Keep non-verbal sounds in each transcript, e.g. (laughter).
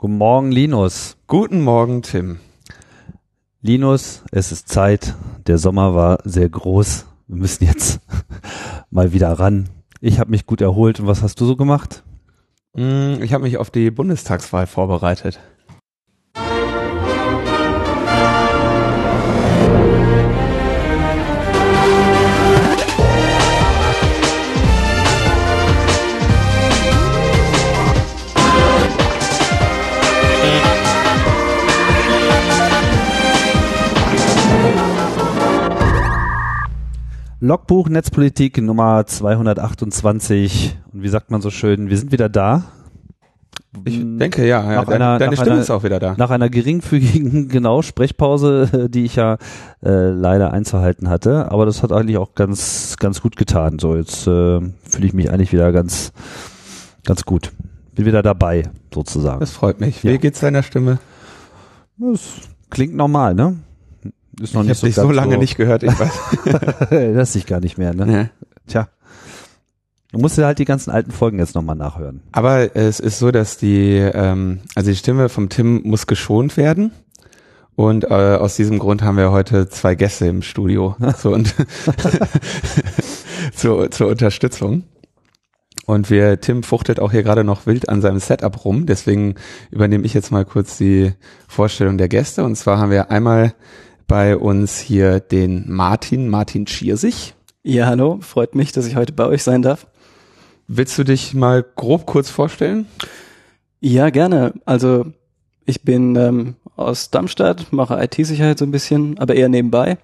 Guten Morgen, Linus. Guten Morgen, Tim. Linus, es ist Zeit. Der Sommer war sehr groß. Wir müssen jetzt (laughs) mal wieder ran. Ich habe mich gut erholt. Und was hast du so gemacht? Hm, ich habe mich auf die Bundestagswahl vorbereitet. Logbuch Netzpolitik Nummer 228. Und wie sagt man so schön, wir sind wieder da. Ich denke, ja, ja Nach deine, einer- deine nach Stimme einer- ist auch wieder da. Nach einer geringfügigen, (laughs) genau, Sprechpause, die ich ja äh, leider einzuhalten hatte. Aber das hat eigentlich auch ganz, ganz gut getan. So, jetzt äh, fühle ich mich eigentlich wieder ganz, ganz gut. Bin wieder dabei, sozusagen. Das freut mich. Ja. Wie geht's deiner Stimme? Das klingt normal, ne? Ist noch ich nicht habe dich so lange nicht gehört. Ich weiß. (laughs) das ich gar nicht mehr, ne? Ja. Tja. Du musst dir halt die ganzen alten Folgen jetzt nochmal nachhören. Aber es ist so, dass die, ähm, also die Stimme vom Tim muss geschont werden. Und äh, aus diesem Grund haben wir heute zwei Gäste im Studio (laughs) so, und (laughs) zur, zur Unterstützung. Und wir, Tim fuchtelt auch hier gerade noch wild an seinem Setup rum. Deswegen übernehme ich jetzt mal kurz die Vorstellung der Gäste. Und zwar haben wir einmal bei uns hier den Martin, Martin Schiersich. Ja, hallo, freut mich, dass ich heute bei euch sein darf. Willst du dich mal grob kurz vorstellen? Ja, gerne. Also ich bin ähm, aus Darmstadt, mache IT-Sicherheit so ein bisschen, aber eher nebenbei.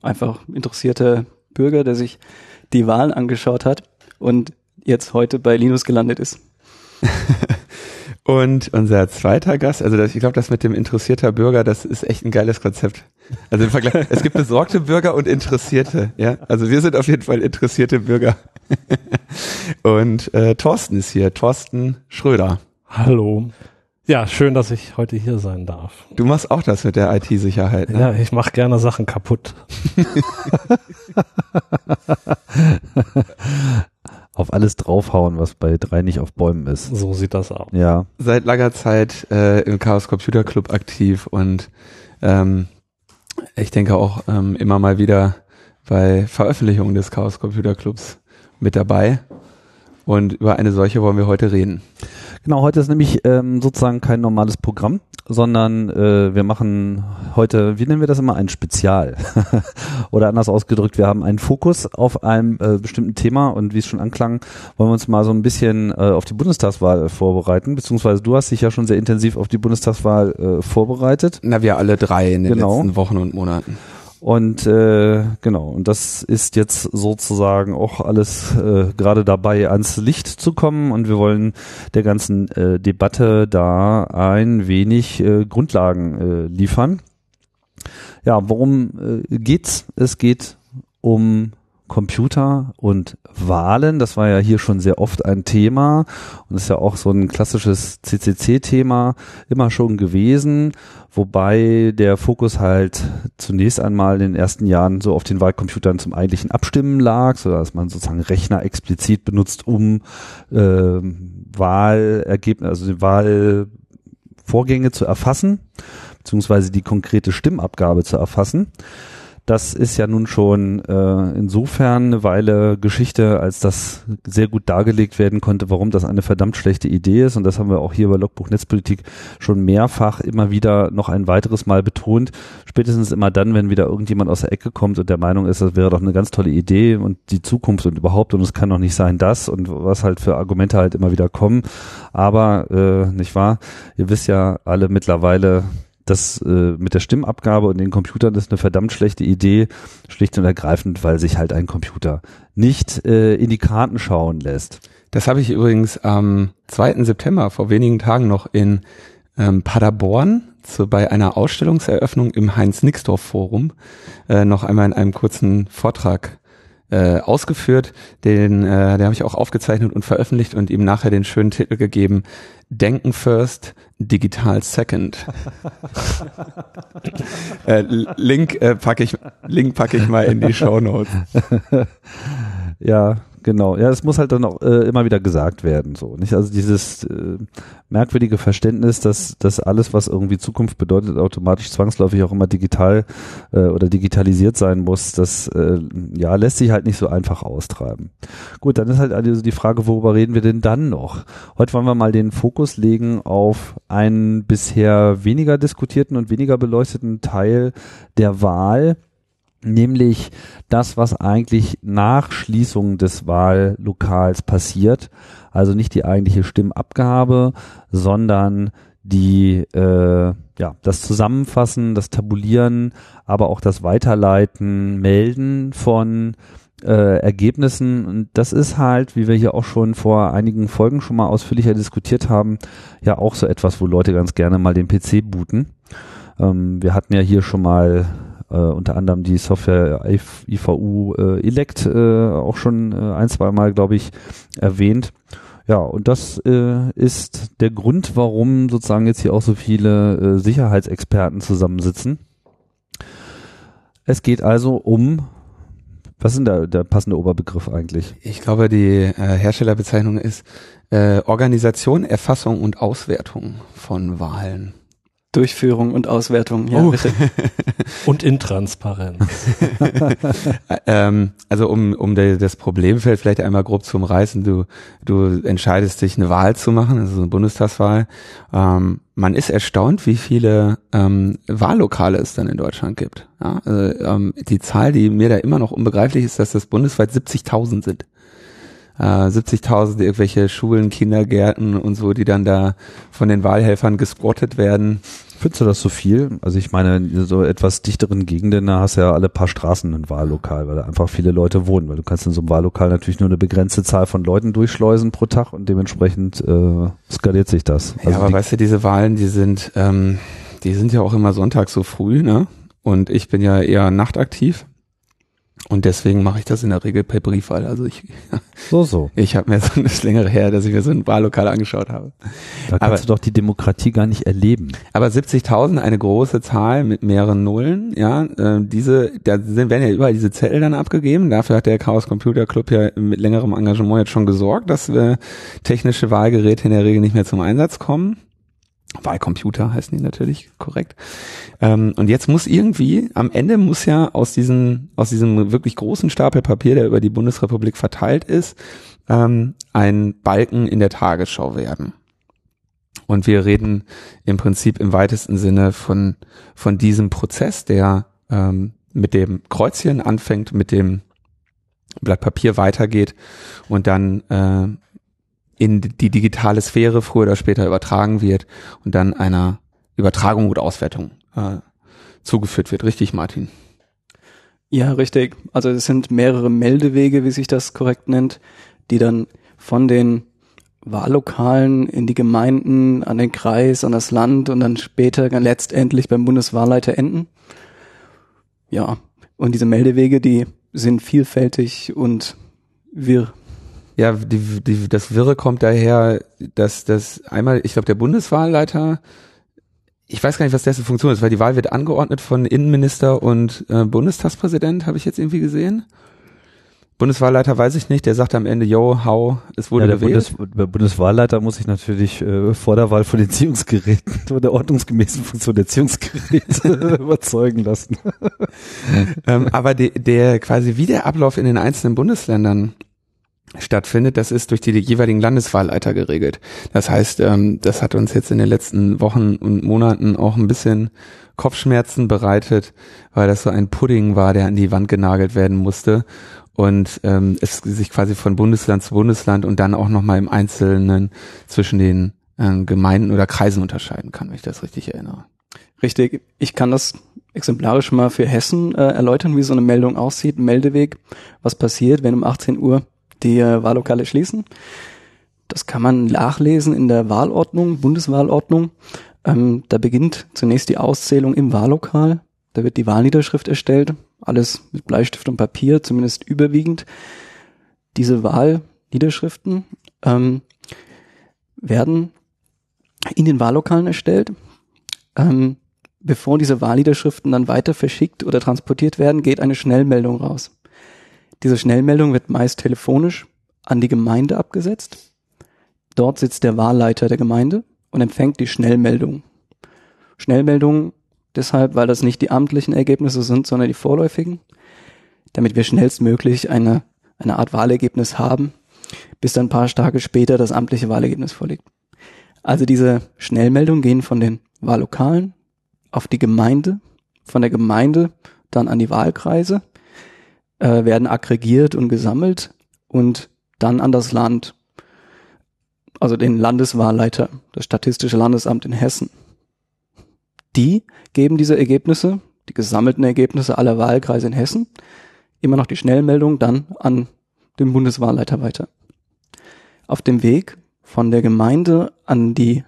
Einfach interessierter Bürger, der sich die Wahlen angeschaut hat und jetzt heute bei Linus gelandet ist. (laughs) Und unser zweiter Gast, also das, ich glaube, das mit dem interessierter Bürger, das ist echt ein geiles Konzept. Also im Vergleich, es gibt besorgte Bürger und Interessierte, ja. Also wir sind auf jeden Fall interessierte Bürger. (laughs) Und äh, Thorsten ist hier, Thorsten Schröder. Hallo. Ja, schön, dass ich heute hier sein darf. Du machst auch das mit der IT-Sicherheit, ne? Ja, ich mache gerne Sachen kaputt. (laughs) (laughs) Auf alles draufhauen, was bei drei nicht auf Bäumen ist. So sieht das aus. Ja. Seit langer Zeit äh, im Chaos Computer Club aktiv und ähm, ich denke auch ähm, immer mal wieder bei Veröffentlichungen des Chaos Computer Clubs mit dabei. Und über eine solche wollen wir heute reden. Genau, heute ist nämlich ähm, sozusagen kein normales Programm, sondern äh, wir machen heute, wie nennen wir das immer, ein Spezial. (laughs) Oder anders ausgedrückt, wir haben einen Fokus auf einem äh, bestimmten Thema und wie es schon anklang, wollen wir uns mal so ein bisschen äh, auf die Bundestagswahl vorbereiten, beziehungsweise du hast dich ja schon sehr intensiv auf die Bundestagswahl äh, vorbereitet. Na, wir alle drei in den Genau. letzten Wochen und Monaten. Und äh, genau, und das ist jetzt sozusagen auch alles äh, gerade dabei ans Licht zu kommen und wir wollen der ganzen äh, Debatte da ein wenig äh, Grundlagen äh, liefern. Ja, worum äh, geht's? Es geht um Computer und Wahlen. Das war ja hier schon sehr oft ein Thema und ist ja auch so ein klassisches CCC-Thema immer schon gewesen, wobei der Fokus halt zunächst einmal in den ersten Jahren so auf den Wahlcomputern zum eigentlichen Abstimmen lag, so dass man sozusagen Rechner explizit benutzt, um ähm, Wahlergebnisse, also Wahlvorgänge zu erfassen, beziehungsweise die konkrete Stimmabgabe zu erfassen. Das ist ja nun schon äh, insofern eine Weile Geschichte, als das sehr gut dargelegt werden konnte, warum das eine verdammt schlechte Idee ist. Und das haben wir auch hier bei Logbuch Netzpolitik schon mehrfach immer wieder noch ein weiteres Mal betont. Spätestens immer dann, wenn wieder irgendjemand aus der Ecke kommt und der Meinung ist, das wäre doch eine ganz tolle Idee und die Zukunft und überhaupt und es kann doch nicht sein, das und was halt für Argumente halt immer wieder kommen. Aber, äh, nicht wahr? Ihr wisst ja alle mittlerweile, das äh, mit der Stimmabgabe und den Computern ist eine verdammt schlechte Idee, schlicht und ergreifend, weil sich halt ein Computer nicht äh, in die Karten schauen lässt. Das habe ich übrigens am 2. September vor wenigen Tagen noch in ähm, Paderborn zu, bei einer Ausstellungseröffnung im Heinz-Nixdorf-Forum äh, noch einmal in einem kurzen Vortrag äh, ausgeführt. Den, äh, den habe ich auch aufgezeichnet und veröffentlicht und ihm nachher den schönen Titel gegeben, Denken First, Digital Second. (laughs) äh, Link äh, packe ich, Link packe ich mal in die Show Notes. (laughs) Ja, Genau, ja, es muss halt dann auch äh, immer wieder gesagt werden, so, nicht? Also dieses äh, merkwürdige Verständnis, dass, dass alles, was irgendwie Zukunft bedeutet, automatisch zwangsläufig auch immer digital äh, oder digitalisiert sein muss, das äh, ja lässt sich halt nicht so einfach austreiben. Gut, dann ist halt also die Frage, worüber reden wir denn dann noch? Heute wollen wir mal den Fokus legen auf einen bisher weniger diskutierten und weniger beleuchteten Teil der Wahl nämlich das, was eigentlich nach Schließung des Wahllokals passiert. Also nicht die eigentliche Stimmabgabe, sondern die äh, ja das Zusammenfassen, das Tabulieren, aber auch das Weiterleiten, Melden von äh, Ergebnissen. Und das ist halt, wie wir hier auch schon vor einigen Folgen schon mal ausführlicher diskutiert haben, ja auch so etwas, wo Leute ganz gerne mal den PC booten. Ähm, wir hatten ja hier schon mal äh, unter anderem die Software IVU äh, Elect äh, auch schon äh, ein, zwei Mal, glaube ich, erwähnt. Ja, und das äh, ist der Grund, warum sozusagen jetzt hier auch so viele äh, Sicherheitsexperten zusammensitzen. Es geht also um, was ist denn der, der passende Oberbegriff eigentlich? Ich glaube, die äh, Herstellerbezeichnung ist äh, Organisation, Erfassung und Auswertung von Wahlen. Durchführung und Auswertung. Ja, oh. (laughs) und Intransparenz. (laughs) ähm, also um, um das Problemfeld vielleicht einmal grob zu umreißen, du, du entscheidest dich eine Wahl zu machen, also eine Bundestagswahl. Ähm, man ist erstaunt, wie viele ähm, Wahllokale es dann in Deutschland gibt. Ja, also, ähm, die Zahl, die mir da immer noch unbegreiflich ist, dass das bundesweit 70.000 sind. 70.000 äh, irgendwelche Schulen, Kindergärten und so, die dann da von den Wahlhelfern gesquattet werden. Findest du das so viel? Also ich meine, in so etwas dichteren Gegenden, da hast du ja alle paar Straßen ein Wahllokal, weil da einfach viele Leute wohnen, weil du kannst in so einem Wahllokal natürlich nur eine begrenzte Zahl von Leuten durchschleusen pro Tag und dementsprechend äh, skaliert sich das. Also ja, aber weißt du, diese Wahlen, die sind, ähm, die sind ja auch immer sonntags so früh, ne? Und ich bin ja eher nachtaktiv. Und deswegen mache ich das in der Regel per Briefwahl. Also ich, so, so. (laughs) Ich habe mir so das längere her, dass ich mir so ein Wahllokal angeschaut habe. Da kannst aber, du doch die Demokratie gar nicht erleben. Aber 70.000, eine große Zahl mit mehreren Nullen, ja, äh, diese, da sind, werden ja überall diese Zettel dann abgegeben. Dafür hat der Chaos Computer Club ja mit längerem Engagement jetzt schon gesorgt, dass äh, technische Wahlgeräte in der Regel nicht mehr zum Einsatz kommen. Wahlcomputer heißen die natürlich korrekt. Ähm, und jetzt muss irgendwie, am Ende muss ja aus diesem, aus diesem wirklich großen Stapel Papier, der über die Bundesrepublik verteilt ist, ähm, ein Balken in der Tagesschau werden. Und wir reden im Prinzip im weitesten Sinne von, von diesem Prozess, der ähm, mit dem Kreuzchen anfängt, mit dem Blatt Papier weitergeht und dann äh, in die digitale Sphäre früher oder später übertragen wird und dann einer Übertragung oder Auswertung äh, zugeführt wird. Richtig, Martin? Ja, richtig. Also es sind mehrere Meldewege, wie sich das korrekt nennt, die dann von den Wahllokalen in die Gemeinden, an den Kreis, an das Land und dann später letztendlich beim Bundeswahlleiter enden. Ja, und diese Meldewege, die sind vielfältig und wirr. Ja, die, die, das Wirre kommt daher, dass das einmal, ich glaube, der Bundeswahlleiter, ich weiß gar nicht, was dessen Funktion ist, weil die Wahl wird angeordnet von Innenminister und äh, Bundestagspräsident, habe ich jetzt irgendwie gesehen. Bundeswahlleiter weiß ich nicht, der sagt am Ende, yo, how, es wurde ja, der gewählt. Bundes, der Bundeswahlleiter muss sich natürlich äh, vor der Wahl von den Erziehungsgeräten (laughs) oder der ordnungsgemäßen Funktion der Erziehungsgeräte (laughs) überzeugen lassen. ähm, aber de, der quasi wie der Ablauf in den einzelnen Bundesländern stattfindet, das ist durch die, jeweiligen Landeswahlleiter geregelt. Das heißt, ähm, das hat uns jetzt in den letzten Wochen und Monaten auch ein bisschen Kopfschmerzen bereitet, weil das so ein Pudding war, der an die Wand genagelt werden musste und ähm, es sich quasi von Bundesland zu Bundesland und dann auch nochmal im Einzelnen zwischen den äh, Gemeinden oder Kreisen unterscheiden kann, wenn ich das richtig erinnere. Richtig, ich kann das exemplarisch mal für Hessen äh, erläutern, wie so eine Meldung aussieht, Meldeweg, was passiert, wenn um 18 Uhr die äh, Wahllokale schließen. Das kann man nachlesen in der Wahlordnung, Bundeswahlordnung. Ähm, da beginnt zunächst die Auszählung im Wahllokal. Da wird die Wahlniederschrift erstellt. Alles mit Bleistift und Papier, zumindest überwiegend. Diese Wahlniederschriften ähm, werden in den Wahllokalen erstellt. Ähm, bevor diese Wahlniederschriften dann weiter verschickt oder transportiert werden, geht eine Schnellmeldung raus. Diese Schnellmeldung wird meist telefonisch an die Gemeinde abgesetzt. Dort sitzt der Wahlleiter der Gemeinde und empfängt die Schnellmeldung. Schnellmeldung deshalb, weil das nicht die amtlichen Ergebnisse sind, sondern die vorläufigen, damit wir schnellstmöglich eine, eine Art Wahlergebnis haben, bis dann ein paar Tage später das amtliche Wahlergebnis vorliegt. Also diese Schnellmeldungen gehen von den Wahllokalen auf die Gemeinde, von der Gemeinde dann an die Wahlkreise, äh, werden aggregiert und gesammelt und dann an das Land, also den Landeswahlleiter, das Statistische Landesamt in Hessen. Die geben diese Ergebnisse, die gesammelten Ergebnisse aller Wahlkreise in Hessen, immer noch die Schnellmeldung dann an den Bundeswahlleiter weiter. Auf dem Weg von der Gemeinde an die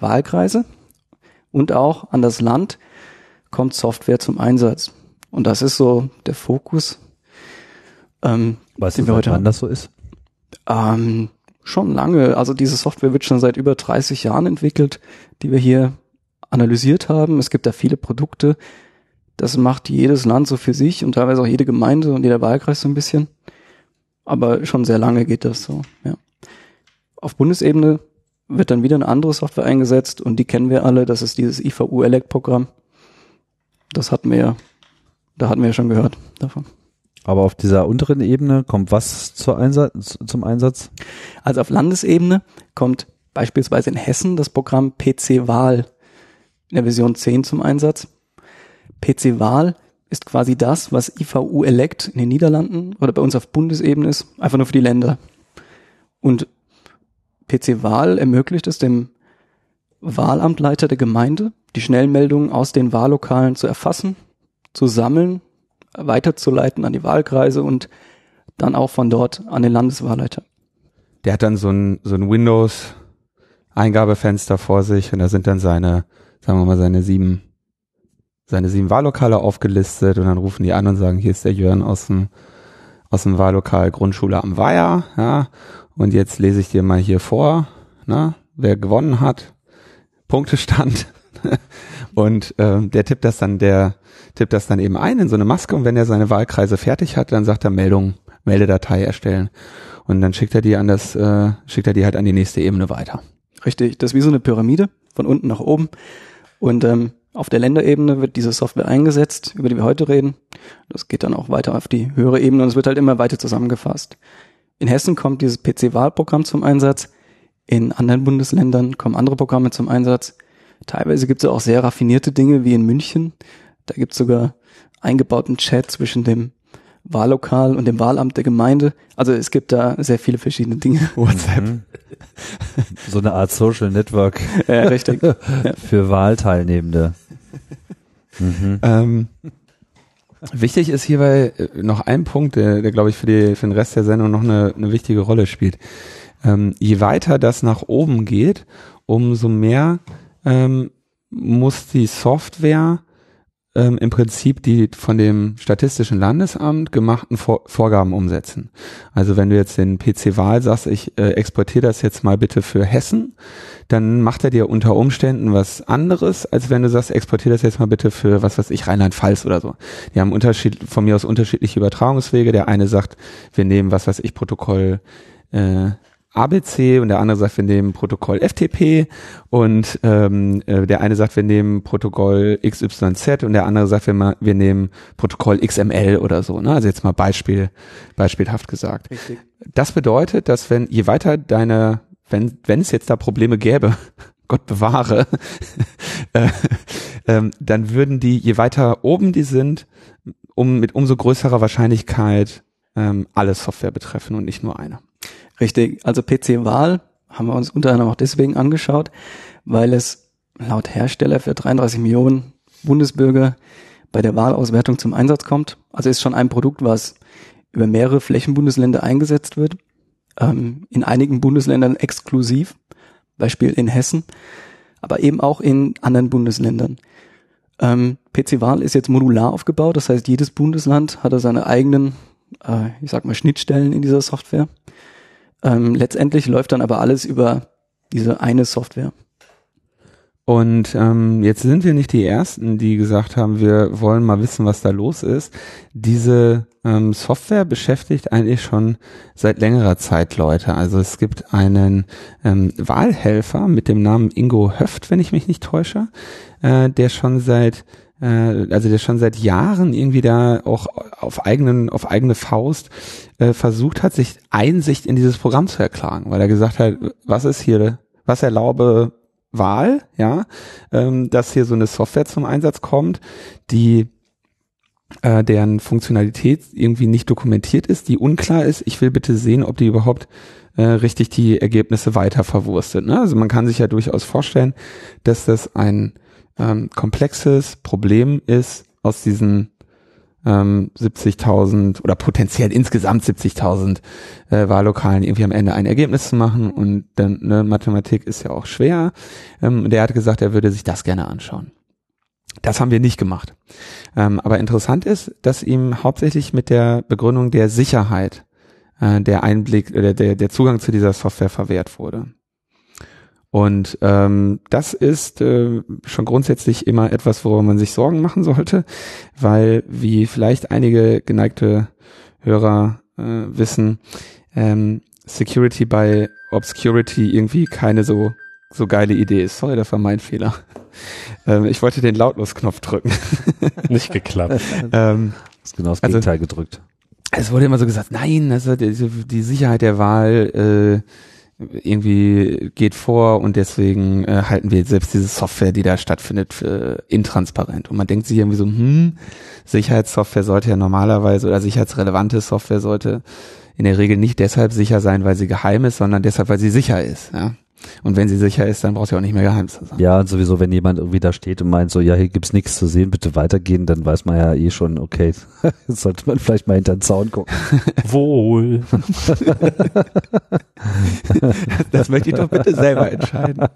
Wahlkreise und auch an das Land kommt Software zum Einsatz. Und das ist so der Fokus. Ähm, weißt du, heute wann das so ist? Ähm, schon lange. Also diese Software wird schon seit über 30 Jahren entwickelt, die wir hier analysiert haben. Es gibt da viele Produkte. Das macht jedes Land so für sich und teilweise auch jede Gemeinde und jeder Wahlkreis so ein bisschen. Aber schon sehr lange geht das so, ja. Auf Bundesebene wird dann wieder eine andere Software eingesetzt und die kennen wir alle. Das ist dieses IVU-Elect-Programm. Das hatten wir ja, da hatten wir ja schon gehört davon. Aber auf dieser unteren Ebene kommt was Einsatz, zum Einsatz? Also auf Landesebene kommt beispielsweise in Hessen das Programm PC-Wahl in der Version 10 zum Einsatz. PC-Wahl ist quasi das, was IVU Elect in den Niederlanden oder bei uns auf Bundesebene ist, einfach nur für die Länder. Und PC-Wahl ermöglicht es dem Wahlamtleiter der Gemeinde, die Schnellmeldungen aus den Wahllokalen zu erfassen, zu sammeln, weiterzuleiten an die Wahlkreise und dann auch von dort an den Landeswahlleiter. Der hat dann so ein, so ein Windows-Eingabefenster vor sich und da sind dann seine, sagen wir mal, seine sieben, seine sieben Wahllokale aufgelistet und dann rufen die an und sagen, hier ist der Jörn aus dem, aus dem Wahllokal Grundschule am Weiher, ja, und jetzt lese ich dir mal hier vor, na, wer gewonnen hat, Punktestand. (laughs) und ähm, der tippt das dann, der tippt das dann eben ein in so eine Maske und wenn er seine Wahlkreise fertig hat, dann sagt er Meldung, Meldedatei erstellen. Und dann schickt er die an das, äh, schickt er die halt an die nächste Ebene weiter. Richtig, das ist wie so eine Pyramide, von unten nach oben. Und ähm, auf der Länderebene wird diese Software eingesetzt, über die wir heute reden. Das geht dann auch weiter auf die höhere Ebene und es wird halt immer weiter zusammengefasst. In Hessen kommt dieses PC-Wahlprogramm zum Einsatz. In anderen Bundesländern kommen andere Programme zum Einsatz. Teilweise gibt es auch sehr raffinierte Dinge wie in München. Da gibt es sogar eingebauten Chat zwischen dem Wahllokal und dem Wahlamt der Gemeinde. Also es gibt da sehr viele verschiedene Dinge. (laughs) WhatsApp. Mhm. So eine Art Social Network. Ja, richtig. (laughs) Ja. Für Wahlteilnehmende. Mhm. Ähm, Wichtig ist hierbei äh, noch ein Punkt, der, der glaube ich für, die, für den Rest der Sendung noch eine, eine wichtige Rolle spielt. Ähm, je weiter das nach oben geht, umso mehr ähm, muss die Software ähm, im Prinzip die von dem Statistischen Landesamt gemachten Vor Vorgaben umsetzen. Also wenn du jetzt den PC-Wahl sagst, ich äh, exportiere das jetzt mal bitte für Hessen, dann macht er dir unter Umständen was anderes, als wenn du sagst, exportiere das jetzt mal bitte für, was weiß ich, Rheinland-Pfalz oder so. Die haben Unterschied, von mir aus unterschiedliche Übertragungswege. Der eine sagt, wir nehmen, was weiß ich, Protokoll äh, ABC und der andere sagt, wir nehmen Protokoll FTP und ähm, äh, der eine sagt, wir nehmen Protokoll XYZ und der andere sagt, wir, wir nehmen Protokoll XML oder so. Ne? Also jetzt mal Beispiel, beispielhaft gesagt. Richtig. Das bedeutet, dass wenn je weiter deine, wenn wenn es jetzt da Probleme gäbe, (laughs) Gott bewahre, (laughs) äh, ähm, dann würden die, je weiter oben die sind, um mit umso größerer Wahrscheinlichkeit ähm, alle Software betreffen und nicht nur eine. Richtig, also PC-Wahl haben wir uns unter anderem auch deswegen angeschaut, weil es laut Hersteller für 33 Millionen Bundesbürger bei der Wahlauswertung zum Einsatz kommt. Also ist schon ein Produkt, was über mehrere Flächenbundesländer eingesetzt wird. Ähm, in einigen Bundesländern exklusiv, Beispiel in Hessen, aber eben auch in anderen Bundesländern. Ähm, PC-Wahl ist jetzt modular aufgebaut, das heißt, jedes Bundesland hat seine eigenen, äh, ich sag mal, Schnittstellen in dieser Software. Ähm, letztendlich läuft dann aber alles über diese eine Software. Und ähm, jetzt sind wir nicht die Ersten, die gesagt haben, wir wollen mal wissen, was da los ist. Diese ähm, Software beschäftigt eigentlich schon seit längerer Zeit Leute. Also es gibt einen ähm, Wahlhelfer mit dem Namen Ingo Höft, wenn ich mich nicht täusche, äh, der schon seit äh, also der schon seit Jahren irgendwie da auch auf eigenen auf eigene Faust äh, versucht hat, sich Einsicht in dieses Programm zu erklagen, weil er gesagt hat, was ist hier, was erlaube Wahl, ja, ähm, dass hier so eine Software zum Einsatz kommt, die äh, deren Funktionalität irgendwie nicht dokumentiert ist, die unklar ist. Ich will bitte sehen, ob die überhaupt äh, richtig die Ergebnisse weiter verwurstet. Ne? Also man kann sich ja durchaus vorstellen, dass das ein ähm, komplexes Problem ist, aus diesen ähm, 70.000 oder potenziell insgesamt 70.000 äh, Wahllokalen irgendwie am Ende ein Ergebnis zu machen und dann ne, Mathematik ist ja auch schwer. Ähm, der hat gesagt, er würde sich das gerne anschauen. Das haben wir nicht gemacht. Ähm, aber interessant ist, dass ihm hauptsächlich mit der Begründung der Sicherheit äh, der Einblick oder der, der Zugang zu dieser Software verwehrt wurde. Und ähm, das ist äh, schon grundsätzlich immer etwas, worüber man sich Sorgen machen sollte, weil, wie vielleicht einige geneigte Hörer äh, wissen, ähm, Security by Obscurity irgendwie keine so so geile Idee ist. Sorry, das war mein Fehler. (laughs) Ähm, ich wollte den Lautlos-Knopf drücken. (laughs) Nicht geklappt. (laughs) ähm, ist genau das also Gegenteil gedrückt. Es wurde immer so gesagt, nein, also die, die Sicherheit der Wahl äh, irgendwie geht vor und deswegen äh, halten wir selbst diese Software, die da stattfindet, für intransparent. Und man denkt sich irgendwie so, hm, Sicherheitssoftware sollte ja normalerweise oder sicherheitsrelevante Software sollte in der Regel nicht deshalb sicher sein, weil sie geheim ist, sondern deshalb, weil sie sicher ist. Ja? Und wenn sie sicher ist, dann braucht sie auch nicht mehr geheim zu sein. Ja, und sowieso, wenn jemand irgendwie da steht und meint so, ja, hier gibt's nichts zu sehen, bitte weitergehen, dann weiß man ja eh schon, okay, (laughs) jetzt sollte man vielleicht mal hinter den Zaun gucken. (laughs) Wohl. (laughs) das möchte ich doch bitte selber entscheiden.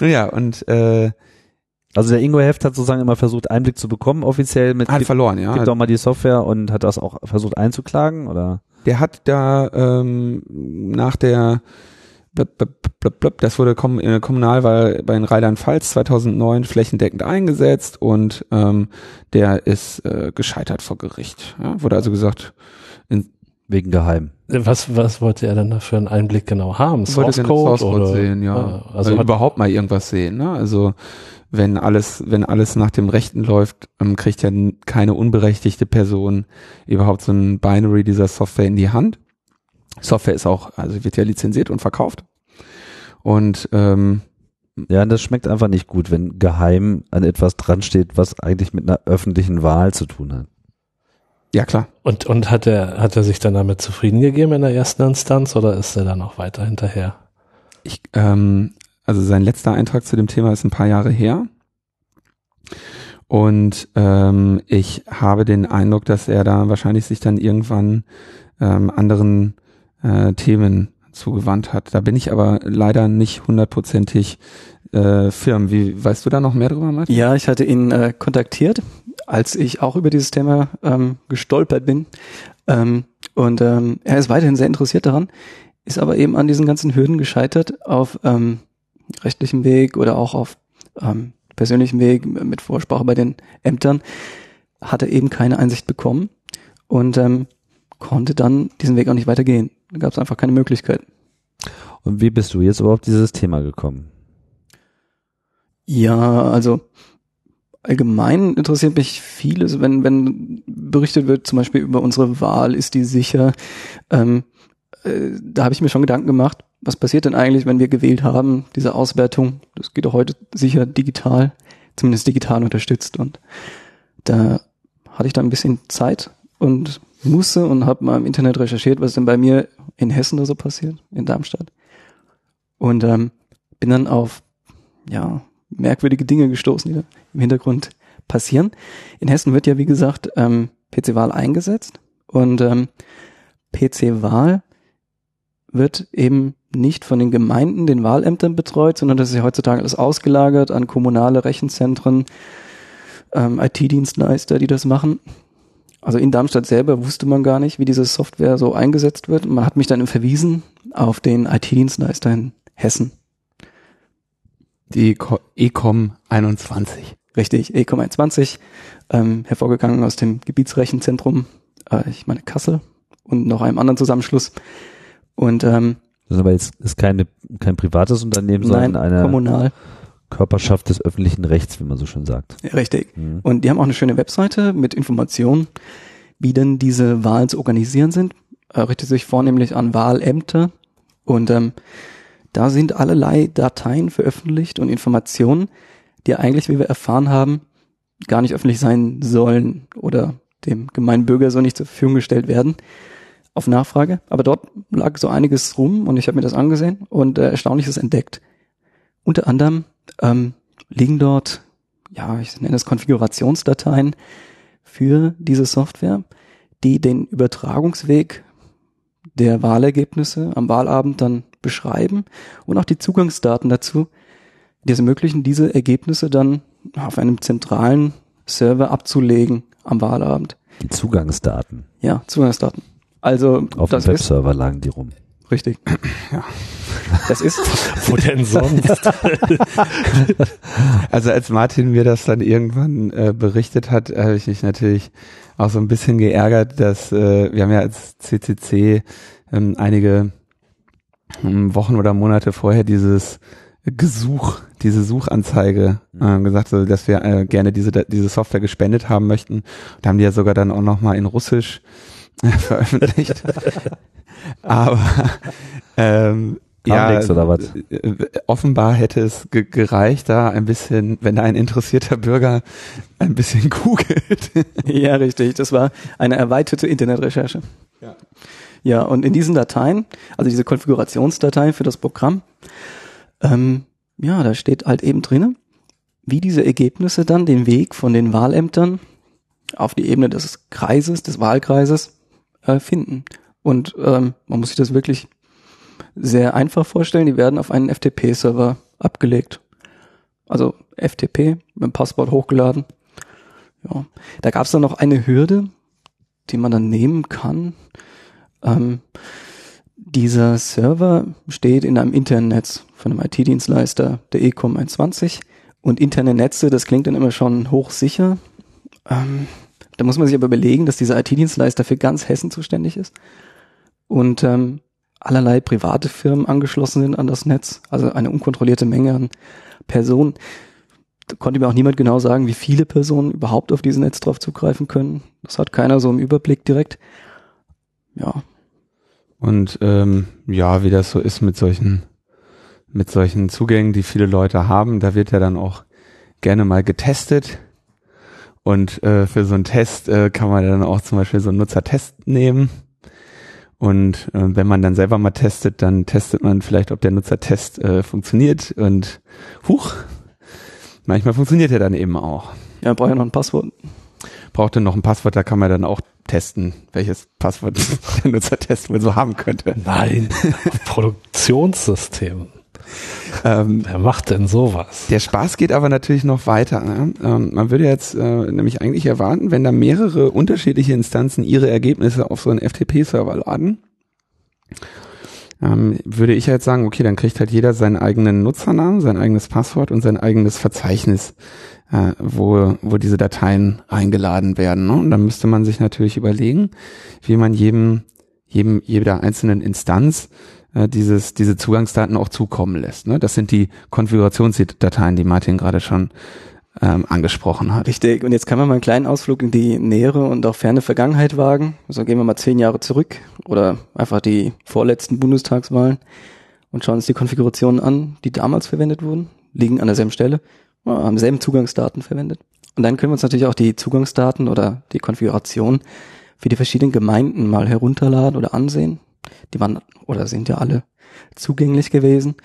Nun ja, und äh, Also der Ingo Heft hat sozusagen immer versucht, Einblick zu bekommen, offiziell mit hat gibt, verloren, ja. gibt doch mal die Software und hat das auch versucht einzuklagen, oder? Der hat da ähm, nach der das wurde kom äh, Kommunalwahl bei den Rheinland-Pfalz 2009 flächendeckend eingesetzt und ähm, der ist äh, gescheitert vor Gericht. Ja, wurde also gesagt, Wegen geheim. Was, was wollte er denn da für einen Einblick genau haben? wollte Source gerne Code? Source Code oder? sehen, ja. Ah, Also also überhaupt mal irgendwas sehen. Ne? Also wenn alles, wenn alles nach dem Rechten läuft, ähm, kriegt ja keine unberechtigte Person überhaupt so ein Binary dieser Software in die Hand. Software ist auch, also wird ja lizenziert und verkauft. Und ähm, Ja, das schmeckt einfach nicht gut, wenn geheim an etwas dran steht, was eigentlich mit einer öffentlichen Wahl zu tun hat. ja klar. und, und hat er, hat er sich dann damit zufrieden gegeben in der ersten Instanz oder ist er dann noch weiter hinterher? Ich, ähm, also sein letzter Eintrag zu dem Thema ist ein paar Jahre her. Und ähm, ich habe den Eindruck, dass er da wahrscheinlich sich dann irgendwann ähm, anderen äh, Themen zugewandt hat. Da bin ich aber leider nicht hundertprozentig äh, firm. Wie weißt du da noch mehr drüber, Martin? Ja, ich hatte ihn äh, kontaktiert, als ich auch über dieses Thema ähm, gestolpert bin. Ähm, und ähm, er ist weiterhin sehr interessiert daran, ist aber eben an diesen ganzen Hürden gescheitert auf ähm, rechtlichem Weg oder auch auf ähm, persönlichem Weg mit Vorsprache bei den Ämtern, hat er eben keine Einsicht bekommen und ähm, konnte dann diesen Weg auch nicht weitergehen. Da gab es einfach keine Möglichkeit. Und wie bist du jetzt überhaupt dieses Thema gekommen? Ja, also allgemein interessiert mich vieles, wenn, wenn berichtet wird, zum Beispiel über unsere Wahl, ist die sicher? Ähm, äh, da habe ich mir schon Gedanken gemacht, was passiert denn eigentlich, wenn wir gewählt haben, diese Auswertung, das geht doch heute sicher digital, zumindest digital unterstützt. Und da hatte ich da ein bisschen Zeit und Muße und habe mal im Internet recherchiert, was denn bei mir in Hessen da so passiert, in Darmstadt. Und ähm, bin dann auf ja, merkwürdige Dinge gestoßen, die da im Hintergrund passieren. In Hessen wird ja, wie gesagt, ähm, PC-Wahl eingesetzt und ähm, PC-Wahl wird eben nicht von den Gemeinden, den Wahlämtern betreut, sondern das ist ja heutzutage alles ausgelagert an kommunale Rechenzentren, ähm, IT-Dienstleister, die das machen. Also in Darmstadt selber wusste man gar nicht, wie diese Software so eingesetzt wird. Und man hat mich dann verwiesen auf den IT-Dienstleister in Hessen. Die Co- Ecom 21. Richtig, Ecom 21, ähm, hervorgegangen aus dem Gebietsrechenzentrum, äh, ich meine Kassel und noch einem anderen Zusammenschluss. Und ähm, Das ist aber jetzt ist keine, kein privates Unternehmen, nein, sondern eine kommunal, Körperschaft des öffentlichen Rechts, wie man so schön sagt. ja, richtig. Mhm. Und die haben auch eine schöne Webseite mit Informationen, wie denn diese Wahlen zu organisieren sind. Äh, richtet sich vornehmlich an Wahlämter und ähm, da sind allerlei Dateien veröffentlicht und Informationen, die eigentlich, wie wir erfahren haben, gar nicht öffentlich sein sollen oder dem gemeinen Bürger so nicht zur Verfügung gestellt werden auf Nachfrage. Aber dort lag so einiges rum und ich habe mir das angesehen und äh, Erstaunliches entdeckt. Unter anderem ähm, liegen dort, ja, ich nenne es Konfigurationsdateien für diese Software, die den Übertragungsweg der Wahlergebnisse am Wahlabend dann beschreiben und auch die Zugangsdaten dazu, die es ermöglichen, diese Ergebnisse dann auf einem zentralen Server abzulegen am Wahlabend. Die Zugangsdaten Ja, Zugangsdaten. Also auf dem Webserver lagen die rum. richtig. Ja. Das ist (laughs) Wo denn sonst? (laughs) Also als Martin mir das dann irgendwann äh, berichtet hat, habe ich mich natürlich auch so ein bisschen geärgert, dass äh, wir haben ja als CCC ähm, einige ähm, Wochen oder Monate vorher dieses Gesuch, diese Suchanzeige äh, gesagt, so, dass wir äh, gerne diese diese Software gespendet haben möchten. Da haben die ja sogar dann auch noch mal in Russisch äh, (laughs) veröffentlicht. Aber ähm, Kam ja, nix, oder was? äh, offenbar hätte es ge gereicht, da ein bisschen, wenn da ein interessierter Bürger ein bisschen (laughs) googelt. Ja, richtig. Das war eine erweiterte Internetrecherche. Ja. Ja, und in diesen Dateien, also diese Konfigurationsdateien für das Programm, ähm, ja, da steht halt eben drinne, wie diese Ergebnisse dann den Weg von den Wahlämtern auf die Ebene des Kreises, des Wahlkreises äh, finden. Und ähm, man muss sich das wirklich sehr einfach vorstellen. Die werden auf einen FTP-Server abgelegt. Also FTP mit dem Passwort hochgeladen. Ja. Da gab es dann noch eine Hürde, die man dann nehmen kann. Ähm, dieser Server steht in einem internen Netz von einem IT-Dienstleister, der Ecom 21. Und interne Netze, das klingt dann immer schon hochsicher. Ähm, da muss man sich aber überlegen, dass dieser IT-Dienstleister für ganz Hessen zuständig ist. Und ähm, allerlei private Firmen angeschlossen sind an das Netz. Also eine unkontrollierte Menge an Personen. Da konnte mir auch niemand genau sagen, wie viele Personen überhaupt auf dieses Netz drauf zugreifen können. Das hat keiner so im Überblick direkt. Ja, Und ähm, ja, wie das so ist mit solchen, mit solchen Zugängen, die viele Leute haben, da wird ja dann auch gerne mal getestet. Und äh, für so einen Test äh, kann man dann auch zum Beispiel so einen Nutzertest nehmen. Und äh, wenn man dann selber mal testet, dann testet man vielleicht, ob der Nutzertest äh, funktioniert. Und huch, manchmal funktioniert er dann eben auch. ja, brauche ja noch ein Passwort. Braucht dann noch ein Passwort, da kann man dann auch testen, welches Passwort (laughs) der Nutzertest wohl so haben könnte. Nein, (laughs) Produktionssystem. Ähm, Wer macht denn sowas? Der Spaß geht aber natürlich noch weiter. Ne? Ähm, man würde jetzt äh, nämlich eigentlich erwarten, wenn da mehrere unterschiedliche Instanzen ihre Ergebnisse auf so einen FTP-Server laden, ähm, würde ich jetzt sagen, okay, dann kriegt halt jeder seinen eigenen Nutzernamen, sein eigenes Passwort und sein eigenes Verzeichnis, äh, wo, wo diese Dateien eingeladen werden. Ne? Und dann müsste man sich natürlich überlegen, wie man jedem, jedem, jeder einzelnen Instanz äh, dieses, diese Zugangsdaten auch zukommen lässt. Ne? Das sind die Konfigurationsdateien, die Martin gerade schon ähm, angesprochen hat. Richtig. Und jetzt kann man mal einen kleinen Ausflug in die nähere und auch ferne Vergangenheit wagen. Also gehen wir mal zehn Jahre zurück oder einfach die vorletzten Bundestagswahlen und schauen uns die Konfigurationen an, die damals verwendet wurden, liegen an derselben Stelle, haben selben Zugangsdaten verwendet. Und dann können wir uns natürlich auch die Zugangsdaten oder die Konfiguration für die verschiedenen Gemeinden mal herunterladen oder ansehen. Die waren oder sind ja alle zugänglich gewesen.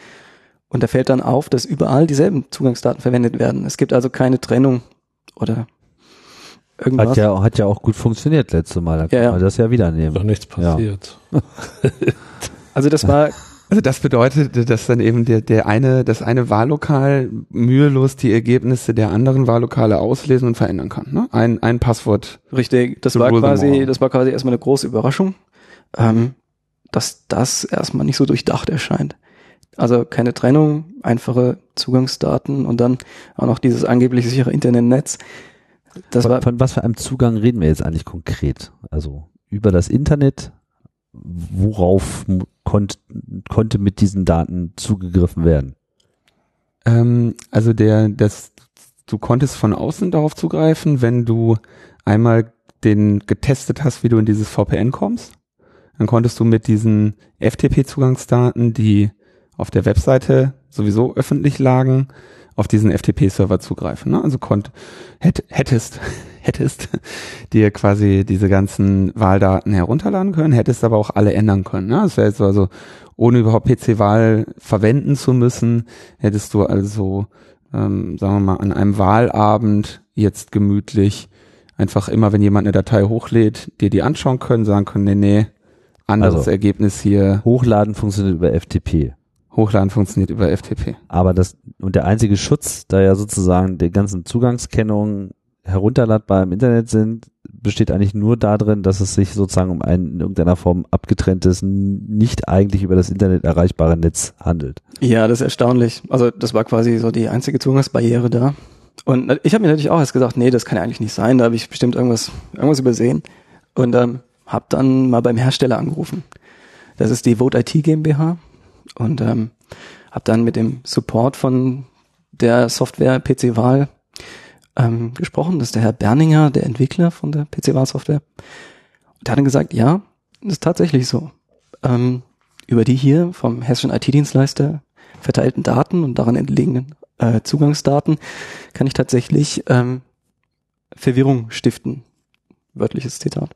Und da fällt dann auf, dass überall dieselben Zugangsdaten verwendet werden. Es gibt also keine Trennung oder irgendwas. Hat ja, hat ja auch gut funktioniert letzte Mal. Da kann Ja, ja. man das ja wieder nehmen. Doch nichts passiert. (laughs) Also das war, Also das bedeutet, dass dann eben der, der eine, das eine Wahllokal mühelos die Ergebnisse der anderen Wahllokale auslesen und verändern kann. Ne? Ein, ein Passwort. richtig, das war quasi, das war quasi erstmal eine große Überraschung, ähm, dass das erstmal nicht so durchdacht erscheint. Also keine Trennung, einfache Zugangsdaten und dann auch noch dieses angeblich sichere Internetnetz. Das von, war von was für einem Zugang reden wir jetzt eigentlich konkret? Also über das Internet, worauf konnt, konnte mit diesen Daten zugegriffen werden? Ähm, also der, das, du konntest von außen darauf zugreifen, wenn du einmal den getestet hast, wie du in dieses VPN kommst. Dann konntest du mit diesen FTP-Zugangsdaten, die auf der Webseite sowieso öffentlich lagen, auf diesen FTP-Server zugreifen. Ne? Also konnt, hätt, hättest, (laughs) hättest dir quasi diese ganzen Wahldaten herunterladen können, hättest aber auch alle ändern können. Ne? Das wäre jetzt also, ohne überhaupt PC-Wahl verwenden zu müssen, hättest du also, ähm, sagen wir mal, an einem Wahlabend jetzt gemütlich einfach immer, wenn jemand eine Datei hochlädt, dir die anschauen können, sagen können, nee, nee, anderes Also- Ergebnis hier, Hochladen funktioniert über FTP. hochladen funktioniert über FTP. Aber das, und der einzige Schutz, da ja sozusagen die ganzen Zugangskennungen herunterladbar im Internet sind, besteht eigentlich nur darin, dass es sich sozusagen um ein in irgendeiner Form abgetrenntes, nicht eigentlich über das Internet erreichbare Netz handelt. Ja, das ist erstaunlich. Also das war quasi so die einzige Zugangsbarriere da. Und ich habe mir natürlich auch erst gesagt, nee, das kann ja eigentlich nicht sein, da habe ich bestimmt irgendwas, irgendwas übersehen. Und ähm, habe dann mal beim Hersteller angerufen. Das ist die Vote IT GmbH. Und ähm, habe dann mit dem Support von der Software PC-Wahl ähm, gesprochen. Das ist der Herr Berninger, der Entwickler von der PC-Wahl-Software. Und der hat dann gesagt, ja, das ist tatsächlich so. Ähm, über die hier vom hessischen IT-Dienstleister verteilten Daten und daran entlegenen äh, Zugangsdaten kann ich tatsächlich ähm, Verwirrung stiften. Wörtliches Zitat.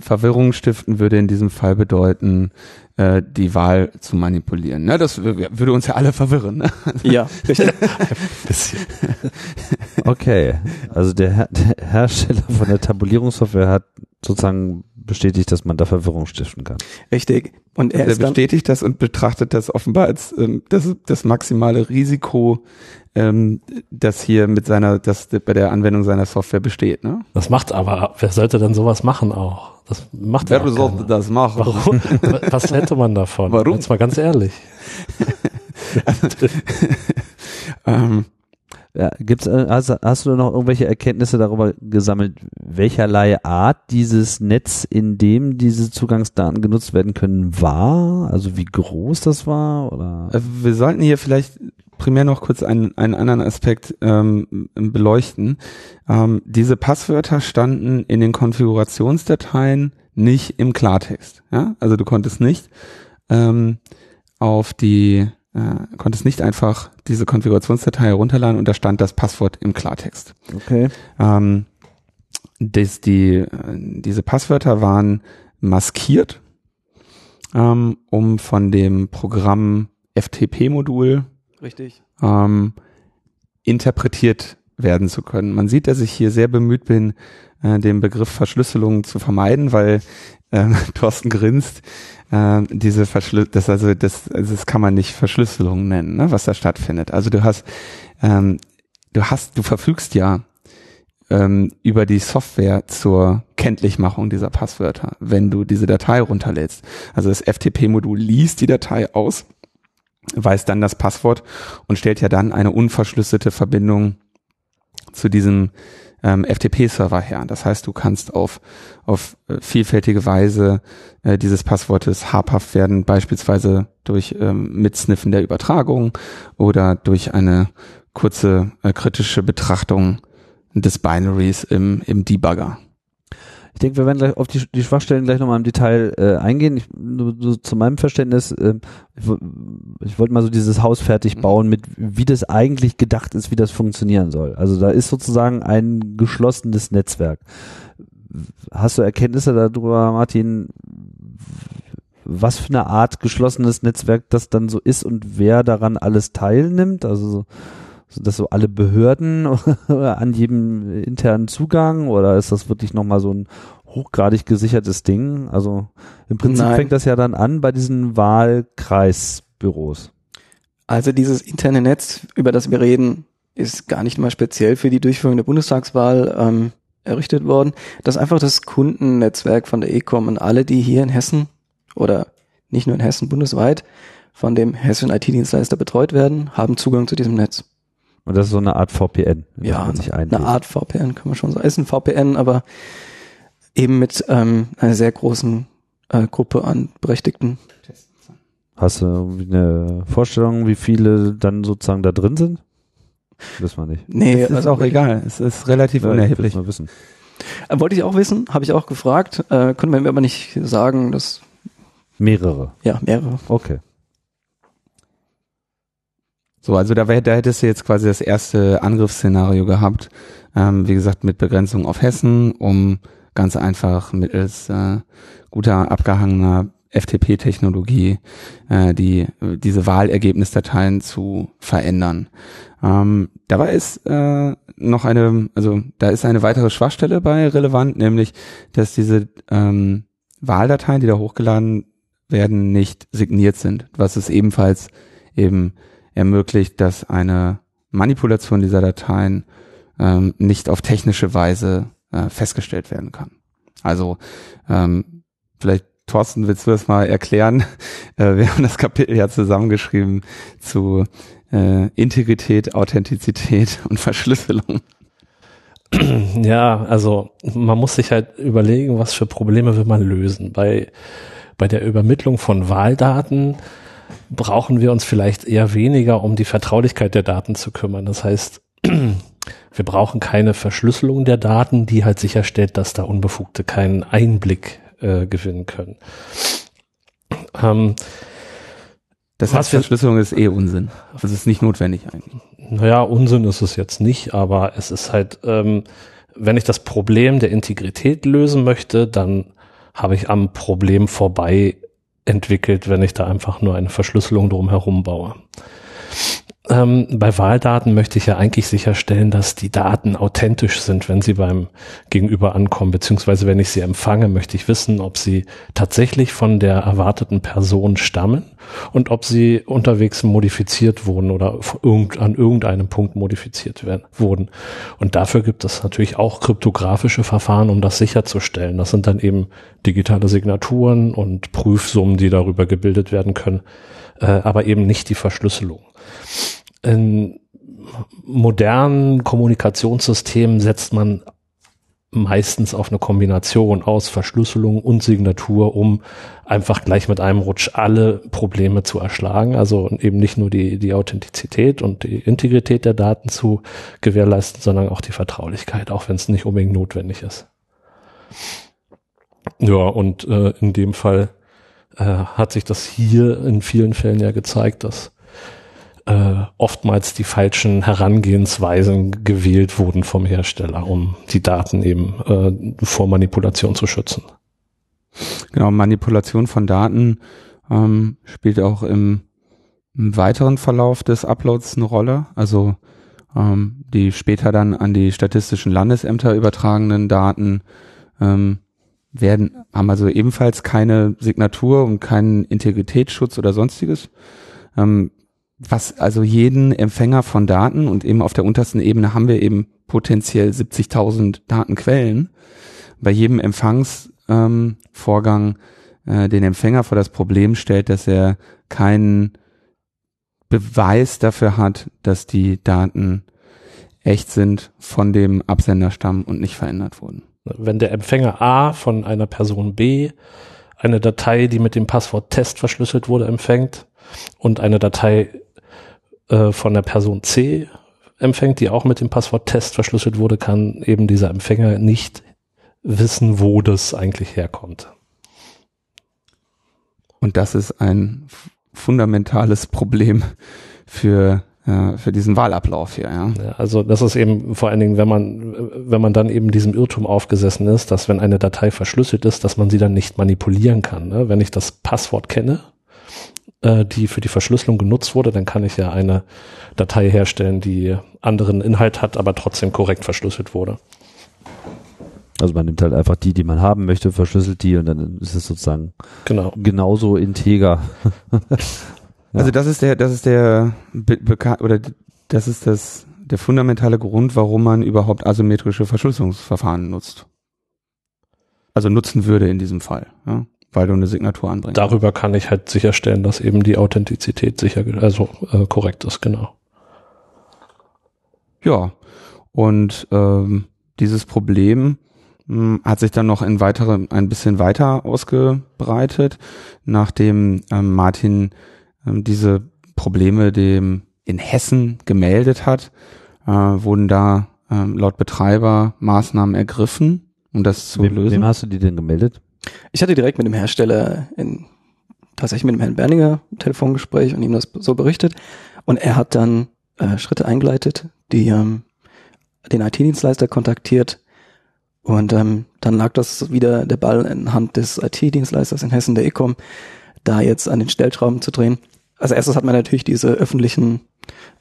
Verwirrung stiften würde in diesem Fall bedeuten, äh, die Wahl zu manipulieren. Ne, das würde uns ja alle verwirren. Ne? (laughs) Ja. (laughs) Okay, also der, Her der Hersteller von der Tabulierungssoftware hat sozusagen bestätigt, dass man da Verwirrung stiften kann. richtig. Und er Er ist dann, bestätigt das und betrachtet das offenbar als ähm, das, das maximale Risiko, ähm, das hier mit seiner, das bei der Anwendung seiner Software besteht. Ne? Das macht aber, wer sollte denn sowas machen auch? Das macht ja Wer auch sollte keiner. das machen? Warum? (laughs) Was hätte man davon? Warum? Jetzt mal ganz ehrlich. (laughs) Ähm, Ja, gibt's, äh, hast, hast du noch irgendwelche Erkenntnisse darüber gesammelt, welcherlei Art dieses Netz, in dem diese Zugangsdaten genutzt werden können, war? Also wie groß das war? Oder? Also wir sollten hier vielleicht primär noch kurz einen, einen anderen Aspekt ähm, beleuchten. Ähm, diese Passwörter standen in den Konfigurationsdateien nicht im Klartext. Ja? Also du konntest nicht ähm, auf die äh, konntest nicht einfach diese Konfigurationsdatei herunterladen und da stand das Passwort im Klartext. Okay. Ähm, das, die, äh, diese Passwörter waren maskiert, ähm, um von dem Programm FTP-Modul richtig. ähm, interpretiert werden zu können. Man sieht, dass ich hier sehr bemüht bin, äh, den Begriff Verschlüsselung zu vermeiden, weil äh, (laughs) Thorsten grinst. Äh, diese Verschlü das also das, also das kann man nicht Verschlüsselung nennen, ne, was da stattfindet. Also du hast ähm, du hast du verfügst ja ähm, über die Software zur Kenntlichmachung dieser Passwörter, wenn du diese Datei runterlädst. Also das FTP-Modul liest die Datei aus weiß dann das Passwort und stellt ja dann eine unverschlüsselte Verbindung zu diesem ähm, FTP-Server her. Das heißt, du kannst auf, auf äh, vielfältige Weise äh, dieses Passwortes habhaft werden, beispielsweise durch ähm, Mitsniffen der Übertragung oder durch eine kurze äh, kritische Betrachtung des Binaries im, im Debugger. Ich denke, wir werden gleich auf die, die Schwachstellen gleich nochmal im Detail äh, eingehen. Ich, nur, so zu meinem Verständnis, äh, ich, ich wollte mal so dieses Haus fertig bauen, mit wie das eigentlich gedacht ist, wie das funktionieren soll. Also da ist sozusagen ein geschlossenes Netzwerk. Hast du Erkenntnisse darüber, Martin, was für eine Art geschlossenes Netzwerk das dann so ist und wer daran alles teilnimmt? Also so, dass so alle Behörden (laughs) an jedem internen Zugang oder ist das wirklich nochmal so ein hochgradig gesichertes Ding? Also im Prinzip Nein. fängt das ja dann an bei diesen Wahlkreisbüros. Also dieses interne Netz, über das wir reden, ist gar nicht mal speziell für die Durchführung der Bundestagswahl ähm, errichtet worden. Das ist einfach das Kundennetzwerk von der ECOM und alle, die hier in Hessen oder nicht nur in Hessen, bundesweit von dem hessischen IT-Dienstleister betreut werden, haben Zugang zu diesem Netz. Und das ist so eine Art VPN, Ja, man sich eine einlegt. Art VPN kann man schon sagen. Ist ein VPN, aber eben mit ähm, einer sehr großen äh, Gruppe an Berechtigten. Hast du irgendwie eine Vorstellung, wie viele dann sozusagen da drin sind? Wissen wir nicht. Nee, Es ist also auch egal. Es ist relativ Ja, ich unerheblich. mal wissen. Äh, wollte ich auch wissen, habe ich auch gefragt, äh, konnte man mir aber nicht sagen, dass Mehrere. ja mehrere. Okay. So, also da, wär, da hättest du jetzt quasi das erste Angriffsszenario gehabt. Ähm, wie gesagt, mit Begrenzung auf Hessen, um ganz einfach mittels äh, guter abgehangener FTP-Technologie äh, die diese Wahlergebnisdateien zu verändern. Ähm, dabei ist äh, noch eine, also da ist eine weitere Schwachstelle bei relevant, nämlich dass diese ähm, Wahldateien, die da hochgeladen werden, nicht signiert sind, was es ebenfalls eben ermöglicht, dass eine Manipulation dieser Dateien ähm, nicht auf technische Weise äh, festgestellt werden kann. Also ähm, vielleicht Thorsten, willst du das mal erklären? (laughs) Äh, wir haben das Kapitel ja zusammengeschrieben zu äh, Integrität, Authentizität (laughs) und Verschlüsselung. Ja, also man muss sich halt überlegen, was für Probleme will man lösen. Bei, bei der Übermittlung von Wahldaten brauchen wir uns vielleicht eher weniger um die Vertraulichkeit der Daten zu kümmern. Das heißt, (clears throat) wir brauchen keine Verschlüsselung der Daten, die halt sicherstellt, dass da Unbefugte keinen Einblick äh, gewinnen können. Ähm, Das heißt, Verschlüsselung ist eh Unsinn. Das ist nicht notwendig eigentlich. Naja, Unsinn ist es jetzt nicht, aber es ist halt, ähm, wenn ich das Problem der Integrität lösen möchte, dann habe ich am Problem vorbei entwickelt, wenn ich da einfach nur eine Verschlüsselung drumherum baue. Ähm, bei Wahldaten möchte ich ja eigentlich sicherstellen, dass die Daten authentisch sind, wenn sie beim Gegenüber ankommen, beziehungsweise wenn ich sie empfange, möchte ich wissen, ob sie tatsächlich von der erwarteten Person stammen und ob sie unterwegs modifiziert wurden oder irgend, an irgendeinem Punkt modifiziert werden, wurden. Und dafür gibt es natürlich auch kryptografische Verfahren, um das sicherzustellen. Das sind dann eben digitale Signaturen und Prüfsummen, die darüber gebildet werden können, äh, aber eben nicht die Verschlüsselung. In modernen Kommunikationssystemen setzt man meistens auf eine Kombination aus Verschlüsselung und Signatur, um einfach gleich mit einem Rutsch alle Probleme zu erschlagen. Also eben nicht nur die, die Authentizität und die Integrität der Daten zu gewährleisten, sondern auch die Vertraulichkeit, auch wenn es nicht unbedingt notwendig ist. Ja, und äh, in dem Fall äh, hat sich das hier in vielen Fällen ja gezeigt, dass äh, oftmals die falschen Herangehensweisen gewählt wurden vom Hersteller, um die Daten eben äh, vor Manipulation zu schützen. Genau, Manipulation von Daten ähm, spielt auch im, im weiteren Verlauf des Uploads eine Rolle. Also ähm, die später dann an die statistischen Landesämter übertragenen Daten ähm, werden, haben also ebenfalls keine Signatur und keinen Integritätsschutz oder sonstiges. Ähm, was also jeden Empfänger von Daten und eben auf der untersten Ebene haben wir eben potenziell 70.000 Datenquellen. Bei jedem Empfangs ähm, äh, den Empfänger vor das Problem stellt, dass er keinen Beweis dafür hat, dass die Daten echt sind, von dem Absender stammen und nicht verändert wurden. Wenn der Empfänger A von einer Person B eine Datei, die mit dem Passwort Test verschlüsselt wurde, empfängt und eine Datei äh, von der Person C empfängt, die auch mit dem Passwort Test verschlüsselt wurde, kann eben dieser Empfänger nicht wissen, wo das eigentlich herkommt. Und das ist ein fundamentales Problem für äh, für diesen Wahlablauf hier. Ja. Ja, also das ist eben vor allen Dingen, wenn man, wenn man dann eben diesem Irrtum aufgesessen ist, dass wenn eine Datei verschlüsselt ist, dass man sie dann nicht manipulieren kann. Ne? Wenn ich das Passwort kenne, äh, die für die Verschlüsselung genutzt wurde, dann kann ich ja eine Datei herstellen, die anderen Inhalt hat, aber trotzdem korrekt verschlüsselt wurde. Also man nimmt halt einfach die, die man haben möchte, verschlüsselt die und dann ist es sozusagen Genau. genauso integer. (laughs) Also das ist der, das ist der oder das ist das der fundamentale Grund, warum man überhaupt asymmetrische Verschlüsselungsverfahren nutzt. Also nutzen würde in diesem Fall. Ja. Weil du eine Signatur anbringst. Darüber kann ich halt sicherstellen, dass eben die Authentizität sicher, also äh, korrekt ist, genau. Ja, und ähm, dieses Problem mh, hat sich dann noch in weitere, ein bisschen weiter ausgebreitet, nachdem ähm, Martin ähm, diese Probleme dem in Hessen gemeldet hat, äh, wurden da ähm, laut Betreiber Maßnahmen ergriffen, um das zu Wem, lösen. wem hast du die denn gemeldet? Ich hatte direkt mit dem Hersteller in, tatsächlich mit dem Herrn Berninger ein Telefongespräch und ihm das so berichtet. Und er hat dann äh, Schritte eingeleitet, die ähm, den IT-Dienstleister kontaktiert. Und ähm, dann lag das wieder der Ball in Hand des IT-Dienstleisters in Hessen, der Ecom, da jetzt an den Stellschrauben zu drehen. Als erstes hat man natürlich diese öffentlichen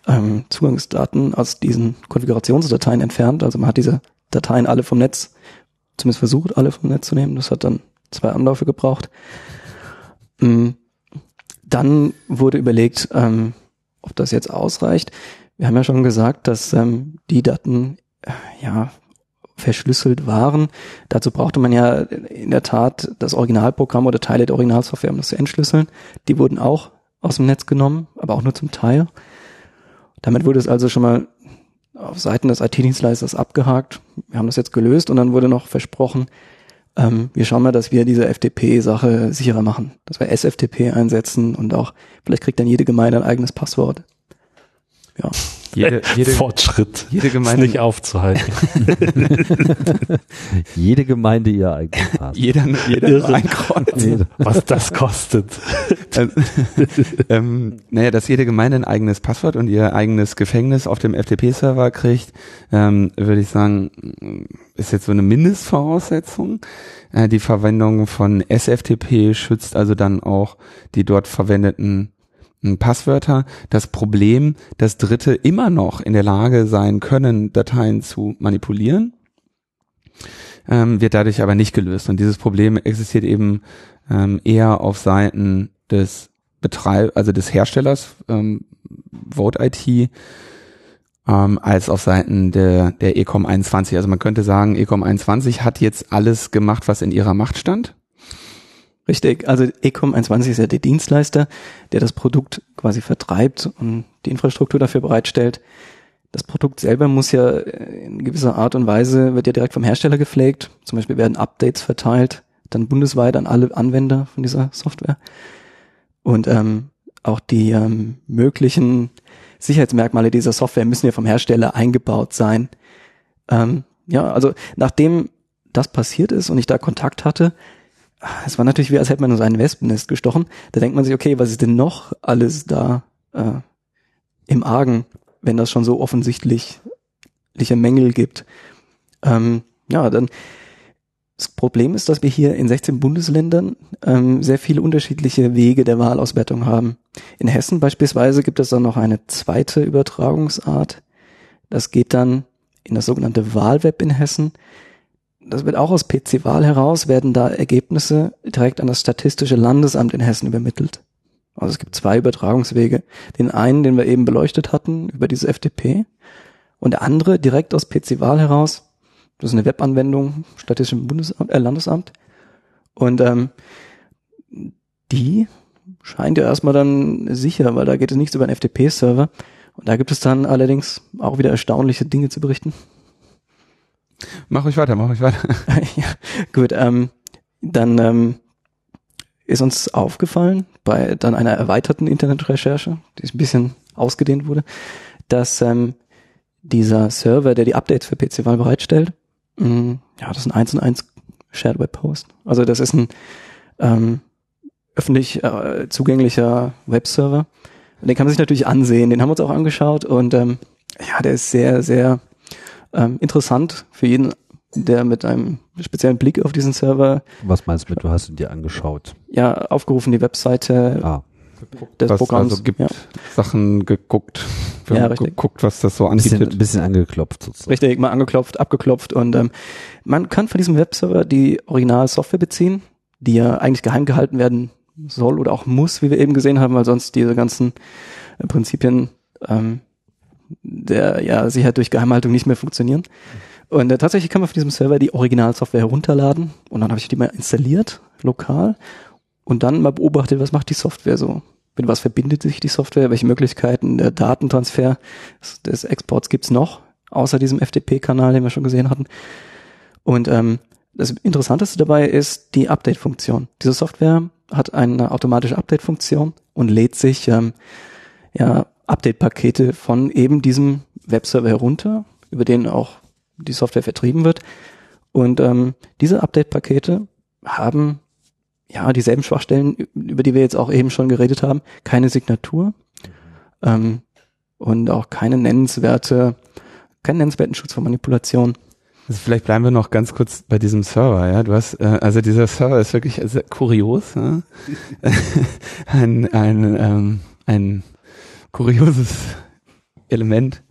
ähm, Zugangsdaten aus diesen Konfigurationsdateien entfernt. Also man hat diese Dateien alle vom Netz, zumindest versucht, alle vom Netz zu nehmen. Das hat dann zwei Anläufe gebraucht. Mm, Dann wurde überlegt, ähm, ob das jetzt ausreicht. Wir haben ja schon gesagt, dass ähm, die Daten äh, ja verschlüsselt waren. Dazu brauchte man ja in der Tat das Originalprogramm oder Teile der Originalsoftware, um das zu entschlüsseln. Die wurden auch aus dem Netz genommen, aber auch nur zum Teil. Damit wurde es also schon mal auf Seiten des IT-Dienstleisters abgehakt. Wir haben das jetzt gelöst und dann wurde noch versprochen, ähm, wir schauen mal, dass wir diese FTP-Sache sicherer machen, dass wir SFTP einsetzen und auch, vielleicht kriegt dann jede Gemeinde ein eigenes Passwort. Ja, Jede, (laughs) jede, Fortschritt jede ist Gemeinde, nicht aufzuhalten. (laughs) Jede Gemeinde ihr eigenes Pass. jeder, (laughs) jeder Irre. ein Kreuz. Was das kostet. Also, ähm, naja, dass jede Gemeinde ein eigenes Passwort und ihr eigenes Gefängnis auf dem FTP-Server kriegt, ähm, würde ich sagen, ist jetzt so eine Mindestvoraussetzung. Äh, die Verwendung von SFTP schützt also dann auch die dort verwendeten Passwörter. Das Problem, dass Dritte immer noch in der Lage sein können, Dateien zu manipulieren, ähm, wird dadurch aber nicht gelöst. Und dieses Problem existiert eben ähm, eher auf Seiten des Betreib also des Herstellers ähm, Vote IT ähm, als auf Seiten der der Ecom 21. Also man könnte sagen, Ecom 21 hat jetzt alles gemacht, was in ihrer Macht stand. Richtig. Also Ecom 21 ist ja der Dienstleister, der das Produkt quasi vertreibt und die Infrastruktur dafür bereitstellt. Das Produkt selber muss ja in gewisser Art und Weise, wird ja direkt vom Hersteller gepflegt. Zum Beispiel werden Updates verteilt, dann bundesweit an alle Anwender von dieser Software. Und ähm, auch die ähm, möglichen Sicherheitsmerkmale dieser Software müssen ja vom Hersteller eingebaut sein. Ähm, ja, also nachdem das passiert ist und ich da Kontakt hatte, es war natürlich wie, als hätte man in so ein Wespennest gestochen. Da denkt man sich, okay, was ist denn noch alles da äh, im Argen, wenn das schon so offensichtliche Mängel gibt? Ähm, ja, dann das Problem ist, dass wir hier in 16 Bundesländern ähm, sehr viele unterschiedliche Wege der Wahlauswertung haben. In Hessen beispielsweise gibt es dann noch eine zweite Übertragungsart. Das geht dann in das sogenannte Wahlweb in Hessen. Das wird auch aus PC-Wahl heraus, werden da Ergebnisse direkt an das Statistische Landesamt in Hessen übermittelt. Also es gibt zwei Übertragungswege. Den einen, den wir eben beleuchtet hatten, über diese FDP. Und der andere direkt aus PC-Wahl heraus. Das ist eine Webanwendung, Statistischen Bundesamt, äh, Landesamt. Und ähm, die scheint ja erstmal dann sicher, weil da geht es nichts über einen FTP-Server. Und da gibt es dann allerdings auch wieder erstaunliche Dinge zu berichten. Mach euch weiter, mach euch weiter. (laughs) ja, gut, ähm, dann ähm, ist uns aufgefallen bei dann einer erweiterten Internetrecherche, die ein bisschen ausgedehnt wurde, dass ähm, dieser Server, der die Updates für PC-Wahl bereitstellt, mh, ja, das ist ein 1 und 1 Shared Web Host. Also das ist ein ähm, öffentlich äh, zugänglicher Webserver. Den kann man sich natürlich ansehen. Den haben wir uns auch angeschaut und ähm, ja, der ist sehr, sehr ähm, interessant für jeden, der mit einem speziellen Blick auf diesen Server Was meinst du mit, du hast ihn dir angeschaut? ja aufgerufen, die Webseite Ah, des was Programms. also gibt ja. Sachen geguckt. Wir Ja, haben richtig. geguckt, was das so ein bisschen, anbietet. bisschen angeklopft sozusagen. Richtig, mal angeklopft, abgeklopft und ähm, man kann von diesem Webserver die Original-Software beziehen, die ja eigentlich geheim gehalten werden soll oder auch muss, wie wir eben gesehen haben, weil sonst diese ganzen äh, Prinzipien ähm, der ja, Sicherheit durch Geheimhaltung nicht mehr funktionieren. Und äh, tatsächlich kann man von diesem Server die Originalsoftware herunterladen und dann habe ich die mal installiert, lokal, und dann mal beobachtet, was macht die Software so. Mit was verbindet sich die Software, welche Möglichkeiten der Datentransfer des Exports gibt's noch, außer diesem FTP-Kanal, den wir schon gesehen hatten. Und ähm, das Interessanteste dabei ist die Update-Funktion. Diese Software hat eine automatische Update-Funktion und lädt sich ähm, ja, Update-Pakete von eben diesem Webserver herunter, über den auch die Software vertrieben wird. Und ähm, diese Update-Pakete haben ja dieselben Schwachstellen, über die wir jetzt auch eben schon geredet haben, keine Signatur ähm, und auch keine nennenswerte, keinen nennenswerten Schutz vor Manipulation. Also vielleicht bleiben wir noch ganz kurz bei diesem Server, ja. Du hast, äh, also dieser Server ist wirklich sehr kurios, ja? (laughs) ein, ein, ähm, ein kurioses Element.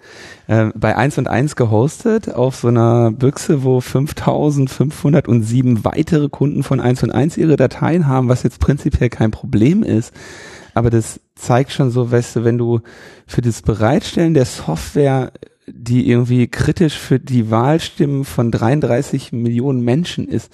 Äh, bei 1 und 1 gehostet auf so einer Büchse, wo 5507 weitere Kunden von 1 und 1 ihre Dateien haben, was jetzt prinzipiell kein Problem ist. Aber das zeigt schon so, weißt du, wenn du für das Bereitstellen der Software die irgendwie kritisch für die Wahlstimmen von 33 Millionen Menschen ist,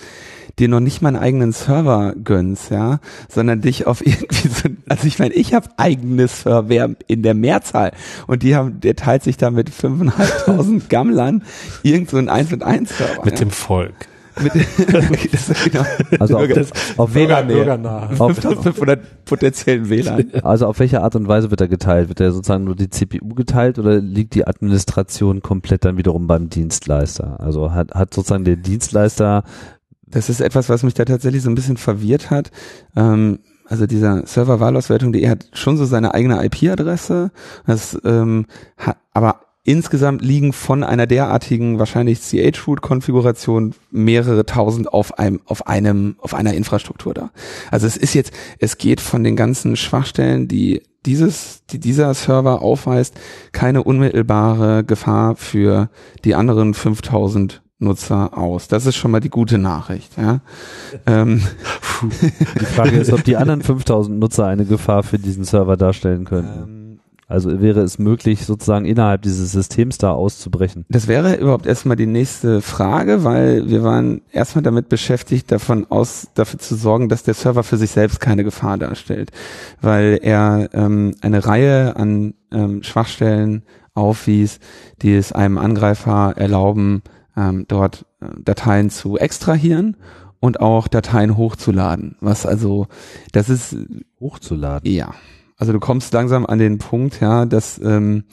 dir noch nicht mal einen eigenen Server gönnst, ja, sondern dich auf (laughs) irgendwie so, also ich meine, ich habe eigene Server in der Mehrzahl und die haben, der teilt sich da mit 5.500 Gammlern irgend so ein 1 und 1 Server. Mit ja. dem Volk. Mit, (laughs) das, genau. Also auf, Bürger, auf, Bürger, Bürgernähe. bürgernah. 5500 potenziellen WLAN. also auf welche Art und Weise wird er geteilt? Wird er sozusagen nur die CPU geteilt oder liegt die Administration komplett dann wiederum beim Dienstleister? Also hat, hat sozusagen der Dienstleister Das ist etwas, was mich da tatsächlich so ein bisschen verwirrt hat. Ähm, also dieser Server Wahlauswertung.de hat schon so seine eigene IP-Adresse. Ähm, aber insgesamt liegen von einer derartigen wahrscheinlich CH-Root-Konfiguration mehrere tausend auf einem, auf einem, auf einer Infrastruktur da. Also es ist jetzt, es geht von den ganzen Schwachstellen, die dieses, die dieser Server aufweist, keine unmittelbare Gefahr für die anderen 5000 Nutzer aus. Das ist schon mal die gute Nachricht. Ja. ähm, Die Frage ist, ob die anderen 5000 Nutzer eine Gefahr für diesen Server darstellen könnten. ähm, Also wäre es möglich, sozusagen innerhalb dieses Systems da auszubrechen? Das wäre überhaupt erstmal die nächste Frage, weil wir waren erstmal damit beschäftigt, davon aus, dafür zu sorgen, dass der Server für sich selbst keine Gefahr darstellt, weil er ähm, eine Reihe an ähm, Schwachstellen aufwies, die es einem Angreifer erlauben, ähm, dort äh, Dateien zu extrahieren und auch Dateien hochzuladen. Was also, das ist Hochzuladen. ja. Also du kommst langsam an den Punkt, ja, dass, ähm,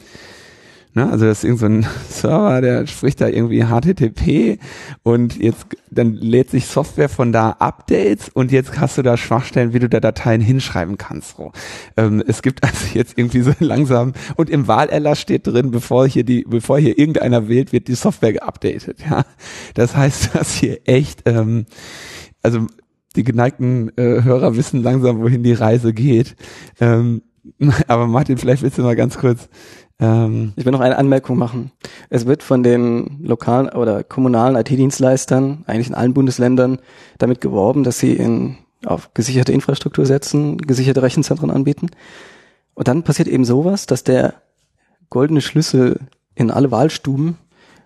ne, also das ist irgend so (laughs) Server, der spricht da irgendwie HTTP und jetzt, dann lädt sich Software von da Updates und jetzt hast du da Schwachstellen, wie du da Dateien hinschreiben kannst. So. Ähm, es gibt (laughs) also jetzt irgendwie so langsam und im Wahlerlass steht drin, bevor hier die, bevor hier irgendeiner wählt, wird die Software geupdatet, ja. Das heißt, (laughs) dass hier echt, ähm, also die geneigten äh, Hörer wissen langsam, wohin die Reise geht. Ähm, aber Martin, vielleicht willst du mal ganz kurz. Ähm, Ich will noch eine Anmerkung machen. Es wird von den lokalen oder kommunalen IT-Dienstleistern, eigentlich in allen Bundesländern, damit geworben, dass sie in, auf gesicherte Infrastruktur setzen, gesicherte Rechenzentren anbieten. Und dann passiert eben sowas, dass der goldene Schlüssel in alle Wahlstuben,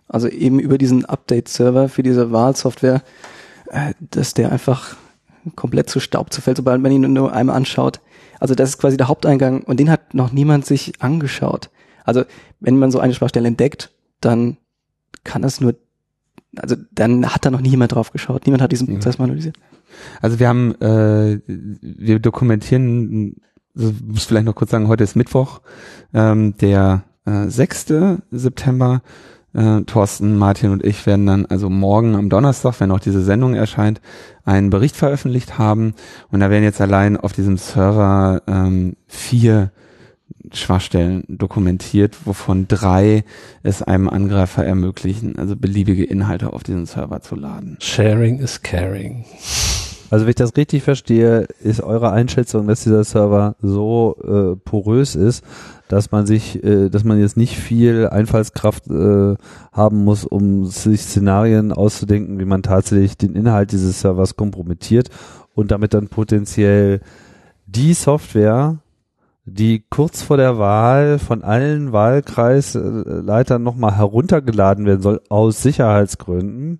also eben über diesen Update-Server für diese Wahlsoftware, äh, dass der einfach komplett zu Staub zerfällt, sobald man ihn nur einmal anschaut. Also das ist quasi der Haupteingang und den hat noch niemand sich angeschaut. Also wenn man so eine Schwachstelle entdeckt, dann kann das nur, also dann hat da noch nie jemand drauf geschaut. Niemand hat diesen. Prozess mal analysiert. also wir haben, äh, wir dokumentieren, also ich muss vielleicht noch kurz sagen, heute ist Mittwoch, ähm, der äh, 6. September. Äh, Thorsten, Martin und ich werden dann also morgen am Donnerstag, wenn auch diese Sendung erscheint, einen Bericht veröffentlicht haben. Und da werden jetzt allein auf diesem Server ähm, vier Schwachstellen dokumentiert, wovon drei es einem Angreifer ermöglichen, also beliebige Inhalte auf diesen Server zu laden. Sharing is caring. Also wenn ich das richtig verstehe, ist eure Einschätzung, dass dieser Server so äh, porös ist, dass man sich, äh, dass man jetzt nicht viel Einfallskraft äh, haben muss, um sich Szenarien auszudenken, wie man tatsächlich den Inhalt dieses Servers kompromittiert und damit dann potenziell die Software die kurz vor der Wahl von allen Wahlkreisleitern nochmal heruntergeladen werden soll, aus Sicherheitsgründen,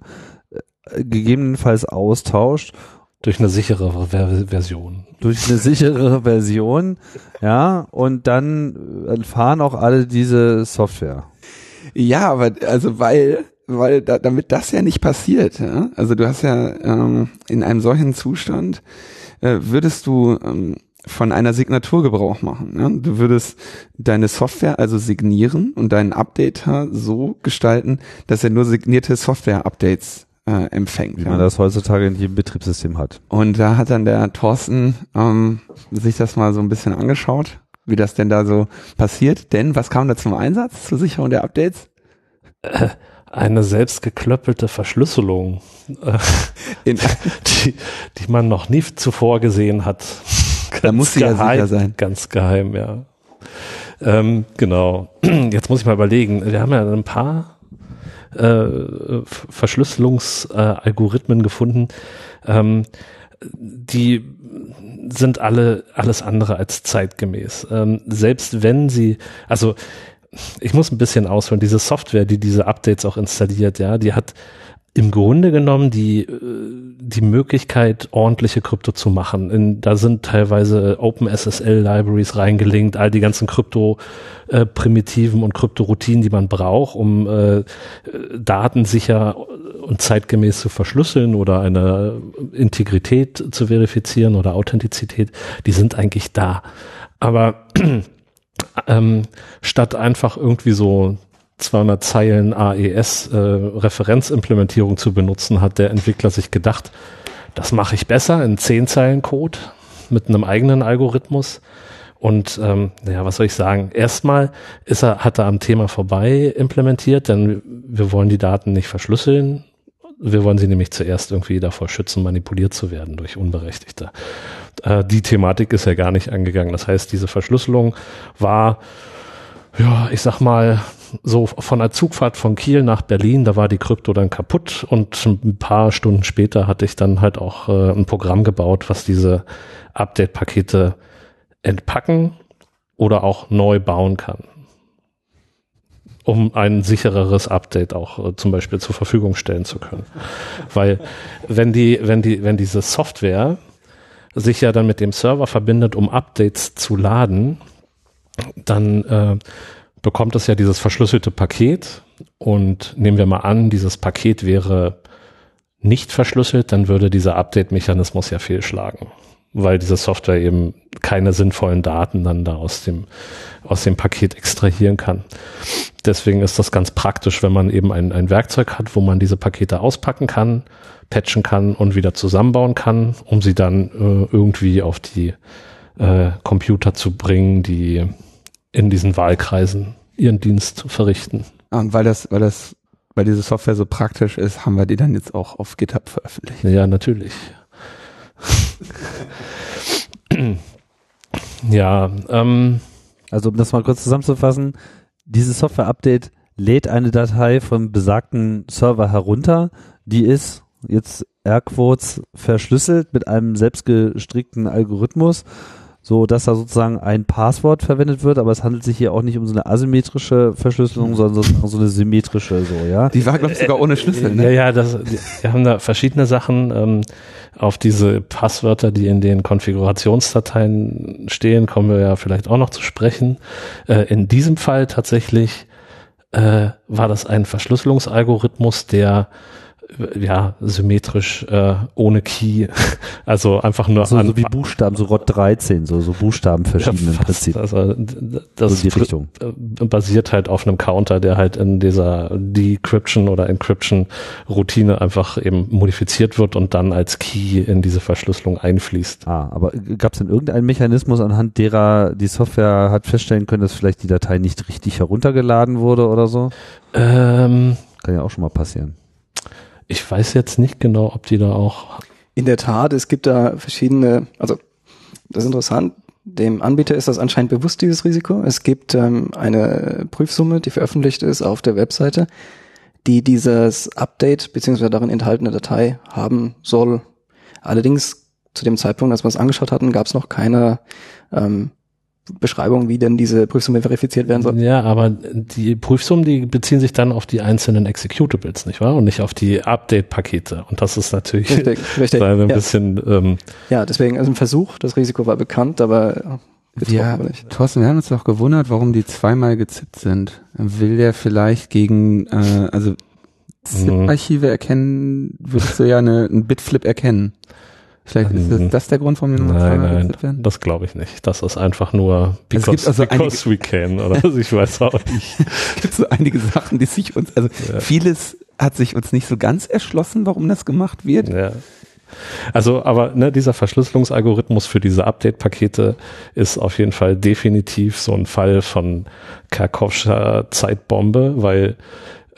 äh, gegebenenfalls austauscht Durch eine sichere Ver Version. durch eine sichere (laughs) Version, ja, und dann äh, fahren auch alle diese Software. Ja, aber also weil weil da, damit das ja nicht passiert, ja? also du hast ja ähm, in einem solchen Zustand äh, würdest du ähm, von einer Signatur Gebrauch machen. Ja? Du würdest deine Software also signieren und deinen Updater so gestalten, dass er nur signierte Software-Updates äh, empfängt. Wie ja? man das heutzutage in jedem Betriebssystem hat. Und da hat dann der Thorsten ähm, sich das mal so ein bisschen angeschaut, wie das denn da so passiert. Denn was kam da zum Einsatz zur Sicherung der Updates? Eine selbst geklöppelte Verschlüsselung, äh, In, (laughs) die, die man noch nie zuvor gesehen hat. Da muss sie ja sicher sein. Ganz geheim, ja. Ähm, genau. (clears throat) Jetzt muss ich mal überlegen. Wir haben ja ein paar äh, Verschlüsselungsalgorithmen gefunden, ähm, die sind alle alles andere als zeitgemäß. Ähm, selbst wenn sie, also ich muss ein bisschen ausholen, diese Software, die diese Updates auch installiert, ja, die hat im Grunde genommen die, äh, die Möglichkeit, ordentliche Krypto zu machen. In, da sind teilweise OpenSSL-Libraries reingelinkt, all die ganzen Krypto-Primitiven und Kryptoroutinen, die man braucht, um äh, Daten sicher und zeitgemäß zu verschlüsseln oder eine Integrität zu verifizieren oder Authentizität, die sind eigentlich da. Aber (clears throat) ähm, statt einfach irgendwie so 200 Zeilen AES äh, Referenzimplementierung zu benutzen, hat der Entwickler sich gedacht, das mache ich besser in 10 Zeilen Code mit einem eigenen Algorithmus. Und ähm, ja, was soll ich sagen? Erstmal ist er, hat er am Thema vorbei implementiert, denn wir wollen die Daten nicht verschlüsseln. Wir wollen sie nämlich zuerst irgendwie davor schützen, manipuliert zu werden durch Unberechtigte. Äh, die Thematik ist ja gar nicht angegangen. Das heißt, diese Verschlüsselung war, ja, ich sag mal, so von der Zugfahrt von Kiel nach Berlin, da war die Krypto dann kaputt und ein paar Stunden später hatte ich dann halt auch äh, ein Programm gebaut, was diese Update-Pakete entpacken oder auch neu bauen kann, um ein sichereres Update auch äh, zum Beispiel zur Verfügung stellen zu können. Weil wenn die, wenn die, wenn diese Software sich ja dann mit dem Server verbindet, um Updates zu laden, dann äh, bekommt es ja dieses verschlüsselte Paket und nehmen wir mal an, dieses Paket wäre nicht verschlüsselt, dann würde dieser Update-Mechanismus ja fehlschlagen, weil diese Software eben keine sinnvollen Daten dann da aus dem, aus dem Paket extrahieren kann. Deswegen ist das ganz praktisch, wenn man eben ein, ein Werkzeug hat, wo man diese Pakete auspacken kann, patchen kann und wieder zusammenbauen kann, um sie dann äh, irgendwie auf die äh, Computer zu bringen, die in diesen Wahlkreisen ihren Dienst verrichten. und weil das, weil das, weil diese Software so praktisch ist, haben wir die dann jetzt auch auf GitHub veröffentlicht. Ja, natürlich. ja, ähm, Also um das mal kurz zusammenzufassen, dieses Software-Update lädt eine Datei vom besagten Server herunter, die ist jetzt Airquotes verschlüsselt mit einem selbstgestrickten Algorithmus, so dass da sozusagen ein Passwort verwendet wird, aber es handelt sich hier auch nicht um so eine asymmetrische Verschlüsselung, sondern sozusagen so eine symmetrische, so, ja. Die war, glaube ich, sogar ohne Schlüssel, Ja, ne? ja, das, wir haben da verschiedene Sachen ähm, auf diese Passwörter, die in den Konfigurationsdateien stehen, kommen wir ja vielleicht auch noch zu sprechen. Äh, in diesem Fall tatsächlich äh, war das ein Verschlüsselungsalgorithmus, der äh, ja symmetrisch äh, ohne Key, (laughs) also einfach nur So, an so wie Buchstaben, so ROT 13, so, so Buchstaben verschieden im fast. Prinzip. Also das So die Richtung. äh, basiert halt auf einem Counter, der halt in dieser Decryption oder Encryption Routine einfach eben modifiziert wird und dann als Key in diese Verschlüsselung einfließt. Ah, aber gab es denn irgendeinen Mechanismus, anhand derer die Software hat feststellen können, dass vielleicht die Datei nicht richtig heruntergeladen wurde oder so? Ähm, Kann ja auch schon mal passieren. Ich weiß jetzt nicht genau, ob die da auch In der Tat, es gibt da verschiedene, also das ist interessant, dem Anbieter ist das anscheinend bewusst, dieses Risiko. Es gibt ähm, eine Prüfsumme, die veröffentlicht ist auf der Webseite, die dieses Update beziehungsweise darin enthaltene Datei haben soll. Allerdings zu dem Zeitpunkt, als wir es angeschaut hatten, gab es noch keine ähm, Beschreibung, wie denn diese Prüfsumme verifiziert werden soll. Ja, aber die Prüfsummen, die beziehen sich dann auf die einzelnen Executables, nicht wahr? Und nicht auf die Update-Pakete. Und das ist natürlich Richtig, (laughs) richtig. ein Ja. bisschen, ähm, ja, deswegen, also ein Versuch, das Risiko war bekannt, aber Ja. Thorsten, wir haben uns doch gewundert, warum die zweimal gezippt sind. Will der vielleicht gegen, äh, also ZIP-Archive erkennen, würdest du ja eine, einen Bitflip erkennen. Vielleicht ist das, Mhm. das der Grund, warum die nochmal nein, nein, werden? das glaube ich nicht. Das ist einfach nur Es because, gibt also because we can, oder? Also ich weiß auch nicht. (laughs) Es gibt so einige Sachen, die sich uns, also Ja. vieles hat sich uns nicht so ganz erschlossen, warum das gemacht wird. Ja. Also, aber ne, dieser Verschlüsselungsalgorithmus für diese Update-Pakete ist auf jeden Fall definitiv so ein Fall von Karkovscher Zeitbombe, weil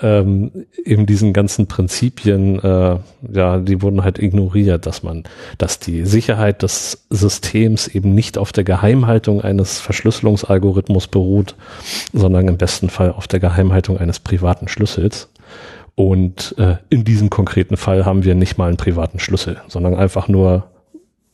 ähm, eben diesen ganzen Prinzipien, äh, ja, die wurden halt ignoriert, dass man, dass die Sicherheit des Systems eben nicht auf der Geheimhaltung eines Verschlüsselungsalgorithmus beruht, sondern im besten Fall auf der Geheimhaltung eines privaten Schlüssels. Und äh, in diesem konkreten Fall haben wir nicht mal einen privaten Schlüssel, sondern einfach nur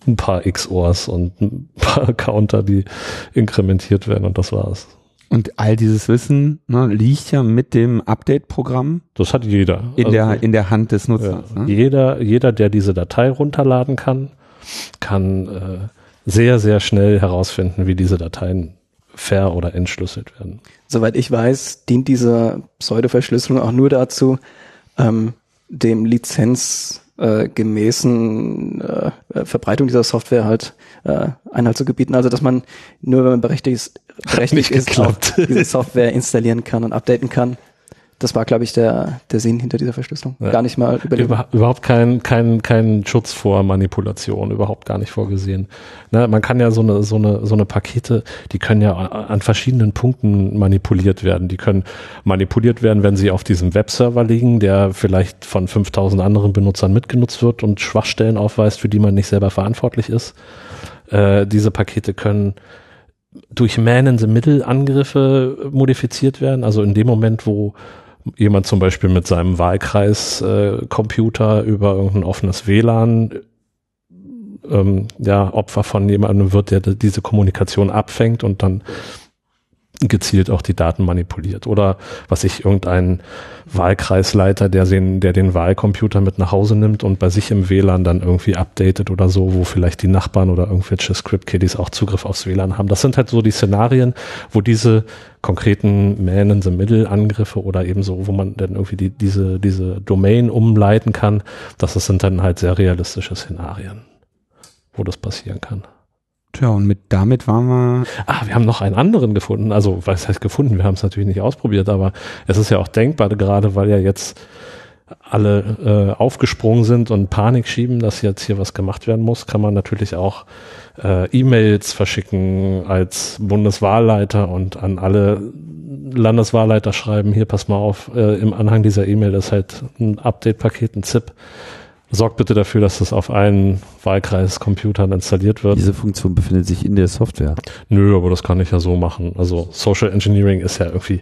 ein paar XORs und ein paar (laughs) Counter, die inkrementiert werden und das war's. Und all dieses Wissen ne, liegt ja mit dem Update-Programm Das hat jeder. in, Also, der, in der Hand des ja, Nutzers. ne? jeder, jeder, der diese Datei runterladen kann, kann äh, sehr, sehr schnell herausfinden, wie diese Dateien ver- oder entschlüsselt werden. Soweit ich weiß, dient diese Pseudo-Verschlüsselung auch nur dazu, ähm, dem Lizenz äh, gemäßen äh, äh, Verbreitung dieser Software halt äh, Einhalt zu gebieten. Also dass man nur wenn man berechtigt ist, berechtigt ist diese Software installieren kann und updaten kann. Das war, glaube ich, der, der Sinn hinter dieser Verschlüsselung. Ja. Gar nicht mal überlegen. Über, überhaupt kein, kein, kein Schutz vor Manipulation, überhaupt gar nicht vorgesehen. Ne, man kann ja so eine, so eine, so eine Pakete, die können ja an verschiedenen Punkten manipuliert werden. Die können manipuliert werden, wenn sie auf diesem Webserver liegen, der vielleicht von 5000 anderen Benutzern mitgenutzt wird und Schwachstellen aufweist, für die man nicht selber verantwortlich ist. Äh, diese Pakete können durch Man-in-the-Middle-Angriffe modifiziert werden. Also in dem Moment, wo jemand zum Beispiel mit seinem Wahlkreis-Computer über irgendein offenes WLAN ähm, ja, Opfer von jemandem wird, der diese Kommunikation abfängt und dann gezielt auch die Daten manipuliert. Oder was ich irgendein Wahlkreisleiter, der den, der den Wahlcomputer mit nach Hause nimmt und bei sich im WLAN dann irgendwie updatet oder so, wo vielleicht die Nachbarn oder irgendwelche Script-Kiddies auch Zugriff aufs WLAN haben. Das sind halt so die Szenarien, wo diese konkreten Man-in-the-Middle-Angriffe oder eben so, wo man dann irgendwie die, diese, diese Domain umleiten kann, das sind dann halt sehr realistische Szenarien, wo das passieren kann. Tja, und mit damit waren wir. Ah, wir haben noch einen anderen gefunden. Also, was heißt gefunden? Wir haben es natürlich nicht ausprobiert, aber es ist ja auch denkbar, gerade weil ja jetzt alle äh, aufgesprungen sind und Panik schieben, dass jetzt hier was gemacht werden muss, kann man natürlich auch äh, E-Mails verschicken als Bundeswahlleiter und an alle Landeswahlleiter schreiben, hier pass mal auf, äh, im Anhang dieser E-Mail ist halt ein Update-Paket, ein ZIP. Sorgt bitte dafür, dass das auf allen Wahlkreiscomputern installiert wird. Diese Funktion befindet sich in der Software. Nö, aber das kann ich ja so machen. Also Social Engineering ist ja irgendwie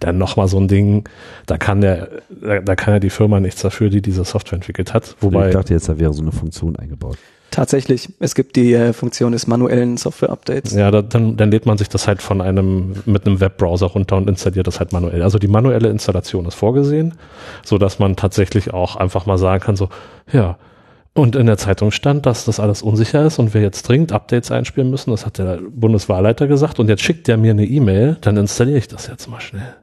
dann nochmal so ein Ding, da kann der, da, da kann ja die Firma nichts dafür, die diese Software entwickelt hat. Wobei, ich dachte jetzt, da wäre so eine Funktion eingebaut. Tatsächlich, es gibt die äh, Funktion des manuellen Software-Updates. ja, da, dann, dann lädt man sich das halt von einem, mit einem Webbrowser runter und installiert das halt manuell. Also die manuelle Installation ist vorgesehen, so dass man tatsächlich auch einfach mal sagen kann, so, ja, und in der Zeitung stand, dass das alles unsicher ist und wir jetzt dringend Updates einspielen müssen. Das hat der Bundeswahlleiter gesagt. Und jetzt schickt der mir eine E-Mail, dann installiere ich das jetzt mal schnell.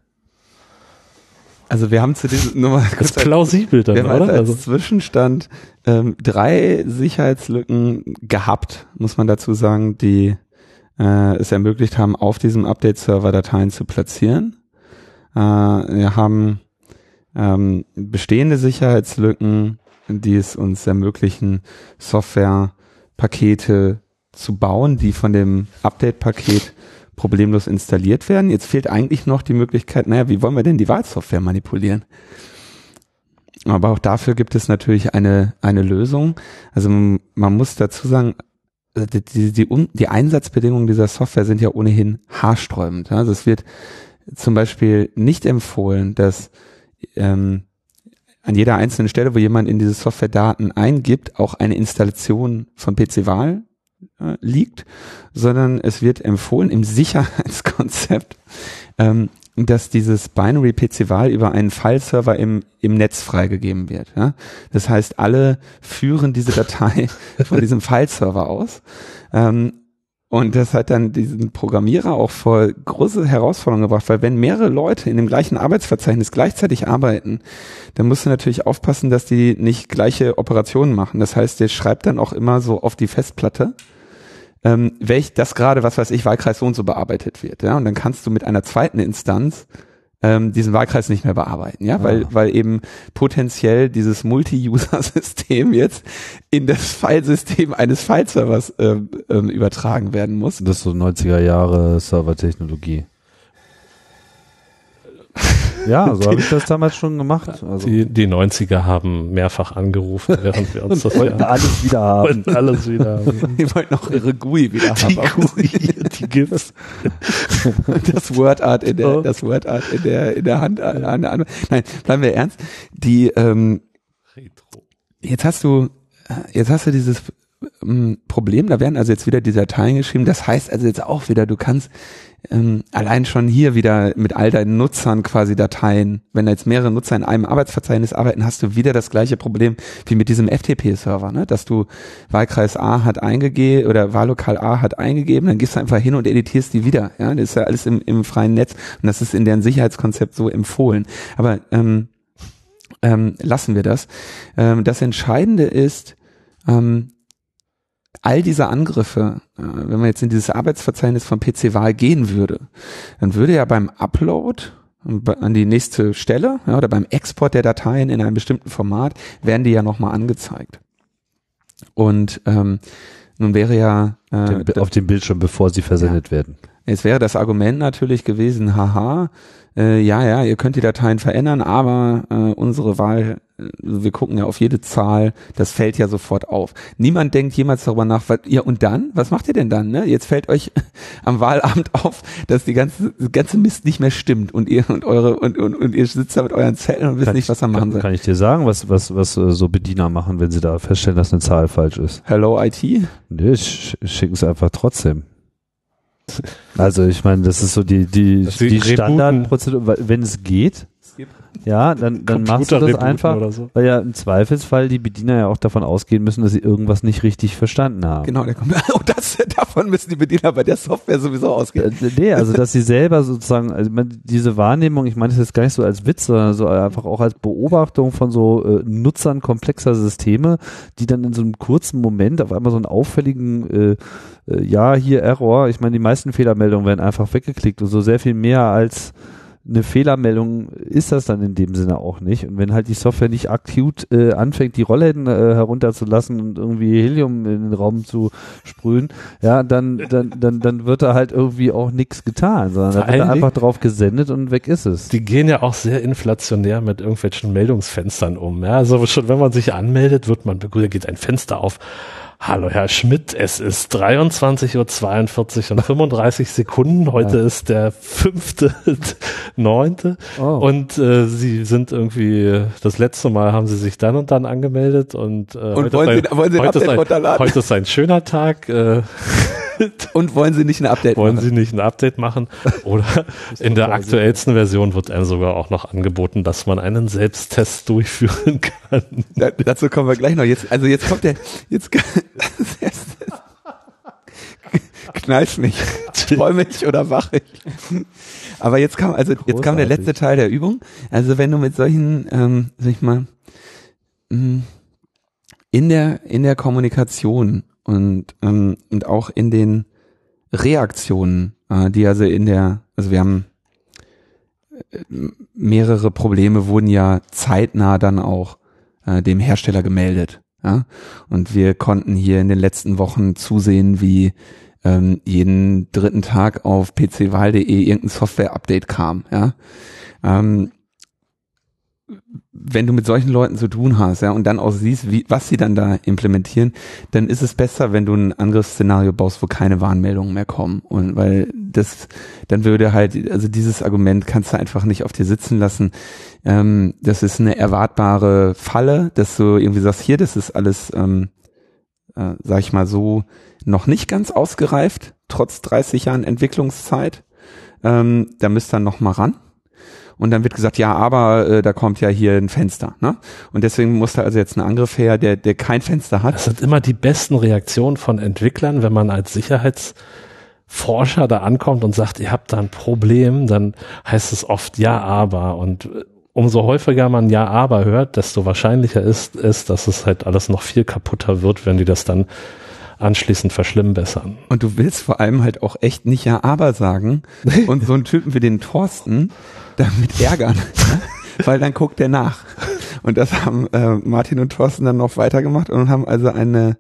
Also wir haben zu diesem nur mal Das kurz ist plausibel dann, wir haben oder? als, als Zwischenstand ähm, drei Sicherheitslücken gehabt, muss man dazu sagen, die äh, es ermöglicht haben, auf diesem Update-Server Dateien zu platzieren. Äh, wir haben ähm, bestehende Sicherheitslücken, die es uns ermöglichen, Softwarepakete zu bauen, die von dem Update-Paket problemlos installiert werden. Jetzt fehlt eigentlich noch die Möglichkeit, naja, wie wollen wir denn die Wahlsoftware manipulieren? Aber auch dafür gibt es natürlich eine, eine Lösung. Also man, muss dazu sagen, äh, die, die, die, die Einsatzbedingungen dieser Software sind ja ohnehin haarsträubend. Also es wird zum Beispiel nicht empfohlen, dass ähm, an jeder einzelnen Stelle, wo jemand in diese Software Daten eingibt, auch eine Installation von PC-Wahl äh, liegt, sondern es wird empfohlen im Sicherheitskonzept, ähm, dass dieses Binary PC-Wahl über einen File-Server im, im Netz freigegeben wird. Ja? Das heißt, alle führen diese Datei (laughs) von diesem File-Server aus. Ähm, und das hat dann diesen Programmierer auch vor große Herausforderungen gebracht, weil wenn mehrere Leute in dem gleichen Arbeitsverzeichnis gleichzeitig arbeiten, dann musst du natürlich aufpassen, dass die nicht gleiche Operationen machen. Das heißt, der schreibt dann auch immer so auf die Festplatte, ähm, welch das gerade, was weiß ich, Wahlkreis so und so bearbeitet wird. Ja? Und dann kannst du mit einer zweiten Instanz ähm, diesen Wahlkreis nicht mehr bearbeiten, ja, weil, Ah. weil eben potenziell dieses Multi-User-System (laughs) jetzt in das Filesystem eines Fileservers ähm, ähm, übertragen werden muss. Das ist so 90er Jahre Servertechnologie. Ja, (laughs) so habe ich das damals schon gemacht. Also Die, die 90er haben mehrfach angerufen, (laughs) während wir uns das wollten alles wieder haben. wollten alles wieder (laughs) haben. Die wollten auch ihre GUI wieder Die haben. GUI, die gibt's. das WordArt in der, Oh. das WordArt in der, in der Hand. An, an, an. Nein, bleiben wir ernst. Die, ähm, Retro. jetzt hast du, jetzt hast du dieses ähm, Problem, da werden also jetzt wieder die Dateien geschrieben. Das heißt also jetzt auch wieder, du kannst ähm, allein schon hier wieder mit all deinen Nutzern quasi Dateien, wenn da jetzt mehrere Nutzer in einem Arbeitsverzeichnis arbeiten, hast du wieder das gleiche Problem wie mit diesem FTP-Server, ne? dass du Wahlkreis A hat eingegeben oder Wahllokal A hat eingegeben, dann gehst du einfach hin und editierst die wieder. Ja, das ist ja alles im, im freien Netz und das ist in deren Sicherheitskonzept so empfohlen. Aber ähm, ähm, lassen wir das. Ähm, das Entscheidende ist, ähm, all diese Angriffe, äh, wenn man jetzt in dieses Arbeitsverzeichnis von PC-Wahl gehen würde, dann würde ja beim Upload an die nächste Stelle ja, oder beim Export der Dateien in einem bestimmten Format werden die ja nochmal angezeigt. Und ähm, nun wäre ja äh, auf dem Bildschirm, bevor sie versendet werden. Jetzt wäre das Argument natürlich gewesen, haha, äh, ja, ja, ihr könnt die Dateien verändern, aber äh, unsere Wahl, äh, wir gucken ja auf jede Zahl, das fällt ja sofort auf. Niemand denkt jemals darüber nach, was, ja und dann? Was macht ihr denn dann? Ne? Jetzt fällt euch (laughs) am Wahlabend (laughs) auf, dass die ganze, die ganze Mist nicht mehr stimmt und ihr und eure und, und, und ihr sitzt da mit euren Zetteln und wisst nicht, ich- was ihr machen kann, sollt. kann ich dir sagen, was, was, was äh, so Bediener machen, wenn sie da feststellen, dass eine Zahl falsch ist? Hello IT? Nee, sch schicken es einfach trotzdem. Also ich meine, das ist so die, die, die. Standardprozedur, wenn es geht, ja, dann, dann machst du das einfach, oder so. weil ja im Zweifelsfall die Bediener ja auch davon ausgehen müssen, dass sie irgendwas nicht richtig verstanden haben. Genau, der kommt. (laughs) Oh, das, davon müssen die Bediener bei der Software sowieso ausgehen. Äh, Nee, also dass sie selber sozusagen, also ich meine, diese Wahrnehmung, ich meine das jetzt gar nicht so als Witz, sondern so einfach auch als Beobachtung von so äh, Nutzern komplexer Systeme, die dann in so einem kurzen Moment auf einmal so einen auffälligen, äh, äh, ja, hier Error, ich meine, die meisten Fehlermeldungen werden einfach weggeklickt und so sehr viel mehr als eine Fehlermeldung ist das dann in dem Sinne auch nicht. Und wenn halt die Software nicht akut äh, anfängt, die Rollläden äh, herunterzulassen und irgendwie Helium in den Raum zu sprühen, ja, dann, dann, dann, dann wird da halt irgendwie auch nichts getan, sondern da wird da einfach drauf gesendet und weg ist es. Die gehen ja auch sehr inflationär mit irgendwelchen Meldungsfenstern um. Ja, also schon wenn man sich anmeldet, wird man begrüßt, geht ein Fenster auf. Hallo Herr Schmidt, es ist 23.42 Uhr und 35 Sekunden. Heute ist der fünfte, (laughs) neunte. Oh. Und äh, Sie sind irgendwie, das letzte Mal haben Sie sich dann und dann angemeldet und, äh, Und heute, wollen ist Sie- wollen Sie ein heute, ist ein, heute ist ein schöner Tag. Äh, (laughs) (laughs) Und wollen Sie nicht ein Update wollen machen? Sie nicht ein Update machen? Oder (laughs) in der aktuellsten Version wird einem sogar auch noch angeboten, dass man einen Selbsttest durchführen (laughs) kann. Da, dazu kommen wir gleich noch. Jetzt, also jetzt kommt der, jetzt knallt mich, träume ich oder wache ich. Aber jetzt kam, also jetzt kam der letzte Teil der Übung. Also wenn du mit solchen, ähm, sag ich mal, mh, in der in der Kommunikation und ähm, und auch in den Reaktionen, äh, die also in der, also wir haben äh, mehrere Probleme wurden ja zeitnah dann auch äh, dem Hersteller gemeldet. Ja? Und wir konnten hier in den letzten Wochen zusehen, wie ähm, jeden dritten Tag auf pcwahl.de irgendein Software-Update kam. Ja? Ähm, wenn du mit solchen Leuten zu tun hast, ja, und dann auch siehst, wie, was sie dann da implementieren, dann ist es besser, wenn du ein Angriffsszenario baust, wo keine Warnmeldungen mehr kommen. Und weil das, dann würde halt, also dieses Argument kannst du einfach nicht auf dir sitzen lassen. Ähm, das ist eine erwartbare Falle, dass du irgendwie sagst, hier, das ist alles ähm, äh, sag ich mal so, noch nicht ganz ausgereift, trotz 30 Jahren Entwicklungszeit. Ähm, da müsst ihr noch mal ran. Und dann wird gesagt, ja, aber äh, da kommt ja hier ein Fenster. Ne? Und deswegen muss da also jetzt ein Angriff her, der, der kein Fenster hat. Das sind immer die besten Reaktionen von Entwicklern, wenn man als Sicherheitsforscher da ankommt und sagt, ihr habt da ein Problem, dann heißt es oft ja, aber. Und äh, umso häufiger man ja, aber hört, desto wahrscheinlicher ist es, dass es halt alles noch viel kaputter wird, wenn die das dann anschließend verschlimmbessern. Und du willst vor allem halt auch echt nicht ja aber sagen (laughs) und so einen Typen wie den Thorsten damit ärgern, ne? (laughs) weil dann guckt der nach. Und das haben äh, Martin und Thorsten dann noch weitergemacht und haben also eine,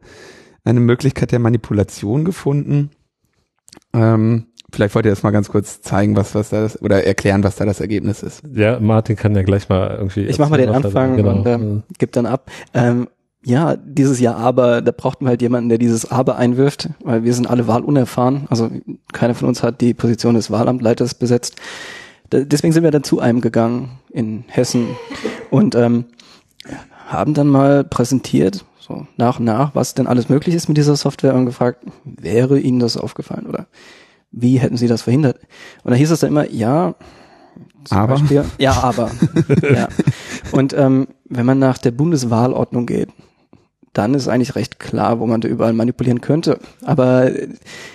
eine Möglichkeit der Manipulation gefunden. Ähm, vielleicht wollt ihr das mal ganz kurz zeigen, was, was da das, oder erklären, was da das Ergebnis ist. Ja, Martin kann ja gleich mal irgendwie. Ich mach mal den er- Anfang genau. und ähm, gib dann ab. Ähm, ja, dieses Ja, aber, da braucht man halt jemanden, der dieses Aber einwirft, weil wir sind alle wahlunerfahren. Also keiner von uns hat die Position des Wahlamtleiters besetzt. Deswegen sind wir dann zu einem gegangen in Hessen und ähm, haben dann mal präsentiert, so nach und nach, was denn alles möglich ist mit dieser Software und gefragt, wäre Ihnen das aufgefallen oder wie hätten Sie das verhindert? Und da hieß es dann immer, ja, zum Aber? Beispiel, ja, aber. (laughs) ja. Und ähm, wenn man nach der Bundeswahlordnung geht, dann ist eigentlich recht klar, wo man da überall manipulieren könnte. Aber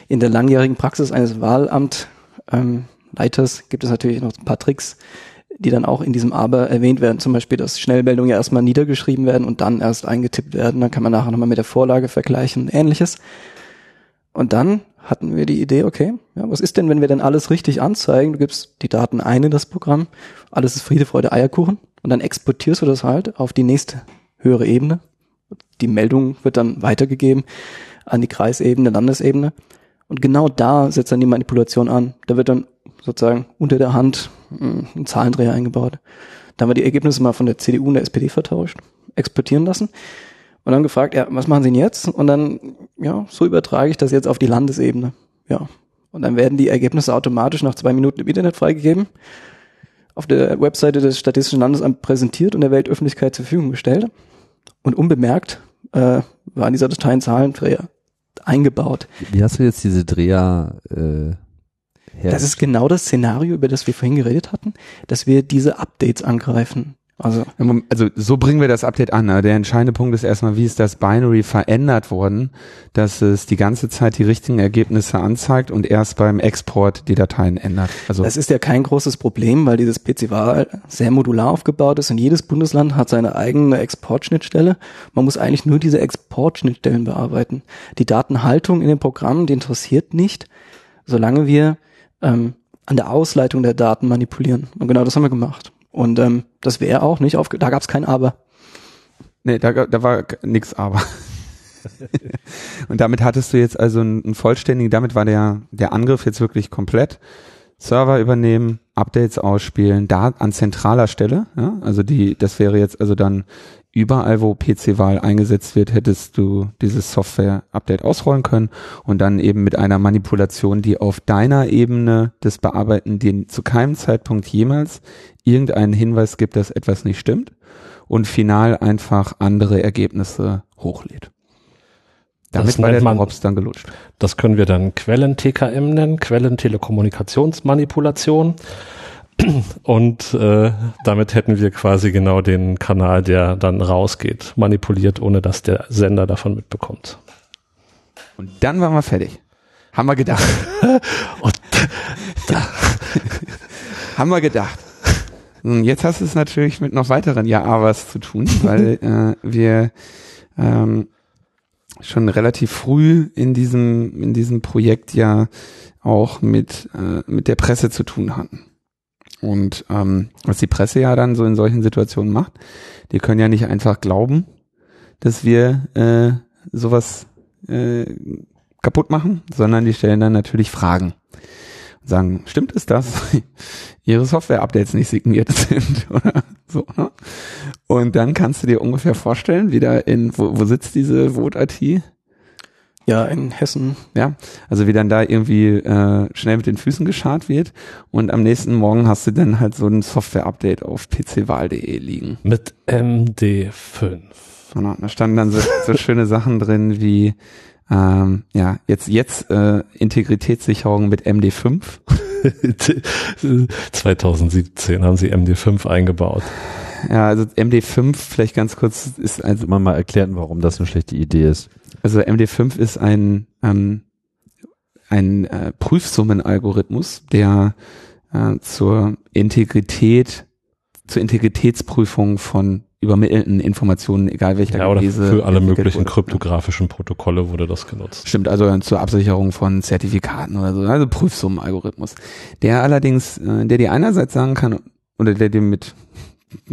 in der langjährigen Praxis eines Wahlamtleiters ähm, Leiters gibt es natürlich noch ein paar Tricks, die dann auch in diesem Aber erwähnt werden. Zum Beispiel, dass Schnellmeldungen ja erstmal niedergeschrieben werden und dann erst eingetippt werden. Dann kann man nachher nochmal mit der Vorlage vergleichen und ähnliches. Und dann hatten wir die Idee, okay, ja, was ist denn, wenn wir denn alles richtig anzeigen? Du gibst die Daten ein in das Programm, alles ist Friede, Freude, Eierkuchen und dann exportierst du das halt auf die nächste höhere Ebene. Die Meldung wird dann weitergegeben an die Kreisebene, Landesebene. Und genau da setzt dann die Manipulation an. Da wird dann sozusagen unter der Hand mh, ein Zahlendreher eingebaut. Da haben wir die Ergebnisse mal von der CDU und der SPD vertauscht, exportieren lassen und dann gefragt, ja, was machen Sie denn jetzt? Und dann, ja, so übertrage ich das jetzt auf die Landesebene. Ja. Und dann werden die Ergebnisse automatisch nach zwei Minuten im Internet freigegeben, auf der Webseite des Statistischen Landesamts präsentiert und der Weltöffentlichkeit zur Verfügung gestellt. Und unbemerkt äh, waren diese Dateien Zahlendreher eingebaut. Wie hast du jetzt diese Dreher äh, her? Das ist genau das Szenario, über das wir vorhin geredet hatten, dass wir diese Updates angreifen. Also Also so bringen wir das Update an. Ne? Der entscheidende Punkt ist erstmal, wie ist das Binary verändert worden, dass es die ganze Zeit die richtigen Ergebnisse anzeigt und erst beim Export die Dateien ändert. Also Das ist ja kein großes Problem, weil dieses PC-Wahl sehr modular aufgebaut ist und jedes Bundesland hat seine eigene Exportschnittstelle. Man muss eigentlich nur diese Exportschnittstellen bearbeiten. Die Datenhaltung in den Programmen, die interessiert nicht, solange wir ähm, an der Ausleitung der Daten manipulieren. Und genau das haben wir gemacht. Und ähm, das wäre auch nicht aufge... Da gab es kein Aber. nee, da, da war nix aber. (laughs) und damit hattest du jetzt also einen, einen vollständigen, damit war der, der Angriff jetzt wirklich komplett. Server übernehmen, Updates ausspielen, da an zentraler Stelle, ja, also die, das wäre jetzt also dann überall, wo PC-Wahl eingesetzt wird, hättest du dieses Software-Update ausrollen können und dann eben mit einer Manipulation, die auf deiner Ebene des Bearbeiten dir zu keinem Zeitpunkt jemals irgendeinen Hinweis gibt, dass etwas nicht stimmt und final einfach andere Ergebnisse hochlädt. Damit Das war der man- Drops dann gelutscht. Das können wir dann Quellen-TKM nennen, Quellentelekommunikationsmanipulation. Und äh, damit hätten wir quasi genau den Kanal, der dann rausgeht, manipuliert, ohne dass der Sender davon mitbekommt. Und dann waren wir fertig. Haben wir gedacht. (laughs) Und (laughs) Haben wir gedacht. Nun, Jetzt hast du es natürlich mit noch weiteren Ja-Abers zu tun, weil (laughs) äh, wir ähm, schon relativ früh in diesem, in diesem Projekt ja auch mit, äh, mit der Presse zu tun hatten. Und ähm, was die Presse ja dann so in solchen Situationen macht, die können ja nicht einfach glauben, dass wir äh, sowas äh, kaputt machen, sondern die stellen dann natürlich Fragen und sagen, stimmt es, dass (laughs) ihre Software-Updates nicht signiert sind (laughs) oder so. Ne? Und dann kannst du dir ungefähr vorstellen, wie da in, wo, wo sitzt diese Vote-IT? Ja, in Hessen. Ja, also wie dann da irgendwie äh, schnell mit den Füßen geschart wird und am nächsten Morgen hast du dann halt so ein Software-Update auf pcwahl.de liegen. mit MD5. Genau, da standen dann so, so schöne Sachen drin wie ähm, ja, jetzt jetzt äh, Integritätssicherung mit MD5. 2017 (laughs) haben sie MD5 eingebaut. Ja, also MD5 vielleicht ganz kurz ist also man mal erklären, warum das eine schlechte Idee ist. Also MD5 ist ein ähm, ein äh, Prüfsummenalgorithmus, der äh, zur Integrität zur Integritätsprüfung von übermittelten Informationen, egal welcher ja, oder für alle möglichen wurde. kryptografischen Protokolle wurde das genutzt. Stimmt, also zur Absicherung von Zertifikaten oder so, also Prüfsummenalgorithmus. Der allerdings, äh, der dir einerseits sagen kann, oder der dir mit,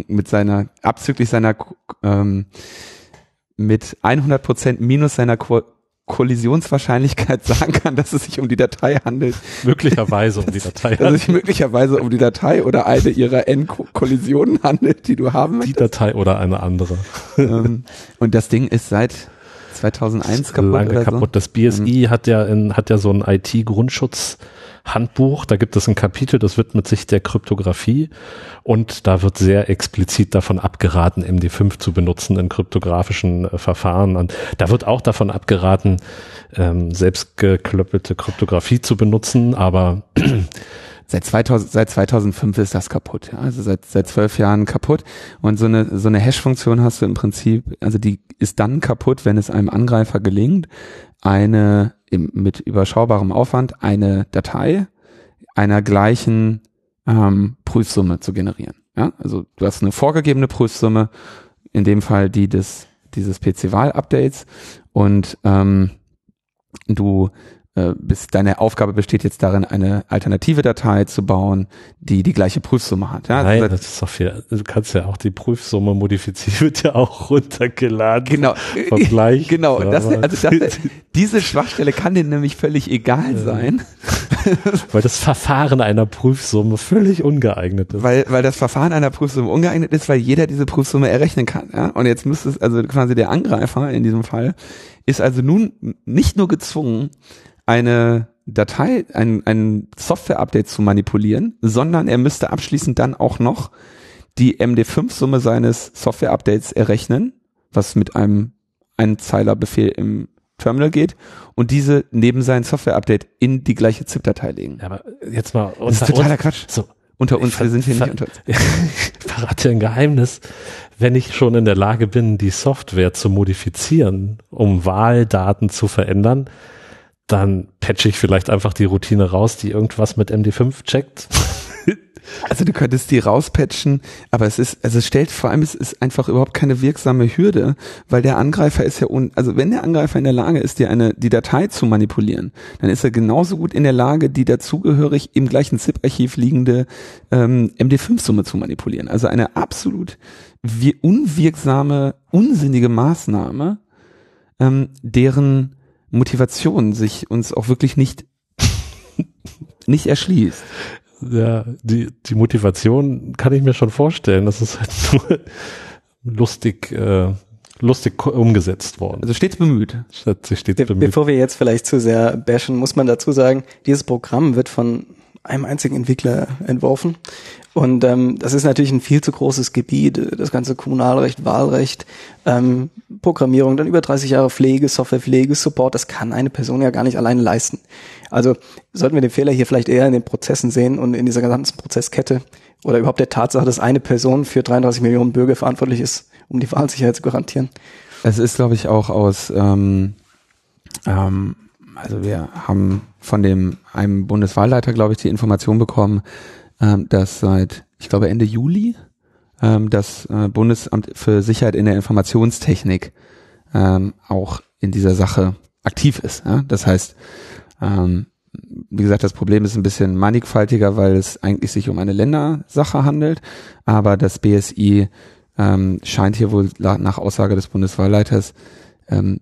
mit seiner, abzüglich seiner, ähm, mit 100% minus seiner Ko Kollisionswahrscheinlichkeit (laughs) sagen kann, dass es sich um die Datei handelt, Möglicherweise um (laughs) die Datei. dass es sich möglicherweise um die Datei oder eine ihrer N-Kollisionen handelt, die du haben die möchtest. Datei oder eine andere. ähm, und das Ding ist seit 2001 kaputt Lange kaputt. Das BSI hat ja in, hat ja so ein IT-Grundschutz-Handbuch. Da gibt es ein Kapitel, das widmet sich der Kryptographie. Und da wird sehr explizit davon abgeraten, MD5 zu benutzen in kryptografischen äh, Verfahren. Und da wird auch davon abgeraten, ähm, selbstgeklöppelte Kryptographie zu benutzen. Aber Seit 2000, seit 2005 ist das kaputt. Ja? Also seit seit zwölf Jahren kaputt. Und so eine so eine Hash-Funktion hast du im Prinzip, also die ist dann kaputt, wenn es einem Angreifer gelingt, eine im, mit überschaubarem Aufwand eine Datei einer gleichen ähm, Prüfsumme zu generieren. Ja? Also du hast eine vorgegebene Prüfsumme, in dem Fall die des dieses PC-Wahl-Updates und ähm, du äh, bist, deine Aufgabe besteht jetzt darin, eine alternative Datei zu bauen, die die gleiche Prüfsumme hat. Ja? nein, Also das ist doch viel. Du kannst ja auch die Prüfsumme modifizieren, (laughs) wird ja auch runtergeladen. Genau, Vergleich. (laughs) genau. Das, also das, (laughs) diese Schwachstelle kann dir nämlich völlig egal sein, Weil das Verfahren einer Prüfsumme völlig ungeeignet ist. weil, weil das Verfahren einer Prüfsumme ungeeignet ist, weil jeder diese Prüfsumme errechnen kann. Ja? Und jetzt müsste es, also quasi der Angreifer in diesem Fall, ist also nun nicht nur gezwungen, eine Datei, ein, ein Software-Update zu manipulieren, sondern er müsste abschließend dann auch noch die MD5-Summe seines Software-Updates errechnen, was mit einem Einzeiler-Befehl im Terminal geht und diese neben sein Software-Update in die gleiche ZIP-Datei legen. Ja, aber jetzt mal Das ist unter totaler uns. Quatsch. So, Unter uns, wir sind hier nicht unter (laughs) ich verrate ein Geheimnis. Wenn ich schon in der Lage bin, die Software zu modifizieren, um Wahldaten zu verändern, dann patche ich vielleicht einfach die Routine raus, die irgendwas mit MD5 checkt. (laughs) Also du könntest die rauspatchen, aber es ist, also es stellt vor allem, es ist einfach überhaupt keine wirksame Hürde, weil der Angreifer ist ja un, also wenn der Angreifer in der Lage ist, dir eine, die Datei zu manipulieren, dann ist er genauso gut in der Lage, die dazugehörig im gleichen ZIP-Archiv liegende ähm, MD5-Summe zu manipulieren. Also eine absolut wir, unwirksame, unsinnige Maßnahme, ähm, deren Motivation sich uns auch wirklich nicht nicht erschließt. Ja, die, die Motivation kann ich mir schon vorstellen. Das ist halt nur lustig, äh, lustig umgesetzt worden. Also stets bemüht. Stets Be bemüht. bevor wir jetzt vielleicht zu sehr bashen, muss man dazu sagen, dieses Programm wird von einem einzigen Entwickler entworfen. Und ähm, das ist natürlich ein viel zu großes Gebiet, äh, das ganze Kommunalrecht, Wahlrecht, ähm, Programmierung, dann über 30 Jahre Pflege, Softwarepflege, Support, das kann eine Person ja gar nicht alleine leisten. Also sollten wir den Fehler hier vielleicht eher in den Prozessen sehen und in dieser ganzen Prozesskette oder überhaupt der Tatsache, dass eine Person für 33 Millionen Bürger verantwortlich ist, um die Wahlsicherheit zu garantieren. Es ist, glaube ich, auch aus, ähm, ähm, also wir haben von dem einem Bundeswahlleiter, glaube ich, die Information bekommen, ähm, dass seit, ich glaube, Ende Juli ähm, das äh, Bundesamt für Sicherheit in der Informationstechnik ähm, auch in dieser Sache aktiv ist. Ja? Das heißt, ähm, wie gesagt, das Problem ist ein bisschen mannigfaltiger, weil es eigentlich sich um eine Ländersache handelt, aber das BSI ähm, scheint hier wohl nach Aussage des Bundeswahlleiters ähm,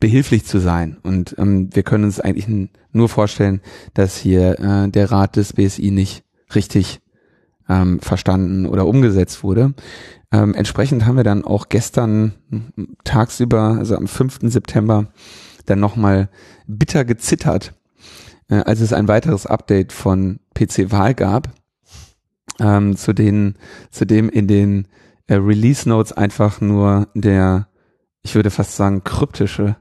behilflich zu sein. Und ähm, wir können uns eigentlich nur vorstellen, dass hier äh, der Rat des BSI nicht richtig ähm, verstanden oder umgesetzt wurde. Ähm, entsprechend haben wir dann auch gestern tagsüber, also am 5. September, dann nochmal bitter gezittert, äh, als es ein weiteres Update von PC Wahl gab, ähm, zu denen, zu dem in den äh, Release Notes einfach nur der ich würde fast sagen, kryptische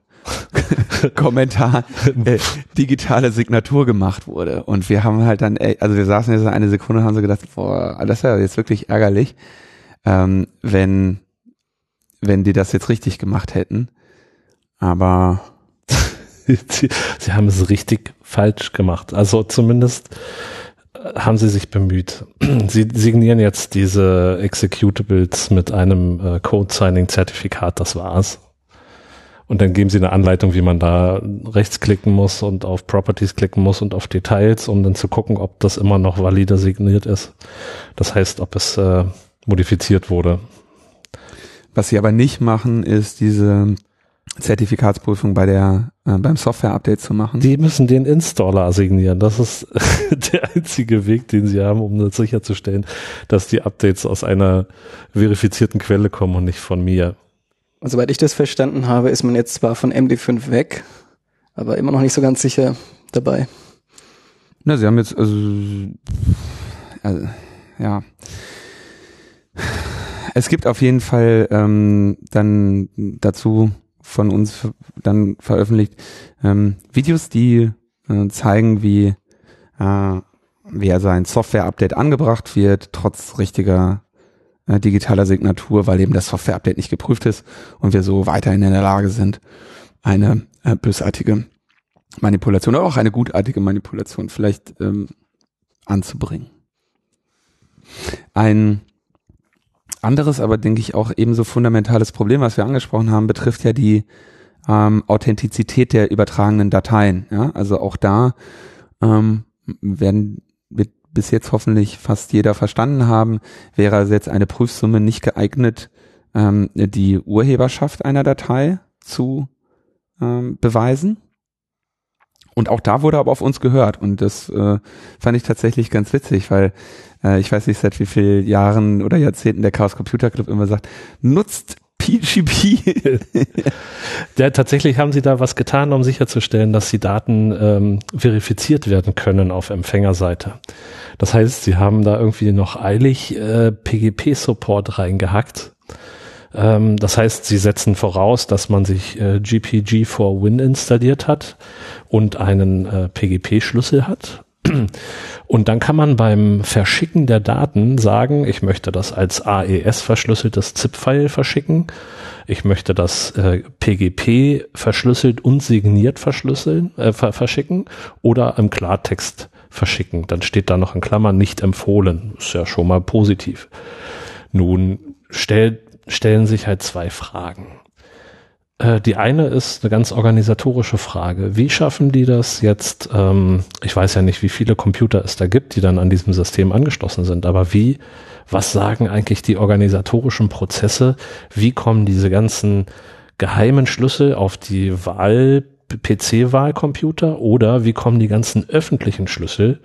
(laughs) Kommentar äh, digitale Signatur gemacht wurde. Und wir haben halt dann, ey, also wir saßen jetzt eine Sekunde und haben so gedacht, boah, das ist ja jetzt wirklich ärgerlich, ähm, wenn, wenn die das jetzt richtig gemacht hätten. Aber (laughs) sie, sie haben es richtig falsch gemacht. Also zumindest äh, haben sie sich bemüht. (clears throat) Sie signieren jetzt diese Executables mit einem äh, Code-Signing-Zertifikat, das war's. Und dann geben sie eine Anleitung, wie man da rechts klicken muss und auf Properties klicken muss und auf Details, um dann zu gucken, ob das immer noch valide signiert ist. Das heißt, ob es äh, modifiziert wurde. was sie aber nicht machen, ist diese Zertifikatsprüfung bei der äh, beim Software-Update zu machen. Die müssen den Installer signieren. Das ist (laughs) der einzige Weg, den sie haben, um sicherzustellen, dass die Updates aus einer verifizierten Quelle kommen und nicht von mir. Und soweit ich das verstanden habe, ist man jetzt zwar von MD5 weg, aber immer noch nicht so ganz sicher dabei. Na, sie haben jetzt, also, also ja. Es gibt auf jeden Fall ähm, dann dazu von uns dann veröffentlicht ähm, Videos, die äh, zeigen, wie, äh, wie also ein Software-Update angebracht wird, trotz richtiger äh, digitaler Signatur, weil eben das Software-Update nicht geprüft ist und wir so weiterhin in der Lage sind, eine äh, bösartige Manipulation oder auch eine gutartige Manipulation vielleicht ähm, anzubringen. Ein anderes, aber denke ich auch ebenso fundamentales Problem, was wir angesprochen haben, betrifft ja die ähm, Authentizität der übertragenen Dateien. Ja? Also auch da ähm, werden bis jetzt hoffentlich fast jeder verstanden haben, wäre also jetzt eine Prüfsumme nicht geeignet, ähm, die Urheberschaft einer Datei zu ähm, beweisen. Und auch da wurde aber auf uns gehört. Und das äh, fand ich tatsächlich ganz witzig, weil äh, ich weiß nicht, seit wie vielen Jahren oder Jahrzehnten der Chaos Computer Club immer sagt, nutzt PGP. (laughs) Ja, tatsächlich haben sie da was getan, um sicherzustellen, dass die Daten ähm, verifiziert werden können auf Empfängerseite. Das heißt, sie haben da irgendwie noch eilig äh, PGP-Support reingehackt. Ähm, das heißt, sie setzen voraus, dass man sich äh, GPG for Win installiert hat und einen äh, PGP-Schlüssel hat. (clears throat) Und dann kann man beim Verschicken der Daten sagen, ich möchte das als AES verschlüsseltes ZIP-File verschicken. Ich möchte das äh, PGP verschlüsselt und signiert verschlüsseln, äh, ver verschicken oder im Klartext verschicken. Dann steht da noch in Klammern nicht empfohlen. Ist ja schon mal positiv. Nun stell, stellen sich halt zwei Fragen. Äh, die eine ist eine ganz organisatorische Frage. Wie schaffen die das jetzt? Ähm, ich weiß ja nicht, wie viele Computer es da gibt, die dann an diesem System angeschlossen sind, aber wie, was sagen eigentlich die organisatorischen Prozesse? Wie kommen diese ganzen geheimen Schlüssel auf die Wahl, PC-Wahlcomputer oder wie kommen die ganzen öffentlichen Schlüssel,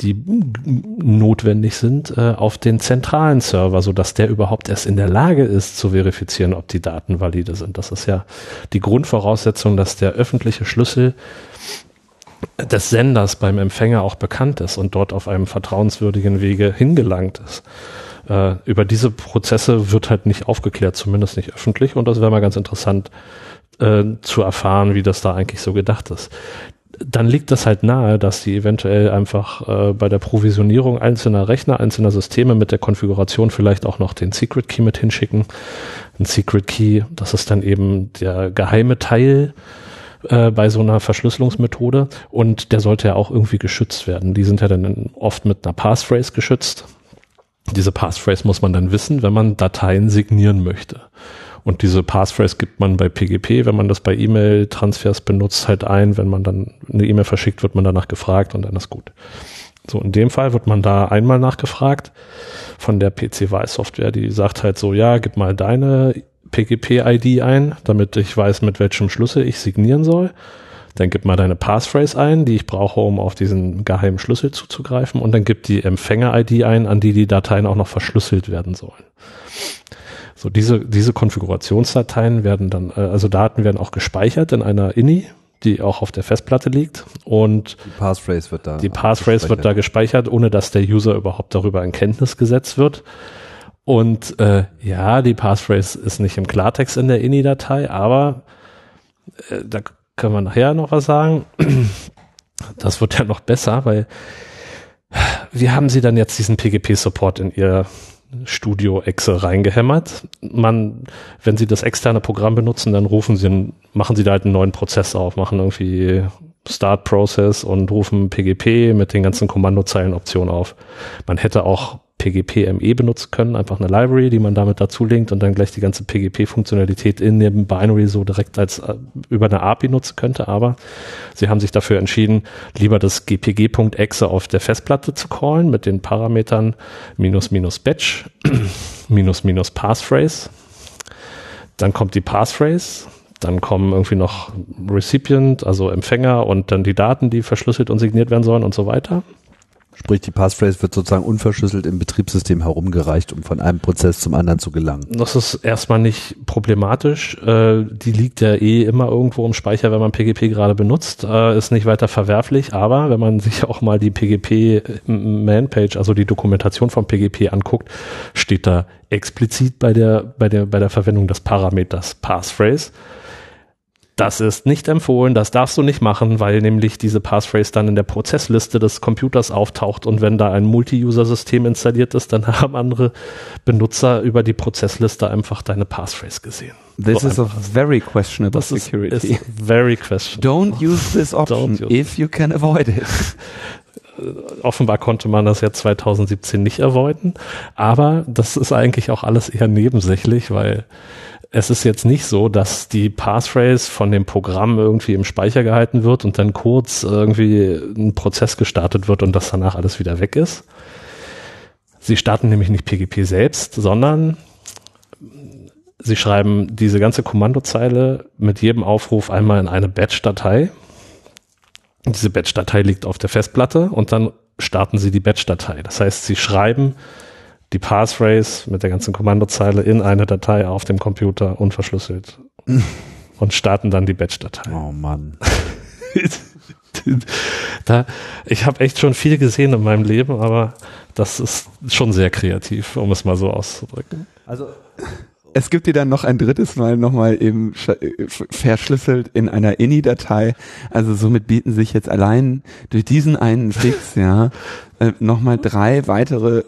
die notwendig sind, äh, auf den zentralen Server, so dass der überhaupt erst in der Lage ist zu verifizieren, ob die Daten valide sind. Das ist ja die Grundvoraussetzung, dass der öffentliche Schlüssel des Senders beim Empfänger auch bekannt ist und dort auf einem vertrauenswürdigen Wege hingelangt ist. Äh, über diese Prozesse wird halt nicht aufgeklärt, zumindest nicht öffentlich. Und das wäre mal ganz interessant äh, zu erfahren, wie das da eigentlich so gedacht ist dann liegt das halt nahe, dass sie eventuell einfach äh, bei der Provisionierung einzelner Rechner, einzelner Systeme mit der Konfiguration vielleicht auch noch den Secret Key mit hinschicken. Ein Secret Key, das ist dann eben der geheime Teil äh, bei so einer Verschlüsselungsmethode und der sollte ja auch irgendwie geschützt werden. Die sind ja dann oft mit einer Passphrase geschützt. Diese Passphrase muss man dann wissen, wenn man Dateien signieren möchte. Und diese Passphrase gibt man bei PGP, wenn man das bei E-Mail-Transfers benutzt, halt ein. Wenn man dann eine E-Mail verschickt, wird man danach gefragt und dann ist gut. So, in dem Fall wird man da einmal nachgefragt von der PC-Wahl-Software, die sagt halt so, ja, gib mal deine PGP-ID ein, damit ich weiß, mit welchem Schlüssel ich signieren soll. Dann gib mal deine Passphrase ein, die ich brauche, um auf diesen geheimen Schlüssel zuzugreifen. Und dann gib die Empfänger-ID ein, an die die Dateien auch noch verschlüsselt werden sollen. So, diese, diese Konfigurationsdateien werden dann, äh, also Daten werden auch gespeichert in einer INI, die auch auf der Festplatte liegt. Und Die Passphrase wird da. die Passphrase wird da gespeichert, ohne dass der User überhaupt darüber in Kenntnis gesetzt wird. Und äh, ja, die Passphrase ist nicht im Klartext in der INI-Datei, aber äh, da können wir nachher noch was sagen. (clears throat) Das wird ja noch besser, weil wie haben Sie dann jetzt diesen PGP-Support in Ihr Studio-Exe reingehämmert? Man, wenn Sie das externe Programm benutzen, dann rufen Sie, machen Sie da halt einen neuen Prozess auf, machen irgendwie Start Process und rufen PGP mit den ganzen Kommandozeilenoptionen auf. Man hätte auch PGP-ME benutzen können, einfach eine Library, die man damit dazu linkt und dann gleich die ganze PGP-Funktionalität in dem Binary so direkt als äh, über eine API nutzen könnte, aber sie haben sich dafür entschieden, lieber das gpg.exe auf der Festplatte zu callen mit den Parametern minus minus batch (clears throat) minus minus passphrase. Dann kommt die Passphrase, dann kommen irgendwie noch Recipient, also Empfänger und dann die Daten, die verschlüsselt und signiert werden sollen und so weiter. Sprich, die Passphrase wird sozusagen unverschlüsselt im Betriebssystem herumgereicht, um von einem Prozess zum anderen zu gelangen. Das ist erstmal nicht problematisch. Äh, die liegt ja eh immer irgendwo im Speicher, wenn man PGP gerade benutzt. Äh, ist nicht weiter verwerflich, aber wenn man sich auch mal die PGP-Manpage, also die Dokumentation von PGP anguckt, steht da explizit bei der, bei der, bei der Verwendung des Parameters Passphrase das ist nicht empfohlen, das darfst du nicht machen, weil nämlich diese Passphrase dann in der Prozessliste des Computers auftaucht und wenn da ein Multi-User-System installiert ist, dann (laughs) haben andere Benutzer über die Prozessliste einfach deine Passphrase gesehen. This so is a very questionable das ist, security. Ist very questionable. Don't use this (laughs) option use if you can avoid it. offenbar konnte man das ja 2017 nicht avoiden, aber das ist eigentlich auch alles eher nebensächlich, weil es ist jetzt nicht so, dass die Passphrase von dem Programm irgendwie im Speicher gehalten wird und dann kurz irgendwie ein Prozess gestartet wird und das danach alles wieder weg ist. Sie starten nämlich nicht PGP selbst, sondern sie schreiben diese ganze Kommandozeile mit jedem Aufruf einmal in eine Batch-Datei. Diese Batch-Datei liegt auf der Festplatte und dann starten sie die Batch-Datei. Das heißt, sie schreiben die Passphrase mit der ganzen Kommandozeile in eine Datei auf dem Computer unverschlüsselt (laughs) und starten dann die Batch-Datei. Oh Mann. (laughs) da, ich habe echt schon viel gesehen in meinem Leben, aber das ist schon sehr kreativ, um es mal so auszudrücken. Also es gibt die dann noch ein drittes Mal nochmal eben verschlüsselt in einer INI-Datei. Also somit bieten sich jetzt allein durch diesen einen Fix, ja, äh, nochmal drei weitere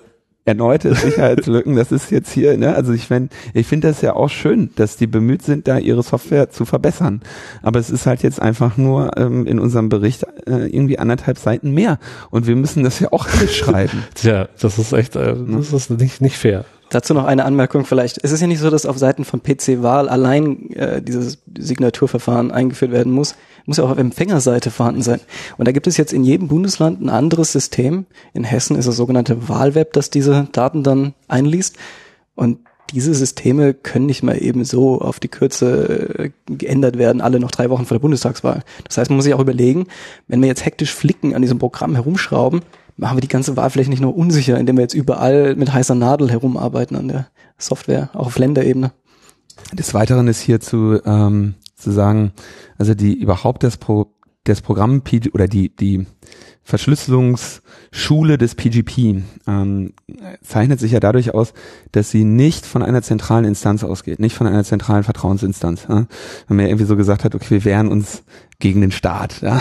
erneute Sicherheitslücken. Das ist jetzt hier, ne? Also ich wenn ich finde das ja auch schön, dass die bemüht sind, da ihre Software zu verbessern. Aber es ist halt jetzt einfach nur ähm, in unserem Bericht äh, irgendwie anderthalb Seiten mehr. Und wir müssen das ja auch (laughs) schreiben. Tja, das ist echt, äh, das ist nicht, nicht fair. Dazu noch eine Anmerkung vielleicht. Es ist ja nicht so, dass auf Seiten von PC-Wahl allein äh, dieses Signaturverfahren eingeführt werden muss. Muss ja auch auf Empfängerseite vorhanden sein. Und da gibt es jetzt in jedem Bundesland ein anderes System. In Hessen ist das sogenannte Wahlweb, das diese Daten dann einliest. Und diese Systeme können nicht mal eben so auf die Kürze äh, geändert werden, alle noch drei Wochen vor der Bundestagswahl. Das heißt, man muss sich auch überlegen, wenn wir jetzt hektisch flicken an diesem Programm herumschrauben, machen wir die ganze Wahlfläche nicht nur unsicher, indem wir jetzt überall mit heißer Nadel herumarbeiten an der Software, auch auf Länderebene. Des Weiteren ist hier zu, ähm, zu sagen, also die überhaupt das Pro, das Programm oder die, die Verschlüsselungsschule des PGP ähm, zeichnet sich ja dadurch aus, dass sie nicht von einer zentralen Instanz ausgeht, nicht von einer zentralen Vertrauensinstanz. Ja? Wenn man ja irgendwie so gesagt hat, okay, wir wehren uns gegen den Staat. Ja?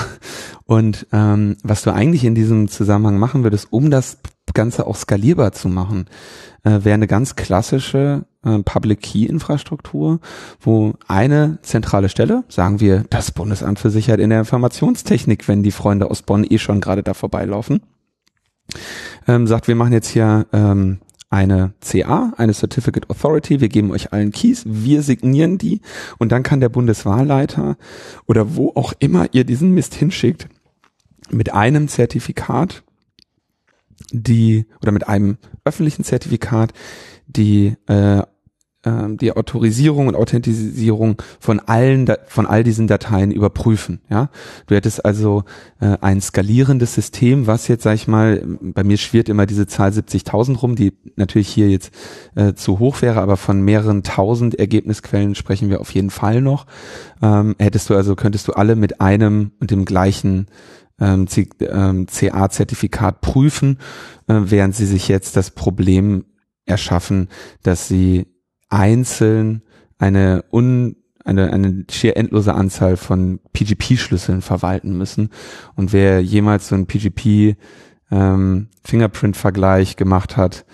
Und ähm, was du eigentlich in diesem Zusammenhang machen würdest, um das Ganze auch skalierbar zu machen, äh, wäre eine ganz klassische äh, Public Key Infrastruktur, wo eine zentrale Stelle, sagen wir das Bundesamt für Sicherheit in der Informationstechnik, wenn die Freunde aus Bonn eh schon gerade da vorbeilaufen, ähm, sagt, wir machen jetzt hier ähm, eine CA, eine Certificate Authority, wir geben euch allen Keys, wir signieren die und dann kann der Bundeswahlleiter oder wo auch immer ihr diesen Mist hinschickt, mit einem Zertifikat die oder mit einem öffentlichen Zertifikat die äh, ähm, die Autorisierung und Authentisierung von allen von all diesen Dateien überprüfen. Ja, du hättest also äh, ein skalierendes System, was jetzt sag ich mal, bei mir schwirrt immer diese Zahl 70.000 rum, die natürlich hier jetzt äh, zu hoch wäre, aber von mehreren tausend Ergebnisquellen sprechen wir auf jeden Fall noch. Ähm, hättest du also könntest du alle mit einem und dem gleichen ähm, CA-Zertifikat ähm, prüfen, äh, während sie sich jetzt das Problem erschaffen, dass sie einzeln eine un eine, eine schier endlose Anzahl von PGP-Schlüsseln verwalten müssen. Und wer jemals so ein PGP ähm, gemacht hat,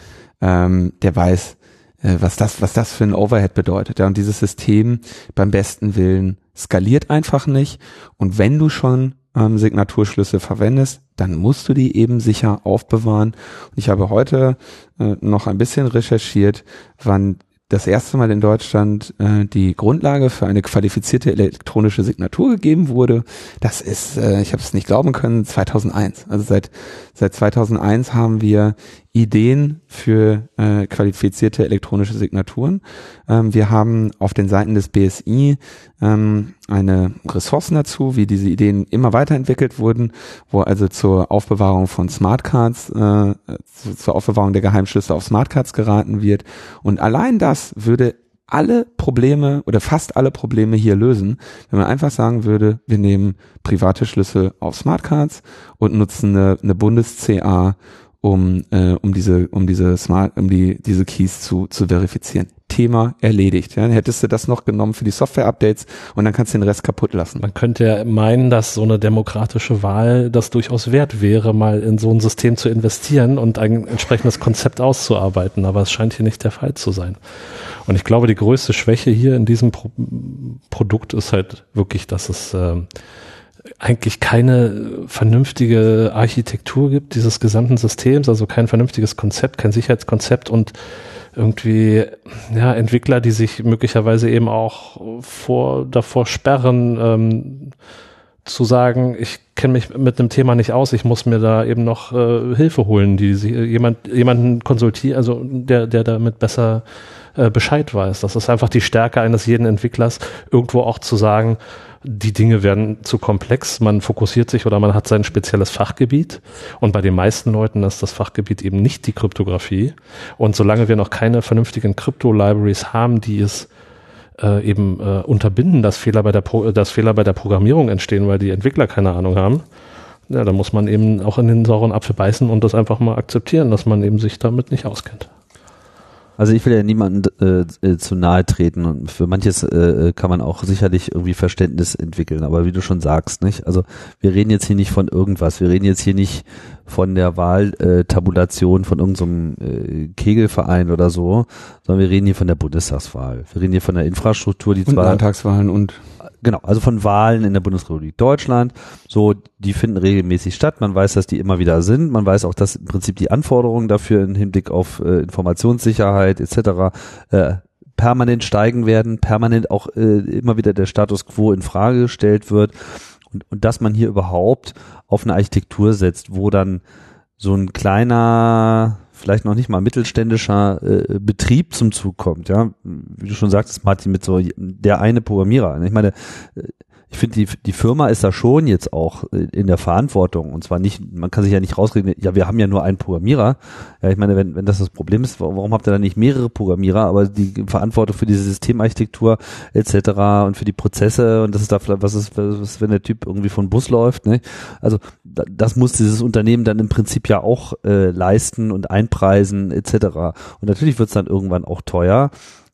ähm, der weiß, äh, was das, was das für ein Overhead bedeutet. Ja, und dieses System beim besten Willen skaliert einfach nicht. Und wenn du schon ähm, Signaturschlüssel verwendest, dann musst du die eben sicher aufbewahren. Und ich habe heute äh, noch ein bisschen recherchiert, wann das erste Mal in Deutschland äh, die Grundlage für eine qualifizierte elektronische Signatur gegeben wurde. Das ist, äh, ich habe es nicht glauben können, 2001. Also seit seit 2001 haben wir Ideen für äh, qualifizierte elektronische Signaturen. Ähm, wir haben auf den Seiten des BSI ähm, eine Ressourcen dazu, wie diese Ideen immer weiterentwickelt wurden, wo also zur Aufbewahrung von Smartcards, äh, zu, zur Aufbewahrung der Geheimschlüsse auf Smartcards geraten wird. Und allein das würde alle Probleme oder fast alle Probleme hier lösen, wenn man einfach sagen würde, wir nehmen private Schlüssel auf Smartcards und nutzen eine, eine Bundes-CA um, äh, um diese, um diese Smart, um die, diese Keys zu, zu verifizieren. Thema erledigt. Ja, dann hättest du das noch genommen für die Software-Updates und dann kannst du den Rest kaputt lassen. Man könnte ja meinen, dass so eine demokratische Wahl das durchaus wert wäre, mal in so ein System zu investieren und ein entsprechendes Konzept auszuarbeiten. Aber es scheint hier nicht der Fall zu sein. Und ich glaube, die größte Schwäche hier in diesem Pro Produkt ist halt wirklich, dass es äh, eigentlich keine vernünftige Architektur gibt dieses gesamten Systems, also kein vernünftiges Konzept, kein Sicherheitskonzept und irgendwie ja Entwickler, die sich möglicherweise eben auch vor davor sperren, ähm, zu sagen, ich kenne mich mit einem Thema nicht aus, ich muss mir da eben noch äh, Hilfe holen, die sie, jemand jemanden konsultieren, also der der damit besser äh, Bescheid weiß. Das ist einfach die Stärke eines jeden Entwicklers, irgendwo auch zu sagen, die Dinge werden zu komplex, man fokussiert sich oder man hat sein spezielles Fachgebiet. Und bei den meisten Leuten ist das Fachgebiet eben nicht die Kryptographie. Und solange wir noch keine vernünftigen Krypto-Libraries haben, die es äh, eben äh, unterbinden, dass Fehler, bei der Pro dass Fehler bei der Programmierung entstehen, weil die Entwickler keine Ahnung haben, ja, da muss man eben auch in den sauren Apfel beißen und das einfach mal akzeptieren, dass man eben sich damit nicht auskennt. Also ich will ja niemanden äh, äh, zu nahe treten und für manches äh, äh, kann man auch sicherlich irgendwie Verständnis entwickeln, aber wie du schon sagst, nicht? Also wir reden jetzt hier nicht von irgendwas, wir reden jetzt hier nicht von der Wahltabulation von irgendeinem äh, Kegelverein oder so, sondern wir reden hier von der Bundestagswahl. Wir reden hier von der Infrastruktur, die und zwar Landtagswahlen und genau, also von Wahlen in der Bundesrepublik Deutschland. So, die finden regelmäßig statt. Man weiß, dass die immer wieder sind. Man weiß auch, dass im Prinzip die Anforderungen dafür im Hinblick auf äh, Informationssicherheit etc. Äh, permanent steigen werden, permanent auch äh, immer wieder der Status quo in Frage gestellt wird und, und dass man hier überhaupt auf eine Architektur setzt, wo dann so ein kleiner vielleicht noch nicht mal mittelständischer äh, Betrieb zum Zug kommt, ja, wie du schon sagtest, Martin, mit so der eine Programmierer. Ich meine, äh, ich finde, die, die Firma ist da schon jetzt auch äh, in der Verantwortung. Und zwar nicht, man kann sich ja nicht rausreden, ja, wir haben ja nur einen Programmierer. Ja, ich meine, wenn, wenn das das Problem ist, warum habt ihr dann nicht mehrere Programmierer, aber die Verantwortung für diese Systemarchitektur etc. und für die Prozesse und das ist da vielleicht, was ist, was ist, wenn der Typ irgendwie von Bus läuft, ne? Also das muss dieses Unternehmen dann im Prinzip ja auch äh, leisten und einpreisen etc. Und natürlich wird es dann irgendwann auch teuer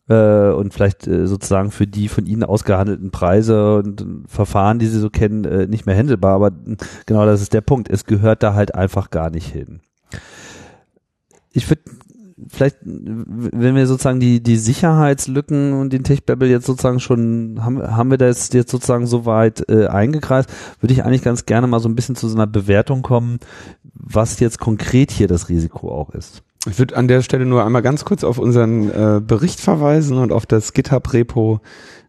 äh, und vielleicht äh, sozusagen für die von ihnen ausgehandelten Preise und Verfahren, die sie so kennen, äh, nicht mehr händelbar. Aber genau das ist der Punkt. Es gehört da halt einfach gar nicht hin. Ich würde vielleicht, wenn wir sozusagen die, die Sicherheitslücken und den Tech-Babble jetzt sozusagen schon, haben, haben wir das jetzt sozusagen so weit äh, eingekreist, würde ich eigentlich ganz gerne mal so ein bisschen zu so einer Bewertung kommen, was jetzt konkret hier das Risiko auch ist. Ich würde an der Stelle nur einmal ganz kurz auf unseren äh, Bericht verweisen und auf das GitHub-Repo,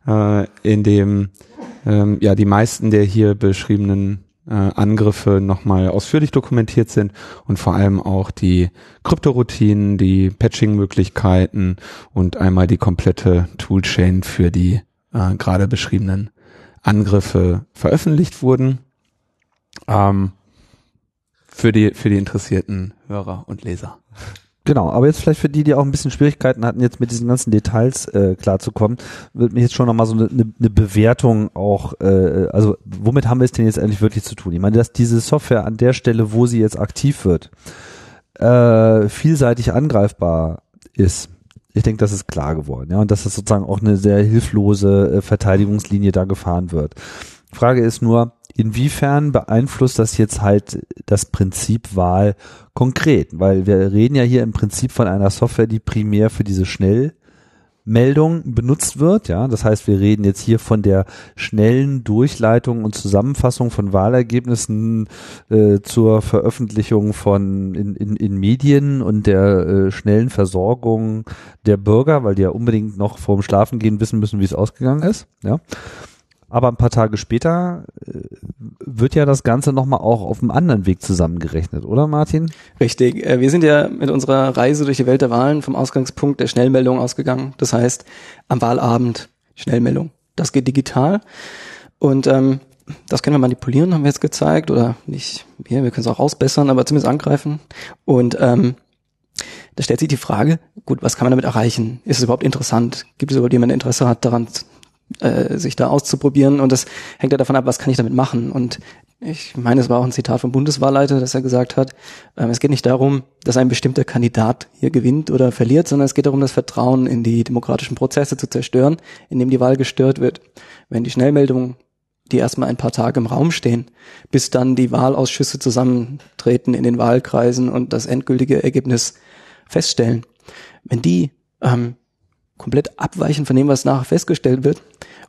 äh, in dem ähm, ja die meisten der hier beschriebenen äh, Angriffe nochmal ausführlich dokumentiert sind und vor allem auch die Kryptoroutinen, die Patching-Möglichkeiten und einmal die komplette Toolchain für die äh, gerade beschriebenen Angriffe veröffentlicht wurden. Ähm, für die, für die interessierten Hörer und Leser. Genau, aber jetzt vielleicht für die, die auch ein bisschen Schwierigkeiten hatten, jetzt mit diesen ganzen Details äh, klarzukommen, wird mir jetzt schon nochmal so eine, eine Bewertung auch, äh, also womit haben wir es denn jetzt eigentlich wirklich zu tun? Ich meine, dass diese Software an der Stelle, wo sie jetzt aktiv wird, äh, vielseitig angreifbar ist. Ich denke, das ist klar geworden, ja, und dass es sozusagen auch eine sehr hilflose äh, Verteidigungslinie da gefahren wird. Frage ist nur, inwiefern beeinflusst das jetzt halt das Prinzip Wahl konkret? Weil wir reden ja hier im Prinzip von einer Software, die primär für diese Schnellmeldung benutzt wird. Ja, das heißt, wir reden jetzt hier von der schnellen Durchleitung und Zusammenfassung von Wahlergebnissen äh, zur Veröffentlichung von in, in, in Medien und der äh, schnellen Versorgung der Bürger, weil die ja unbedingt noch vorm Schlafengehen wissen müssen, wie es ausgegangen ist. Ja. Aber ein paar Tage später äh, wird ja das Ganze nochmal auch auf einem anderen Weg zusammengerechnet, oder Martin? Richtig. Äh, Wir sind ja mit unserer Reise durch die Welt der Wahlen vom Ausgangspunkt der Schnellmeldung ausgegangen. Das heißt, am Wahlabend Schnellmeldung. Das geht digital. Und ähm, das können wir manipulieren, haben wir jetzt gezeigt. Oder nicht wir, wir können es auch ausbessern, aber zumindest angreifen. Und ähm, da stellt sich die Frage, gut, was kann man damit erreichen? Ist es überhaupt interessant? Gibt es überhaupt jemand, der Interesse hat, daran äh, sich da auszuprobieren? Und das hängt ja davon ab, was kann ich damit machen? Und ich meine, es war auch ein Zitat vom Bundeswahlleiter, dass er gesagt hat, ähm, es geht nicht darum, dass ein bestimmter Kandidat hier gewinnt oder verliert, sondern es geht darum, das Vertrauen in die demokratischen Prozesse zu zerstören, indem die Wahl gestört wird. Wenn die Schnellmeldungen, die erstmal ein paar Tage im Raum stehen, bis dann die Wahlausschüsse zusammentreten in den Wahlkreisen und das endgültige Ergebnis feststellen, wenn die ähm, komplett abweichen von dem, was nachher festgestellt wird,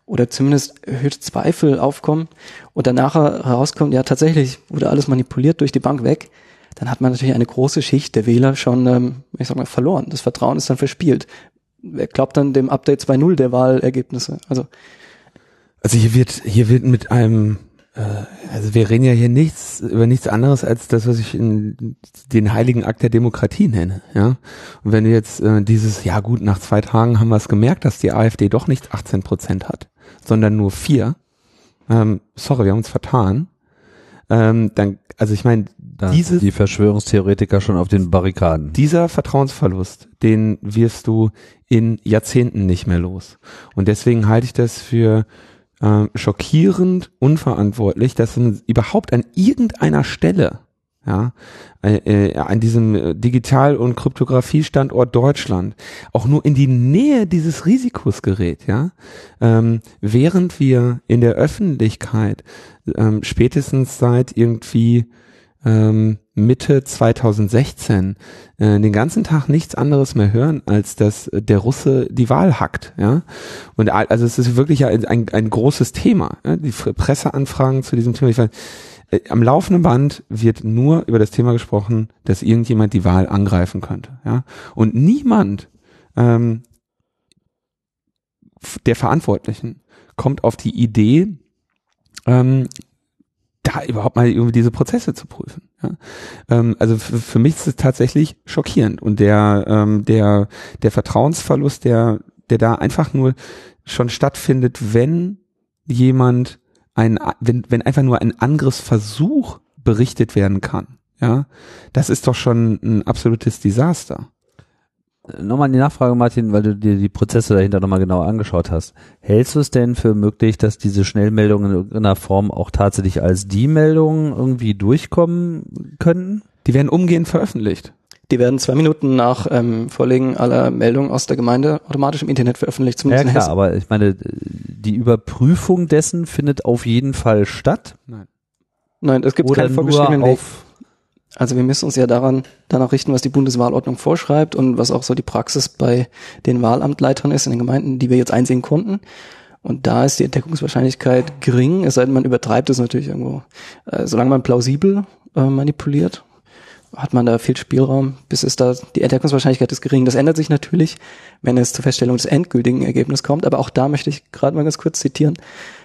oder zumindest erhöhte Zweifel aufkommen und dann nachher herauskommt, ja tatsächlich wurde alles manipuliert durch die Bank weg, dann hat man natürlich eine große Schicht der Wähler schon, ähm, ich sag mal, verloren. Das Vertrauen ist dann verspielt. Wer glaubt dann dem Update 2.0 der Wahlergebnisse? Also Also hier wird, hier wird mit einem, also wir reden ja hier nichts über nichts anderes als das, was ich in den heiligen Akt der Demokratie nenne, ja. Und wenn du jetzt äh, dieses, ja gut, nach zwei Tagen haben wir es gemerkt, dass die AfD doch nicht 18 Prozent hat, sondern nur vier. Ähm, sorry, wir haben uns vertan. Ähm, dann, also ich meine, Diese- die Verschwörungstheoretiker schon auf den Barrikaden. dieser Vertrauensverlust, den wirst du in Jahrzehnten nicht mehr los. Und deswegen halte ich das für äh, schockierend unverantwortlich, dass man überhaupt an irgendeiner Stelle ja, äh, äh, an diesem äh, Digital- und Kryptographie-Standort Deutschland auch nur in die Nähe dieses Risikos gerät, ja, ähm, während wir in der Öffentlichkeit ähm, spätestens seit irgendwie ähm, Mitte 2016 äh, den ganzen Tag nichts anderes mehr hören, als dass äh, der Russe die Wahl hackt. Ja? Und al- also es ist wirklich ein, ein, großes Thema. Ja? Die Presseanfragen zu diesem Thema. Ich weiß, äh, am laufenden Band wird nur über das Thema gesprochen, dass irgendjemand die Wahl angreifen könnte. Ja? Und niemand ähm, der Verantwortlichen kommt auf die Idee, ähm, da überhaupt mal irgendwie diese Prozesse zu prüfen. Ja? Ähm, also für, mich ist es tatsächlich schockierend und der ähm, der der Vertrauensverlust, der der da einfach nur schon stattfindet, wenn jemand ein wenn wenn einfach nur ein Angriffsversuch berichtet werden kann. Ja, das ist doch schon ein absolutes Desaster. Nochmal die Nachfrage, Martin, weil du dir die Prozesse dahinter nochmal genauer angeschaut hast. Hältst du es denn für möglich, dass diese Schnellmeldungen in irgendeiner Form auch tatsächlich als die Meldungen irgendwie durchkommen könnten? Die werden umgehend veröffentlicht. die werden zwei Minuten nach ähm, Vorlegen aller Meldungen aus der Gemeinde automatisch im Internet veröffentlicht, Ja zumindest in klar, aber ich meine, die Überprüfung dessen findet auf jeden Fall statt. Nein, es gibt oder keinen nur vorgeschriebenen Weg. auf Also wir müssen uns ja daran danach richten, was die Bundeswahlordnung vorschreibt und was auch so die Praxis bei den Wahlamtleitern ist in den Gemeinden, die wir jetzt einsehen konnten. Und da ist die Entdeckungswahrscheinlichkeit gering, es sei denn, man übertreibt es natürlich irgendwo. Äh, solange man plausibel äh, manipuliert, hat man da viel Spielraum, bis es da, die Entdeckungswahrscheinlichkeit ist gering. Das ändert sich natürlich, wenn es zur Feststellung des endgültigen Ergebnisses kommt. Aber auch da möchte ich gerade mal ganz kurz zitieren.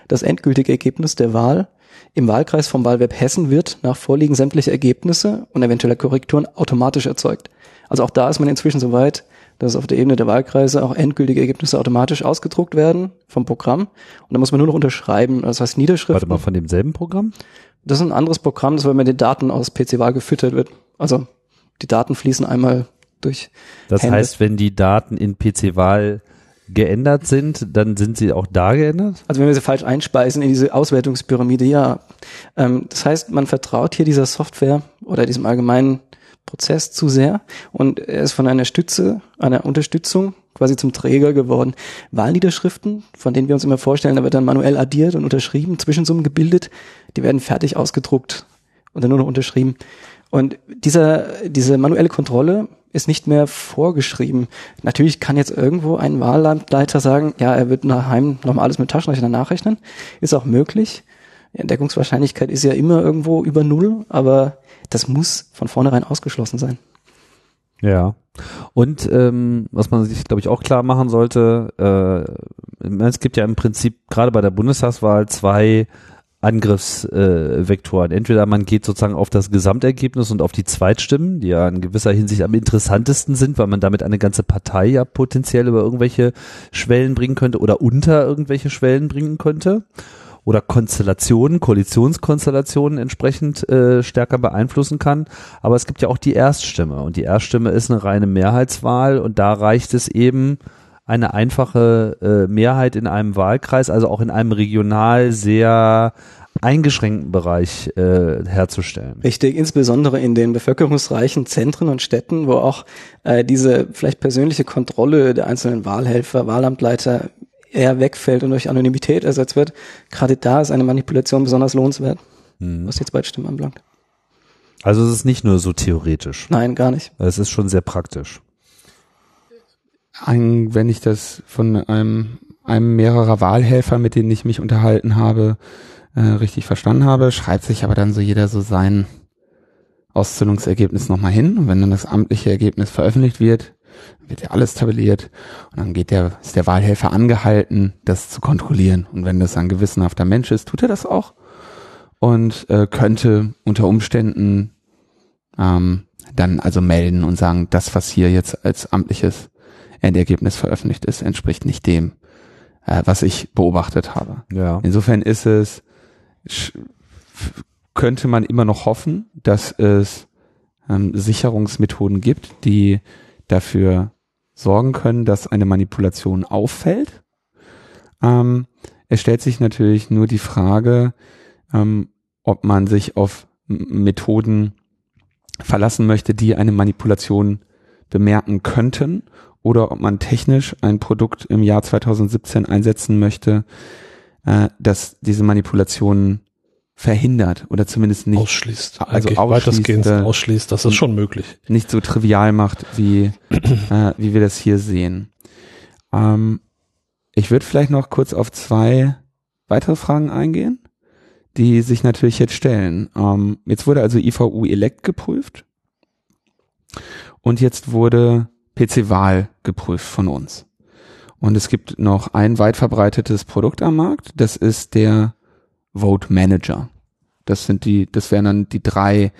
Das endgültige Ergebnis der Wahl im Wahlkreis vom Wahlweb Hessen wird nach Vorliegen sämtlicher Ergebnisse und eventueller Korrekturen automatisch erzeugt. Also auch da ist man inzwischen so weit, dass auf der Ebene der Wahlkreise auch endgültige Ergebnisse automatisch ausgedruckt werden vom Programm. Und da muss man nur noch unterschreiben. Das heißt Niederschriften. warte mal, von demselben Programm? Das ist ein anderes Programm, das weil mit den Daten aus PC-Wahl gefüttert wird. Also die Daten fließen einmal durch. Das Hände. heißt, wenn die Daten in PC-Wahl geändert sind, dann sind sie auch da geändert? Also wenn wir sie falsch einspeisen in diese Auswertungspyramide, ja. Ähm, das heißt, man vertraut hier dieser Software oder diesem allgemeinen Prozess zu sehr und er ist von einer Stütze, einer Unterstützung quasi zum Träger geworden. Wahlniederschriften, von denen wir uns immer vorstellen, da wird dann manuell addiert und unterschrieben, Zwischensummen gebildet, die werden fertig ausgedruckt und dann nur noch unterschrieben. Und dieser, diese manuelle Kontrolle ist nicht mehr vorgeschrieben. Natürlich kann jetzt irgendwo ein Wahlleiter sagen, ja, er wird nach Heim nochmal alles mit Taschenrechner nachrechnen. Ist auch möglich. Die Entdeckungswahrscheinlichkeit ist ja immer irgendwo über Null, aber das muss von vornherein ausgeschlossen sein. Ja. Und ähm, was man sich, glaube ich, auch klar machen sollte, äh, es gibt ja im Prinzip gerade bei der Bundestagswahl zwei Angriffsvektoren. Äh, Entweder man geht sozusagen auf das Gesamtergebnis und auf die Zweitstimmen, die ja in gewisser Hinsicht am interessantesten sind, weil man damit eine ganze Partei ja potenziell über irgendwelche Schwellen bringen könnte oder unter irgendwelche Schwellen bringen könnte oder Konstellationen, Koalitionskonstellationen entsprechend äh, stärker beeinflussen kann. Aber es gibt ja auch die Erststimme und die Erststimme ist eine reine Mehrheitswahl und da reicht es eben, eine einfache äh, Mehrheit in einem Wahlkreis, also auch in einem regional sehr eingeschränkten Bereich äh, herzustellen. Richtig, insbesondere in den bevölkerungsreichen Zentren und Städten, wo auch äh, diese vielleicht persönliche Kontrolle der einzelnen Wahlhelfer, Wahlamtleiter eher wegfällt und durch Anonymität ersetzt wird. Gerade da ist eine Manipulation besonders lohnenswert, mhm. was die Zweitstimmen anbelangt. Also es ist nicht nur so theoretisch. Nein, gar nicht. Es ist schon sehr praktisch. Ein, wenn ich das von einem, einem mehrerer Wahlhelfer, mit denen ich mich unterhalten habe, äh, richtig verstanden habe, schreibt sich aber dann so jeder so sein Auszählungsergebnis nochmal hin. Und wenn dann das amtliche Ergebnis veröffentlicht wird, wird ja alles tabelliert und dann geht der, ist der Wahlhelfer angehalten, das zu kontrollieren. Und wenn das ein gewissenhafter Mensch ist, tut er das auch und äh, könnte unter Umständen ähm, dann also melden und sagen, das, was hier jetzt als amtliches Endergebnis veröffentlicht ist, entspricht nicht dem, äh, was ich beobachtet habe. Ja. Insofern ist es, könnte man immer noch hoffen, dass es ähm, Sicherungsmethoden gibt, die dafür sorgen können, dass eine Manipulation auffällt. Ähm, es stellt sich natürlich nur die Frage, ähm, ob man sich auf Methoden verlassen möchte, die eine Manipulation bemerken könnten oder ob man technisch ein Produkt im Jahr 2017 einsetzen möchte, äh, dass diese Manipulationen verhindert oder zumindest nicht ausschließt. Also ausschließt, weitestgehend äh, ausschließt, das ist schon möglich. Nicht so trivial macht, wie, (clears throat) äh, wie wir das hier sehen. Ähm, ich würde vielleicht noch kurz auf zwei weitere Fragen eingehen, die sich natürlich jetzt stellen. Ähm, jetzt wurde also IVU Elect geprüft und jetzt wurde PC-Wahl geprüft von uns. Und es gibt noch ein weit verbreitetes Produkt am Markt, das ist der Vote Manager. Das sind die, das wären dann die drei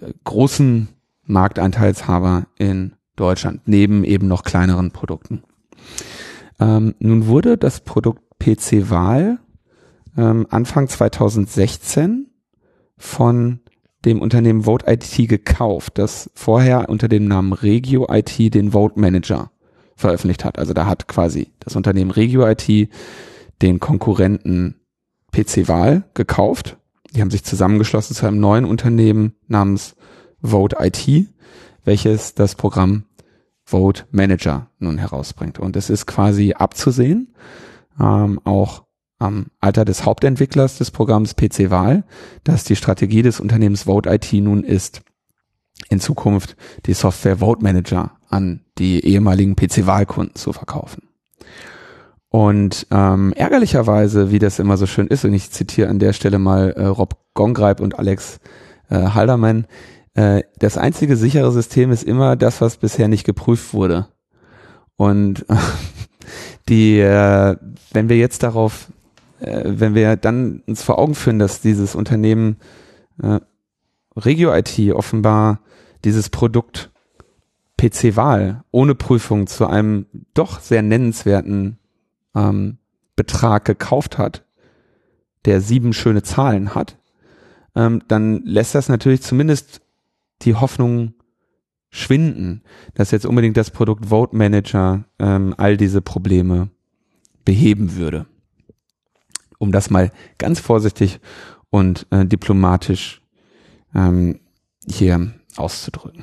äh, großen Markteinteilshaber in Deutschland, neben eben noch kleineren Produkten. Ähm, nun wurde das Produkt PC Wahl ähm, Anfang 2016 von dem Unternehmen Vote IT gekauft, das vorher unter dem Namen Regio IT den Vote Manager veröffentlicht hat. Also da hat quasi das Unternehmen Regio IT den Konkurrenten PC Wahl gekauft. Die haben sich zusammengeschlossen zu einem neuen Unternehmen namens Vote IT, welches das Programm Vote Manager nun herausbringt. Und es ist quasi abzusehen, ähm, auch am Alter des Hauptentwicklers des Programms PC Wahl, dass die Strategie des Unternehmens Vote IT nun ist, in Zukunft die Software Vote Manager an die ehemaligen PC Wahlkunden zu verkaufen. Und ähm, ärgerlicherweise, wie das immer so schön ist, und ich zitiere an der Stelle mal äh, Rob Gongreib und Alex äh, Haldermann, äh, das einzige sichere System ist immer das, was bisher nicht geprüft wurde. Und (laughs) die, äh, wenn wir jetzt darauf äh, wenn wir dann uns vor Augen führen, dass dieses Unternehmen äh, Regio IT offenbar dieses Produkt PC-Wahl ohne Prüfung zu einem doch sehr nennenswerten ähm, Betrag gekauft hat, der sieben schöne Zahlen hat, ähm, dann lässt das natürlich zumindest die Hoffnung schwinden, dass jetzt unbedingt das Produkt Vote Manager ähm, all diese Probleme beheben würde um das mal ganz vorsichtig und äh, diplomatisch ähm, hier auszudrücken.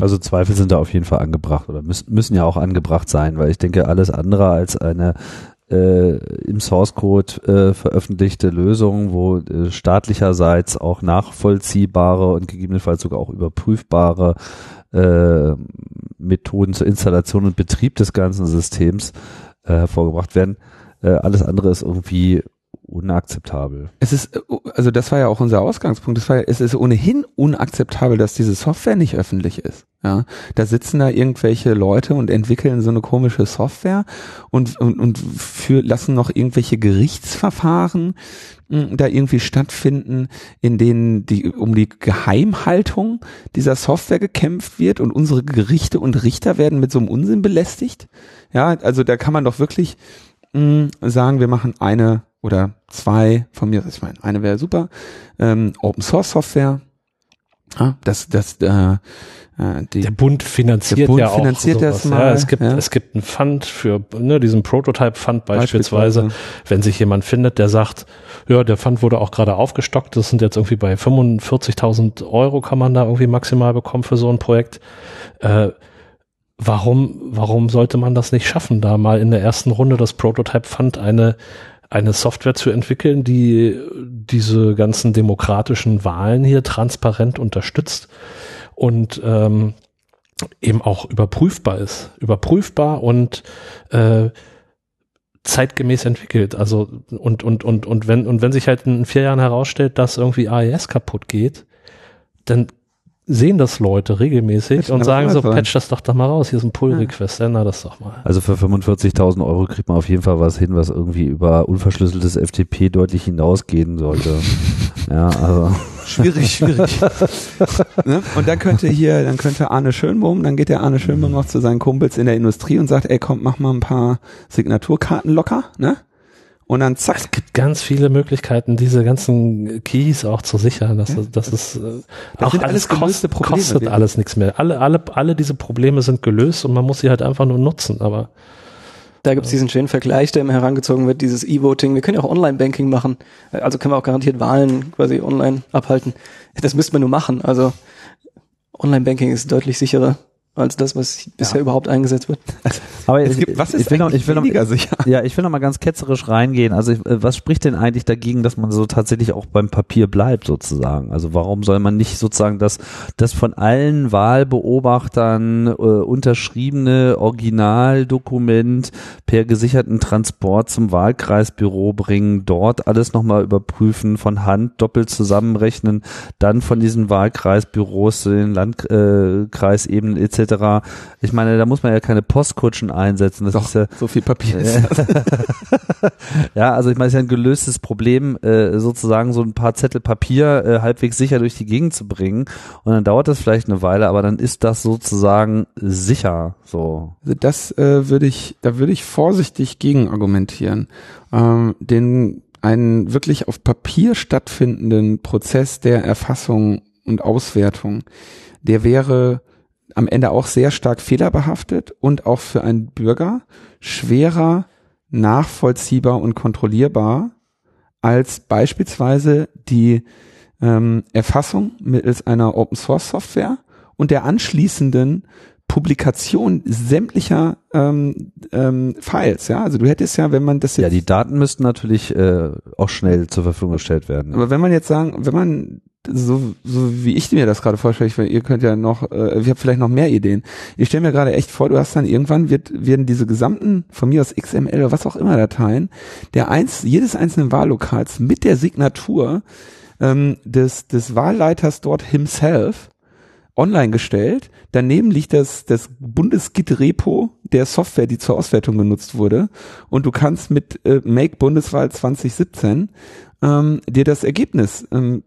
Also Zweifel sind da auf jeden Fall angebracht oder müssen, müssen ja auch angebracht sein, weil ich denke, alles andere als eine äh, im Source Code äh, veröffentlichte Lösung, wo äh, staatlicherseits auch nachvollziehbare und gegebenenfalls sogar auch überprüfbare äh, Methoden zur Installation und Betrieb des ganzen Systems äh, hervorgebracht werden. Äh, alles andere ist irgendwie unakzeptabel. Es ist, also das war ja auch unser Ausgangspunkt. Es war, ja, es ist ohnehin unakzeptabel, dass diese Software nicht öffentlich ist. Ja, da sitzen da irgendwelche Leute und entwickeln so eine komische Software und und, und für, lassen noch irgendwelche Gerichtsverfahren hm, da irgendwie stattfinden, in denen die um die Geheimhaltung dieser Software gekämpft wird und unsere Gerichte und Richter werden mit so einem Unsinn belästigt. Ja, also da kann man doch wirklich mh, sagen, wir machen eine oder zwei von mir, ich meine, eine wäre super, ähm, Open Source Software, ja, das, das, äh, äh, die, der Bund finanziert der Bund ja auch finanziert sowas. das mal. Ja, es gibt, ja. es gibt einen Fund für ne, diesen Prototype Fund beispielsweise, beispielsweise, wenn sich jemand findet, der sagt, ja, der Fund wurde auch gerade aufgestockt, das sind jetzt irgendwie bei 45.000 Euro kann man da irgendwie maximal bekommen für so ein Projekt. Äh, warum, warum sollte man das nicht schaffen, da mal in der ersten Runde das Prototype Fund eine eine Software zu entwickeln, die diese ganzen demokratischen Wahlen hier transparent unterstützt und ähm, eben auch überprüfbar ist. Überprüfbar und äh, zeitgemäß entwickelt. Also und und und und wenn und wenn sich halt in vier Jahren herausstellt, dass irgendwie AES kaputt geht, dann sehen das Leute regelmäßig und sagen so, patch das doch doch mal raus, hier ist ein Pull-Request, ja. ändere das doch mal. Also für 45.000 Euro kriegt man auf jeden Fall was hin, was irgendwie über unverschlüsseltes FTP deutlich hinausgehen sollte. (laughs) ja, also. Schwierig, schwierig. (laughs) ne? Und dann könnte hier, dann könnte Arne Schönbohm, dann geht der Arne Schönbohm noch zu seinen Kumpels in der Industrie und sagt, ey komm, mach mal ein paar Signaturkarten locker, ne? Und dann zack. Es gibt ganz viele Möglichkeiten, diese ganzen Keys auch zu sichern. Das, ja, das, ist äh, das auch alles kost, Probleme, kostet alles nichts mehr. Alle, alle, alle diese Probleme sind gelöst und man muss sie halt einfach nur nutzen. Aber da gibt es diesen schönen Vergleich, der immer herangezogen wird, dieses E-Voting. Wir können ja auch Online-Banking machen. Also können wir auch garantiert Wahlen quasi online abhalten. Das müsste man nur machen. Also Online-Banking ist deutlich sicherer als das, was bisher ja. überhaupt eingesetzt wird. (laughs) Aber es gibt, was ist ich will noch, ich will noch, sicher? Ja, ich will noch mal ganz ketzerisch reingehen. Also ich, äh, was spricht denn eigentlich dagegen, dass man so tatsächlich auch beim Papier bleibt sozusagen? Also warum soll man nicht sozusagen das, das von allen Wahlbeobachtern äh, unterschriebene Originaldokument per gesicherten Transport zum Wahlkreisbüro bringen, dort alles nochmal überprüfen, von Hand doppelt zusammenrechnen, dann von diesen Wahlkreisbüros zu den Landkreisebenen äh, etc ich meine, da muss man ja keine Postkutschen einsetzen. Das Doch, ist ja, so viel Papier ist (laughs) Ja, also ich meine, es ist ja ein gelöstes Problem, äh, sozusagen so ein paar Zettel Papier äh, halbwegs sicher durch die Gegend zu bringen. Und dann dauert das vielleicht eine Weile, aber dann ist das sozusagen sicher. So. Also das äh, würde ich, da würde ich vorsichtig gegen argumentieren. Ähm, den einen wirklich auf Papier stattfindenden Prozess der Erfassung und Auswertung, der wäre am Ende auch sehr stark fehlerbehaftet und auch für einen Bürger schwerer nachvollziehbar und kontrollierbar als beispielsweise die ähm, Erfassung mittels einer Open Source Software und der anschließenden Publikation sämtlicher ähm, ähm, Files. Ja, also du hättest ja, wenn man das jetzt ja, die Daten müssten natürlich äh, auch schnell zur Verfügung gestellt werden. Aber wenn man jetzt sagen, wenn man so, so wie ich mir das gerade vorstelle, ich, ihr könnt ja noch, äh, ich habe vielleicht noch mehr Ideen. Ich stelle mir gerade echt vor, du hast dann irgendwann wird, werden diese gesamten, von mir aus XML oder was auch immer Dateien, der eins, jedes einzelnen Wahllokals mit der Signatur ähm, des, des Wahlleiters dort himself online gestellt. Daneben liegt das, das Bundesgit-Repo der Software, die zur Auswertung genutzt wurde. Und du kannst mit äh, Make Bundeswahl 2017 ähm, dir das Ergebnis ähm,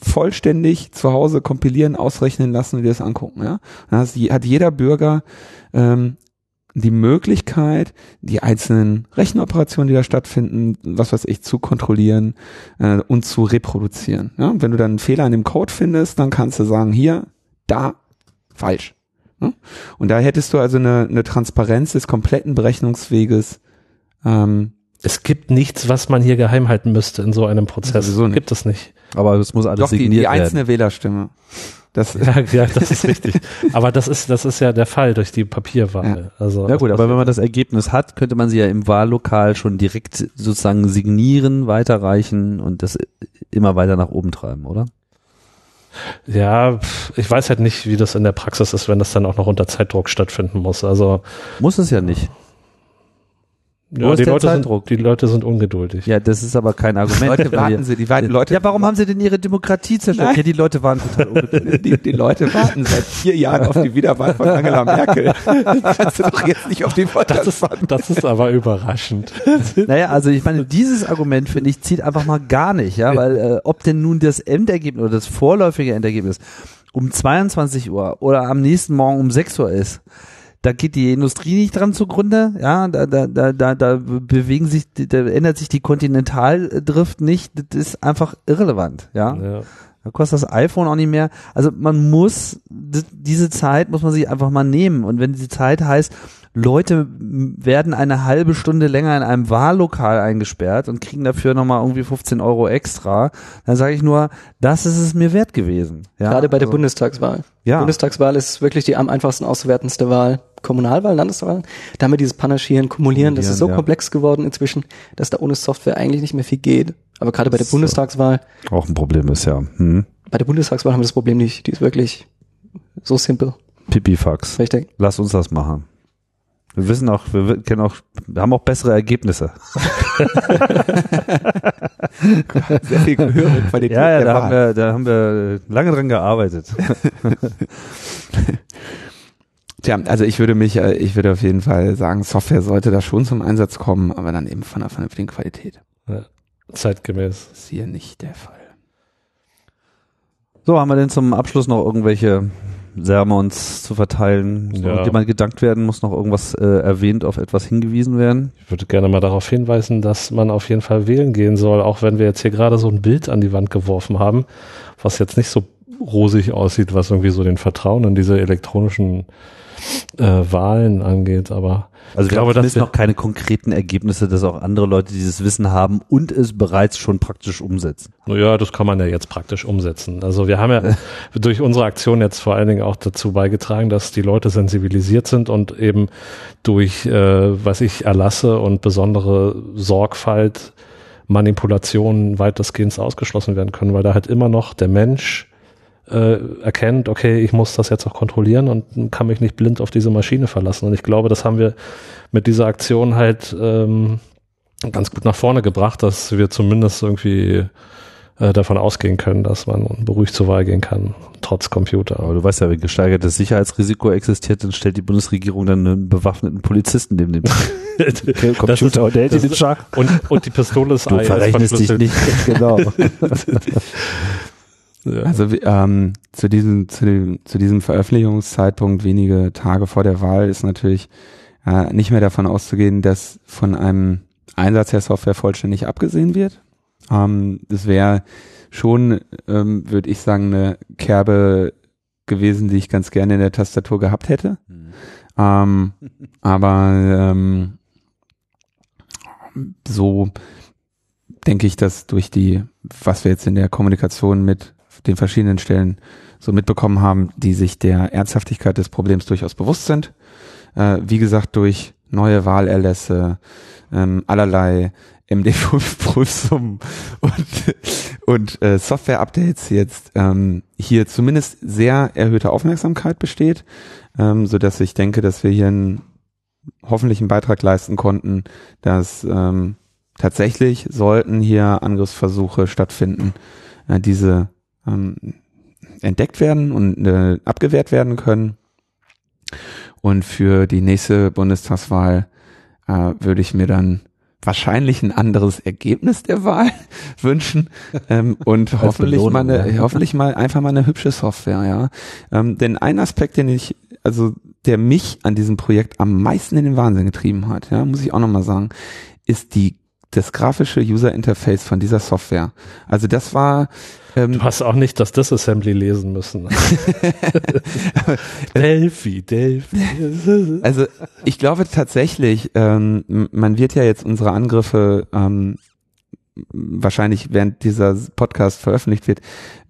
vollständig zu Hause kompilieren, ausrechnen lassen und dir das angucken. Ja? Dann hast, hat jeder Bürger ähm, die Möglichkeit, die einzelnen Rechenoperationen, die da stattfinden, was weiß ich, zu kontrollieren äh, und zu reproduzieren. Ja? Wenn du dann einen Fehler in dem Code findest, dann kannst du sagen, hier, da, falsch. Ja? Und da hättest du also eine, eine Transparenz des kompletten Berechnungsweges ähm, es gibt nichts, was man hier geheim halten müsste in so einem Prozess. Nicht. Gibt es nicht. Aber es muss alles Doch, signiert die, die einzelne werden. Wählerstimme. Das, (laughs) Ja, ja, das ist richtig. (laughs) Aber das ist, das ist ja der Fall durch die Papierwahl. Also Ja gut, aber wenn man das Ergebnis hat, könnte man sie ja im Wahllokal schon direkt sozusagen signieren, weiterreichen und das immer weiter nach oben treiben, oder? Ja, ich weiß halt nicht, wie das in der Praxis ist, wenn das dann auch noch unter Zeitdruck stattfinden muss. Also Muss es ja nicht. Ja, die Leute sind, die Leute sind ungeduldig. Ja, das ist aber kein Argument. Leute warten sie, die warten, Leute, Ja, warum haben sie denn ihre Demokratie zerstört? Nein. Ja, die Leute waren total ungeduldig. die, die Leute warten seit vier Jahren auf die Wiederwahl von Angela Merkel. Kannst du doch jetzt nicht auf die Das ist, das ist aber überraschend. Naja, also ich meine, dieses Argument, finde ich, zieht einfach mal gar nicht, ja, weil äh, ob denn nun das Endergebnis oder das vorläufige Endergebnis um 22 Uhr oder am nächsten Morgen um 6 Uhr ist, da geht die Industrie nicht dran zugrunde, ja, da, da, da, da, da bewegen sich, da ändert sich die Kontinentaldrift nicht, das ist einfach irrelevant, ja. Ja. Da kostet das iPhone auch nicht mehr. Also man muss, diese Zeit muss man sich einfach mal nehmen. Und wenn die Zeit heißt, Leute werden eine halbe Stunde länger in einem Wahllokal eingesperrt und kriegen dafür nochmal irgendwie 15 Euro extra, dann sage ich nur, das ist es mir wert gewesen. Ja, Gerade bei der also, Bundestagswahl. Ja. Bundestagswahl ist wirklich die am einfachsten auszuwertendste Wahl. Kommunalwahl, Landeswahl. Da haben wir dieses Panaschieren, Kumulieren, das ist so ja. komplex geworden inzwischen, dass da ohne Software eigentlich nicht mehr viel geht. Aber gerade bei der So. Bundestagswahl, Auch ein Problem ist, ja. Hm. bei der Bundestagswahl haben wir das Problem nicht. Die ist wirklich so simpel. Pipifax. Richtig. Lass uns das machen. Wir wissen auch, wir wi- kennen auch, wir haben auch bessere Ergebnisse. (laughs) sehr viel höhere Qualität Ja, ja, der da Wahl. haben wir, da haben wir lange dran gearbeitet. (laughs) Tja, also ich würde mich, äh, ich würde auf jeden Fall sagen, Software sollte da schon zum Einsatz kommen, aber dann eben von einer vernünftigen Qualität. Zeitgemäß. Das ist hier nicht der Fall. So, haben wir denn zum Abschluss noch irgendwelche Sermons zu verteilen? Soll Ja. irgendjemand gedankt werden? Muss noch irgendwas äh, erwähnt, auf etwas hingewiesen werden? Ich würde gerne mal darauf hinweisen, dass man auf jeden Fall wählen gehen soll, auch wenn wir jetzt hier gerade so ein Bild an die Wand geworfen haben, was jetzt nicht so rosig aussieht, was irgendwie so den Vertrauen in diese elektronischen äh, Wahlen angeht. Aber Also Ich glaube, zumindest wir- noch keine konkreten Ergebnisse, dass auch andere Leute dieses Wissen haben und es bereits schon praktisch umsetzen. Ja, das kann man ja jetzt praktisch umsetzen. Also wir haben ja (laughs) durch unsere Aktion jetzt vor allen Dingen auch dazu beigetragen, dass die Leute sensibilisiert sind und eben durch, äh, was ich erlasse und besondere Sorgfalt Manipulationen weitestgehend ausgeschlossen werden können, weil da halt immer noch der Mensch äh, erkennt, okay, ich muss das jetzt auch kontrollieren und kann mich nicht blind auf diese Maschine verlassen. Und ich glaube, das haben wir mit dieser Aktion halt ähm, ganz gut nach vorne gebracht, dass wir zumindest irgendwie äh, davon ausgehen können, dass man beruhigt zur Wahl gehen kann, trotz Computer. Aber du weißt ja, wenn gesteigertes Sicherheitsrisiko existiert, dann stellt die Bundesregierung dann einen bewaffneten Polizisten neben dem (laughs) Computer und hält ihn in ist- Schach. Und, und die Pistole ist Du ist verrechnest dich nicht, (laughs) genau. (laughs) Ja. Also ähm, zu diesem zu dem zu diesem Veröffentlichungszeitpunkt wenige Tage vor der Wahl ist natürlich äh, nicht mehr davon auszugehen, dass von einem Einsatz der Software vollständig abgesehen wird. Ähm, das wäre schon, ähm, würde ich sagen, eine Kerbe gewesen, die ich ganz gerne in der Tastatur gehabt hätte. Ähm, aber ähm, so denke ich, dass durch die, was wir jetzt in der Kommunikation mit den verschiedenen Stellen so mitbekommen haben, die sich der Ernsthaftigkeit des Problems durchaus bewusst sind. Äh, wie gesagt, durch neue Wahlerlässe, ähm, allerlei MD5-Prüfsummen (laughs) und, und äh, Software-Updates jetzt ähm, hier zumindest sehr erhöhte Aufmerksamkeit besteht, ähm, so dass ich denke, dass wir hier einen hoffentlich einen Beitrag leisten konnten, dass ähm, tatsächlich sollten hier Angriffsversuche stattfinden, äh, diese ähm, entdeckt werden und äh, abgewehrt werden können. Und für die nächste Bundestagswahl äh, würde ich mir dann wahrscheinlich ein anderes Ergebnis der Wahl (laughs) wünschen ähm, und hoffentlich Belohnung, mal, eine, ja. hoffentlich mal einfach mal eine hübsche Software, ja. Ähm, denn ein Aspekt, den ich, also der mich an diesem Projekt am meisten in den Wahnsinn getrieben hat, ja, muss ich auch nochmal sagen, ist die das grafische User Interface von dieser Software. Also das war ähm, Du hast auch nicht das Disassembly lesen müssen. (laughs) Delphi, Delphi. Also ich glaube tatsächlich, ähm, man wird ja jetzt unsere Angriffe ähm, wahrscheinlich während dieser Podcast veröffentlicht wird,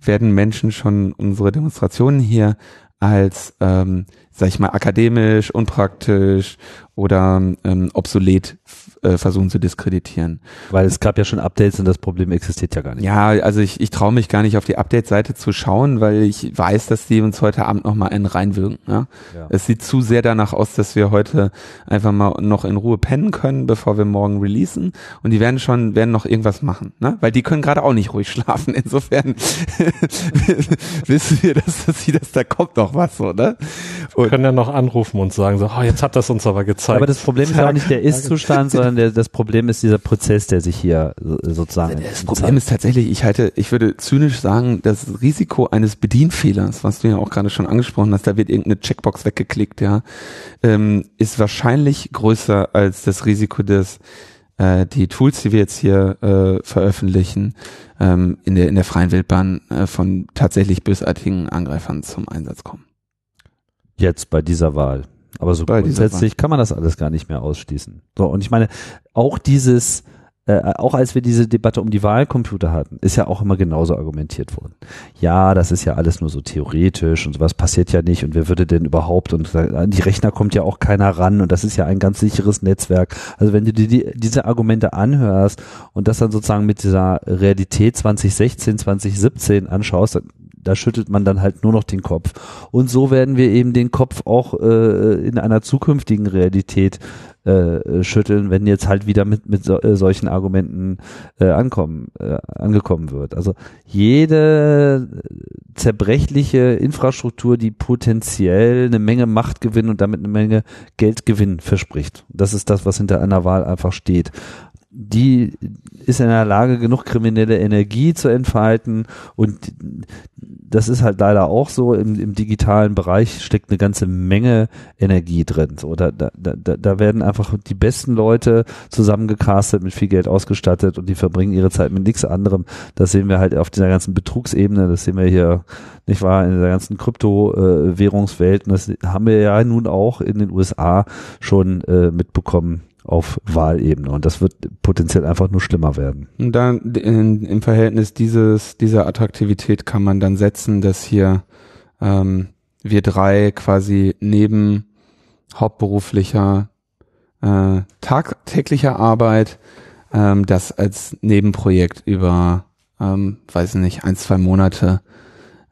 werden Menschen schon unsere Demonstrationen hier als, ähm, sag ich mal, akademisch, unpraktisch oder ähm, obsolet äh, versuchen zu diskreditieren. Weil es gab ja schon Updates und das Problem existiert ja gar nicht. Ja, also ich, ich traue mich gar nicht auf die Update-Seite zu schauen, weil ich weiß, dass die uns heute Abend nochmal einen reinwirken. Ja? Ja. Es sieht zu sehr danach aus, dass wir heute einfach mal noch in Ruhe pennen können, bevor wir morgen releasen. Und die werden schon, werden noch irgendwas machen, ne? Weil die können gerade auch nicht ruhig schlafen. (laughs) Insofern (laughs) wissen wir, dass, dass sie, dass da kommt noch was, so, ne? Wir können ja noch anrufen und sagen so, oh, jetzt hat das uns aber gezeigt. Aber das Problem ist ja auch nicht der Ist-Zustand, sondern der, das Problem ist dieser Prozess, der sich hier so- sozusagen. Das Problem ist tatsächlich, ich halte, ich würde zynisch sagen, das Risiko eines Bedienfehlers, was du ja auch gerade schon angesprochen hast, da wird irgendeine Checkbox weggeklickt, ja, ähm, ist wahrscheinlich größer als das Risiko, dass äh, die Tools, die wir jetzt hier äh, veröffentlichen, ähm, in der in der freien Wildbahn äh, von tatsächlich bösartigen Angreifern zum Einsatz kommen. jetzt bei dieser Wahl. Aber so Bei grundsätzlich kann man das alles gar nicht mehr ausschließen. So, und ich meine, auch dieses, äh, auch als wir diese Debatte um die Wahlcomputer hatten, ist ja auch immer genauso argumentiert worden. Ja, das ist ja alles nur so theoretisch und sowas passiert ja nicht und wer würde denn überhaupt und an die Rechner kommt ja auch keiner ran und das ist ja ein ganz sicheres Netzwerk. Also wenn du dir die, diese Argumente anhörst und das dann sozusagen mit dieser Realität 2016, 2017 anschaust, dann da schüttelt man dann halt nur noch den Kopf. Und so werden wir eben den Kopf auch äh, in einer zukünftigen Realität äh, schütteln, wenn jetzt halt wieder mit, mit so, äh, solchen Argumenten äh, ankommen, äh, angekommen wird. Also jede zerbrechliche Infrastruktur, die potenziell eine Menge Machtgewinn und damit eine Menge Geldgewinn verspricht. Das ist das, was hinter einer Wahl einfach steht die ist in der Lage, genug kriminelle Energie zu entfalten. Und das ist halt leider auch so, im, im digitalen Bereich steckt eine ganze Menge Energie drin. So, da, da, da, da werden einfach die besten Leute zusammengecastet, mit viel Geld ausgestattet und die verbringen ihre Zeit mit nichts anderem. Das sehen wir halt auf dieser ganzen Betrugsebene, das sehen wir hier, nicht wahr, in der ganzen Kryptowährungswelt. Und das haben wir ja nun auch in den USA schon äh, mitbekommen auf Wahlebene und das wird potenziell einfach nur schlimmer werden. Und dann in, im Verhältnis dieses, dieser Attraktivität kann man dann setzen, dass hier ähm, wir drei quasi neben hauptberuflicher äh, tagtäglicher Arbeit ähm, das als Nebenprojekt über, ähm, weiß nicht, ein, zwei Monate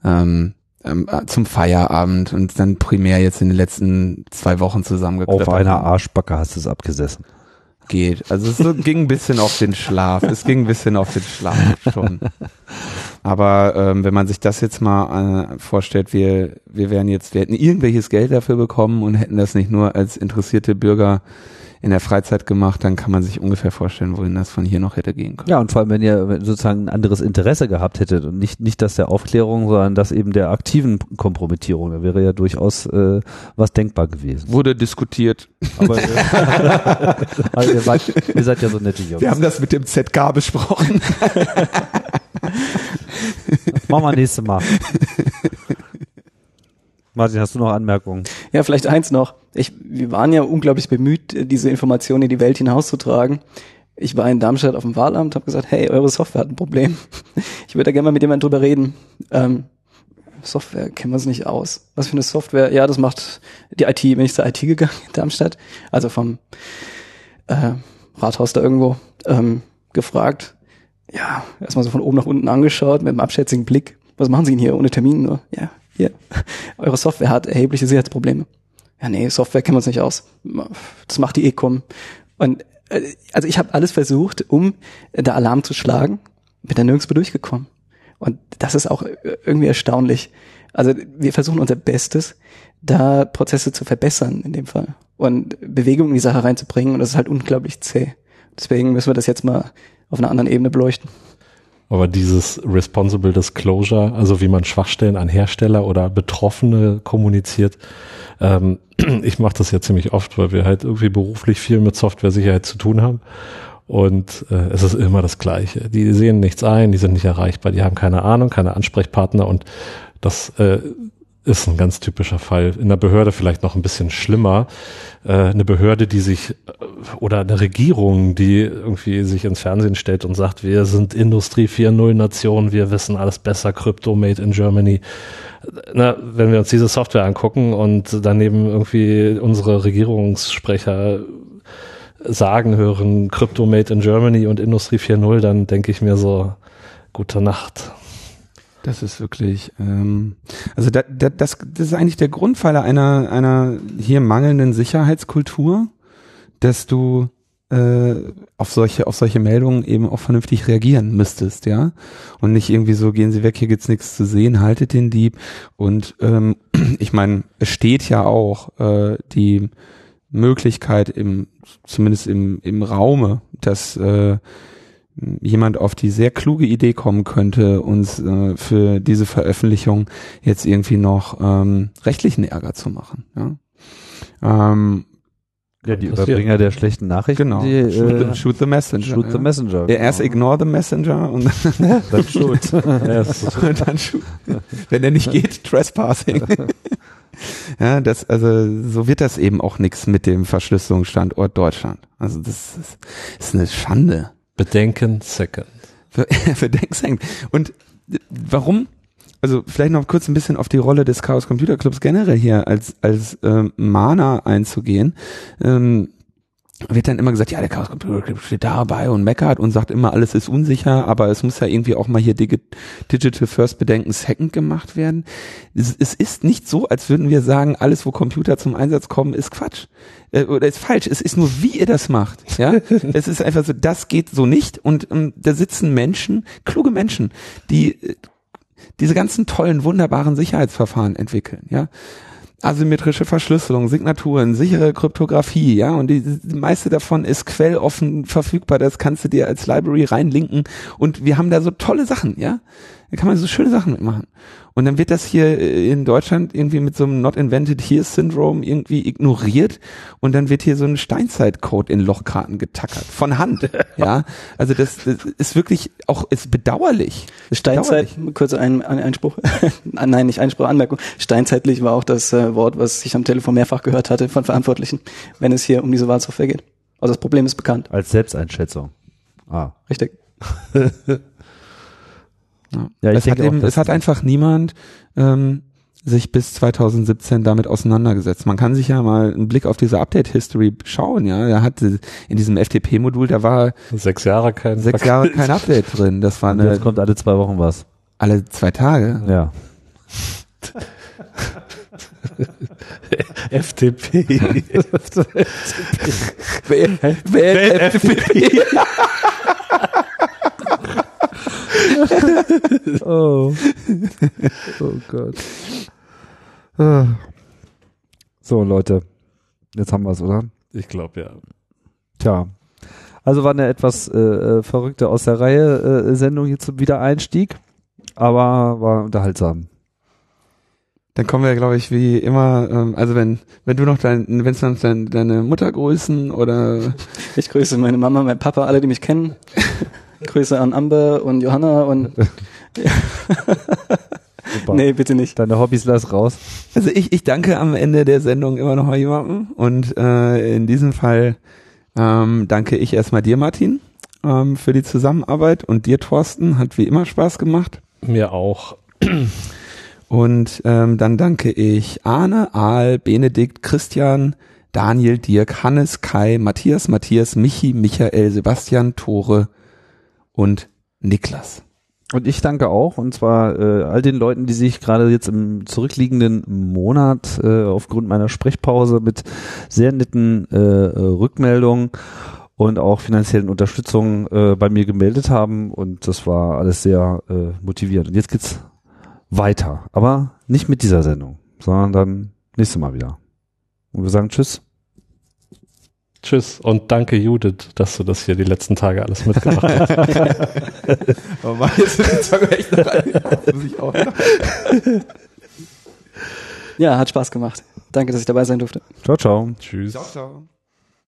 ähm, ähm, äh, zum Feierabend und dann primär jetzt in den letzten zwei Wochen zusammengeklappt Auf einer Arschbacke hast du es abgesessen. geht. Also es so, (laughs) ging ein bisschen auf den Schlaf. Es ging ein bisschen auf den Schlaf schon. Aber ähm, wenn man sich das jetzt mal äh, vorstellt, wir, wir wären jetzt, wir hätten irgendwelches Geld dafür bekommen und hätten das nicht nur als interessierte Bürger in der Freizeit gemacht, dann kann man sich ungefähr vorstellen, wohin das von hier noch hätte gehen können. Ja, und vor allem, wenn ihr sozusagen ein anderes Interesse gehabt hättet und nicht, nicht das der Aufklärung, sondern das eben der aktiven Kompromittierung, da wäre ja durchaus äh, was denkbar gewesen. Wurde diskutiert. Aber (laughs) also ihr, wart, ihr seid ja so nette Jungs. Wir haben das mit dem ZK besprochen. (laughs) Machen wir nächstes Mal. Martin, hast du noch Anmerkungen? Ja, vielleicht eins noch. Ich, wir waren ja unglaublich bemüht, diese Informationen in die Welt hinauszutragen. Ich war in Darmstadt auf dem Wahlamt, habe gesagt, hey, eure Software hat ein Problem. (laughs) Ich würde da gerne mal mit jemandem drüber reden. Ähm, Software kennen wir uns nicht aus. Was für eine Software? Ja, das macht die IT. Bin ich zur IT gegangen in Darmstadt, also vom äh, Rathaus da irgendwo, ähm, gefragt. Ja, erstmal so von oben nach unten angeschaut mit einem abschätzigen Blick. Was machen Sie denn hier ohne Termin? So, ja, hier. Eure Software hat erhebliche Sicherheitsprobleme. Ja, nee, Software kennen wir uns nicht aus. Das macht die Ecom. Und äh, also ich habe alles versucht, um da Alarm zu schlagen, bin da nirgendwo durchgekommen. Und das ist auch irgendwie erstaunlich. Also wir versuchen unser Bestes, da Prozesse zu verbessern in dem Fall und Bewegung in die Sache reinzubringen und das ist halt unglaublich zäh. Deswegen müssen wir das jetzt mal auf einer anderen Ebene beleuchten. Aber dieses Responsible Disclosure, also wie man Schwachstellen an Hersteller oder Betroffene kommuniziert, ähm, (clears throat) ich mache das ja ziemlich oft, weil wir halt irgendwie beruflich viel mit Softwaresicherheit zu tun haben. Und äh, es ist immer das Gleiche. Die sehen nichts ein, die sind nicht erreichbar, die haben keine Ahnung, keine Ansprechpartner und das äh, ist ein ganz typischer Fall. In der Behörde vielleicht noch ein bisschen schlimmer. Äh, eine Behörde, die sich oder eine Regierung, die irgendwie sich ins Fernsehen stellt und sagt, wir sind Industrie 4.0 Nation, wir wissen alles besser, Crypto made in Germany. Na, wenn wir uns diese Software angucken und daneben irgendwie unsere Regierungssprecher sagen hören, Crypto made in Germany und Industrie 4.0, dann denke ich mir so, gute Nacht. Das ist wirklich, ähm, also da, da, das, das ist eigentlich der Grundpfeiler einer, einer hier mangelnden Sicherheitskultur, dass du äh, auf solche auf solche Meldungen eben auch vernünftig reagieren müsstest, ja, und nicht irgendwie so gehen Sie weg, hier gibt's nichts zu sehen, haltet den Dieb. Und ähm, (clears throat) ich meine, es steht ja auch äh, die Möglichkeit im zumindest im im Raume, dass äh, jemand auf die sehr kluge Idee kommen könnte, uns äh, für diese Veröffentlichung jetzt irgendwie noch ähm, rechtlichen Ärger zu machen. Ja? Ähm, Ja, die Passiert. Überbringer der schlechten Nachrichten. genau. Die, shoot, äh, the, shoot the messenger. shoot the ja. messenger. Ja, erst ignore the messenger und Dann shoot. (laughs) Ja, es ist- und dann shoot. Wenn er nicht geht, trespassing. (laughs) ja, das, also so wird das eben auch nichts mit dem Verschlüsselungsstandort Deutschland. Also das ist, ist eine Schande. Bedenken second. für (laughs) Denksenk. Und warum? Also vielleicht noch kurz ein bisschen auf die Rolle des Chaos Computer Clubs generell hier als als ähm, Mahner einzugehen. Ähm, wird dann immer gesagt, ja, der Chaos Computer Club steht dabei und meckert und sagt immer, alles ist unsicher, aber es muss ja irgendwie auch mal hier Digi Digital First Bedenken Second gemacht werden. Es, es ist nicht so, als würden wir sagen, alles, wo Computer zum Einsatz kommen, ist Quatsch. Äh, oder ist falsch. Es ist nur, wie ihr das macht. Ja, (laughs) es ist einfach so, das geht so nicht und ähm, da sitzen Menschen, kluge Menschen, die äh, diese ganzen tollen, wunderbaren Sicherheitsverfahren entwickeln, ja. Asymmetrische Verschlüsselung, Signaturen, sichere Kryptographie, ja, und die, die meiste davon ist quelloffen verfügbar, das kannst du dir als Library reinlinken und wir haben da so tolle Sachen, ja. Da kann man so schöne Sachen mitmachen. Und dann wird das hier äh, in Deutschland irgendwie mit so einem Not Invented Here Syndrome irgendwie ignoriert und dann wird hier so ein Steinzeitcode in Lochkarten getackert. Von Hand. (laughs) ja. Also das, das ist wirklich auch, ist bedauerlich. Ist Steinzeit, bedauerlich. kurz ein, ein Einspruch, (laughs) Ah, nein, nicht Einspruch, Anmerkung. Steinzeitlich war auch das äh, Wort, was ich am Telefon mehrfach gehört hatte von Verantwortlichen, wenn es hier um diese Wahlsoftware geht. Also das Problem ist bekannt, Als Selbsteinschätzung. Ah. richtig. (laughs) Ja. Ja, ich es, hat denke auch, eben, es hat einfach niemand ähm, sich bis 2017 damit auseinandergesetzt. Man kann sich ja mal einen Blick auf diese Update-History schauen. Ja, er hatte in diesem FTP-Modul, da war Sechs Jahre kein sechs Jahre kein Update drin. Das war Und eine, jetzt kommt alle zwei Wochen was. alle zwei Tage. Ja. (laughs) FTP. (laughs) Wer, wer FTP? (laughs) (laughs) Oh. oh Gott. So, Leute. Jetzt haben wir es, oder? Ich glaube ja. Tja. Also war eine etwas äh, äh, verrückte aus der Reihe äh, Sendung hier zum Wiedereinstieg, aber war unterhaltsam. Dann kommen wir, glaube ich, wie immer, ähm, also wenn, wenn du noch dein, wenn noch dein, deine Mutter grüßen oder Ich grüße meine Mama, mein Papa, alle, die mich kennen. (laughs) Grüße an Amber und Johanna und (laughs) Super. nee, bitte nicht. Deine Hobbys lass raus. Also ich, ich danke am Ende der Sendung immer noch mal jemandem und äh, in diesem Fall ähm, danke ich erstmal dir, Martin, ähm, für die Zusammenarbeit und dir, Thorsten, hat wie immer Spaß gemacht. Mir auch. Und ähm, dann danke ich Arne, Aal, Benedikt, Christian, Daniel, Dirk, Hannes, Kai, Matthias, Matthias, Michi, Michael, Sebastian, Tore und Niklas. Und ich danke auch, und zwar äh, all den Leuten, die sich gerade jetzt im zurückliegenden Monat äh, aufgrund meiner Sprechpause mit sehr netten äh, äh, Rückmeldungen und auch finanziellen Unterstützung äh, bei mir gemeldet haben. Und das war alles sehr äh, motivierend. Und jetzt geht's weiter, aber nicht mit dieser Sendung, sondern dann nächstes Mal wieder. Und wir sagen Tschüss. Tschüss und danke Judith, dass du das hier die letzten Tage alles mitgemacht hast. (laughs) Aber mal jetzt echt muss ich auch Ja, hat Spaß gemacht. Danke, dass ich dabei sein durfte. Ciao, ciao. Tschüss. Ciao, ciao.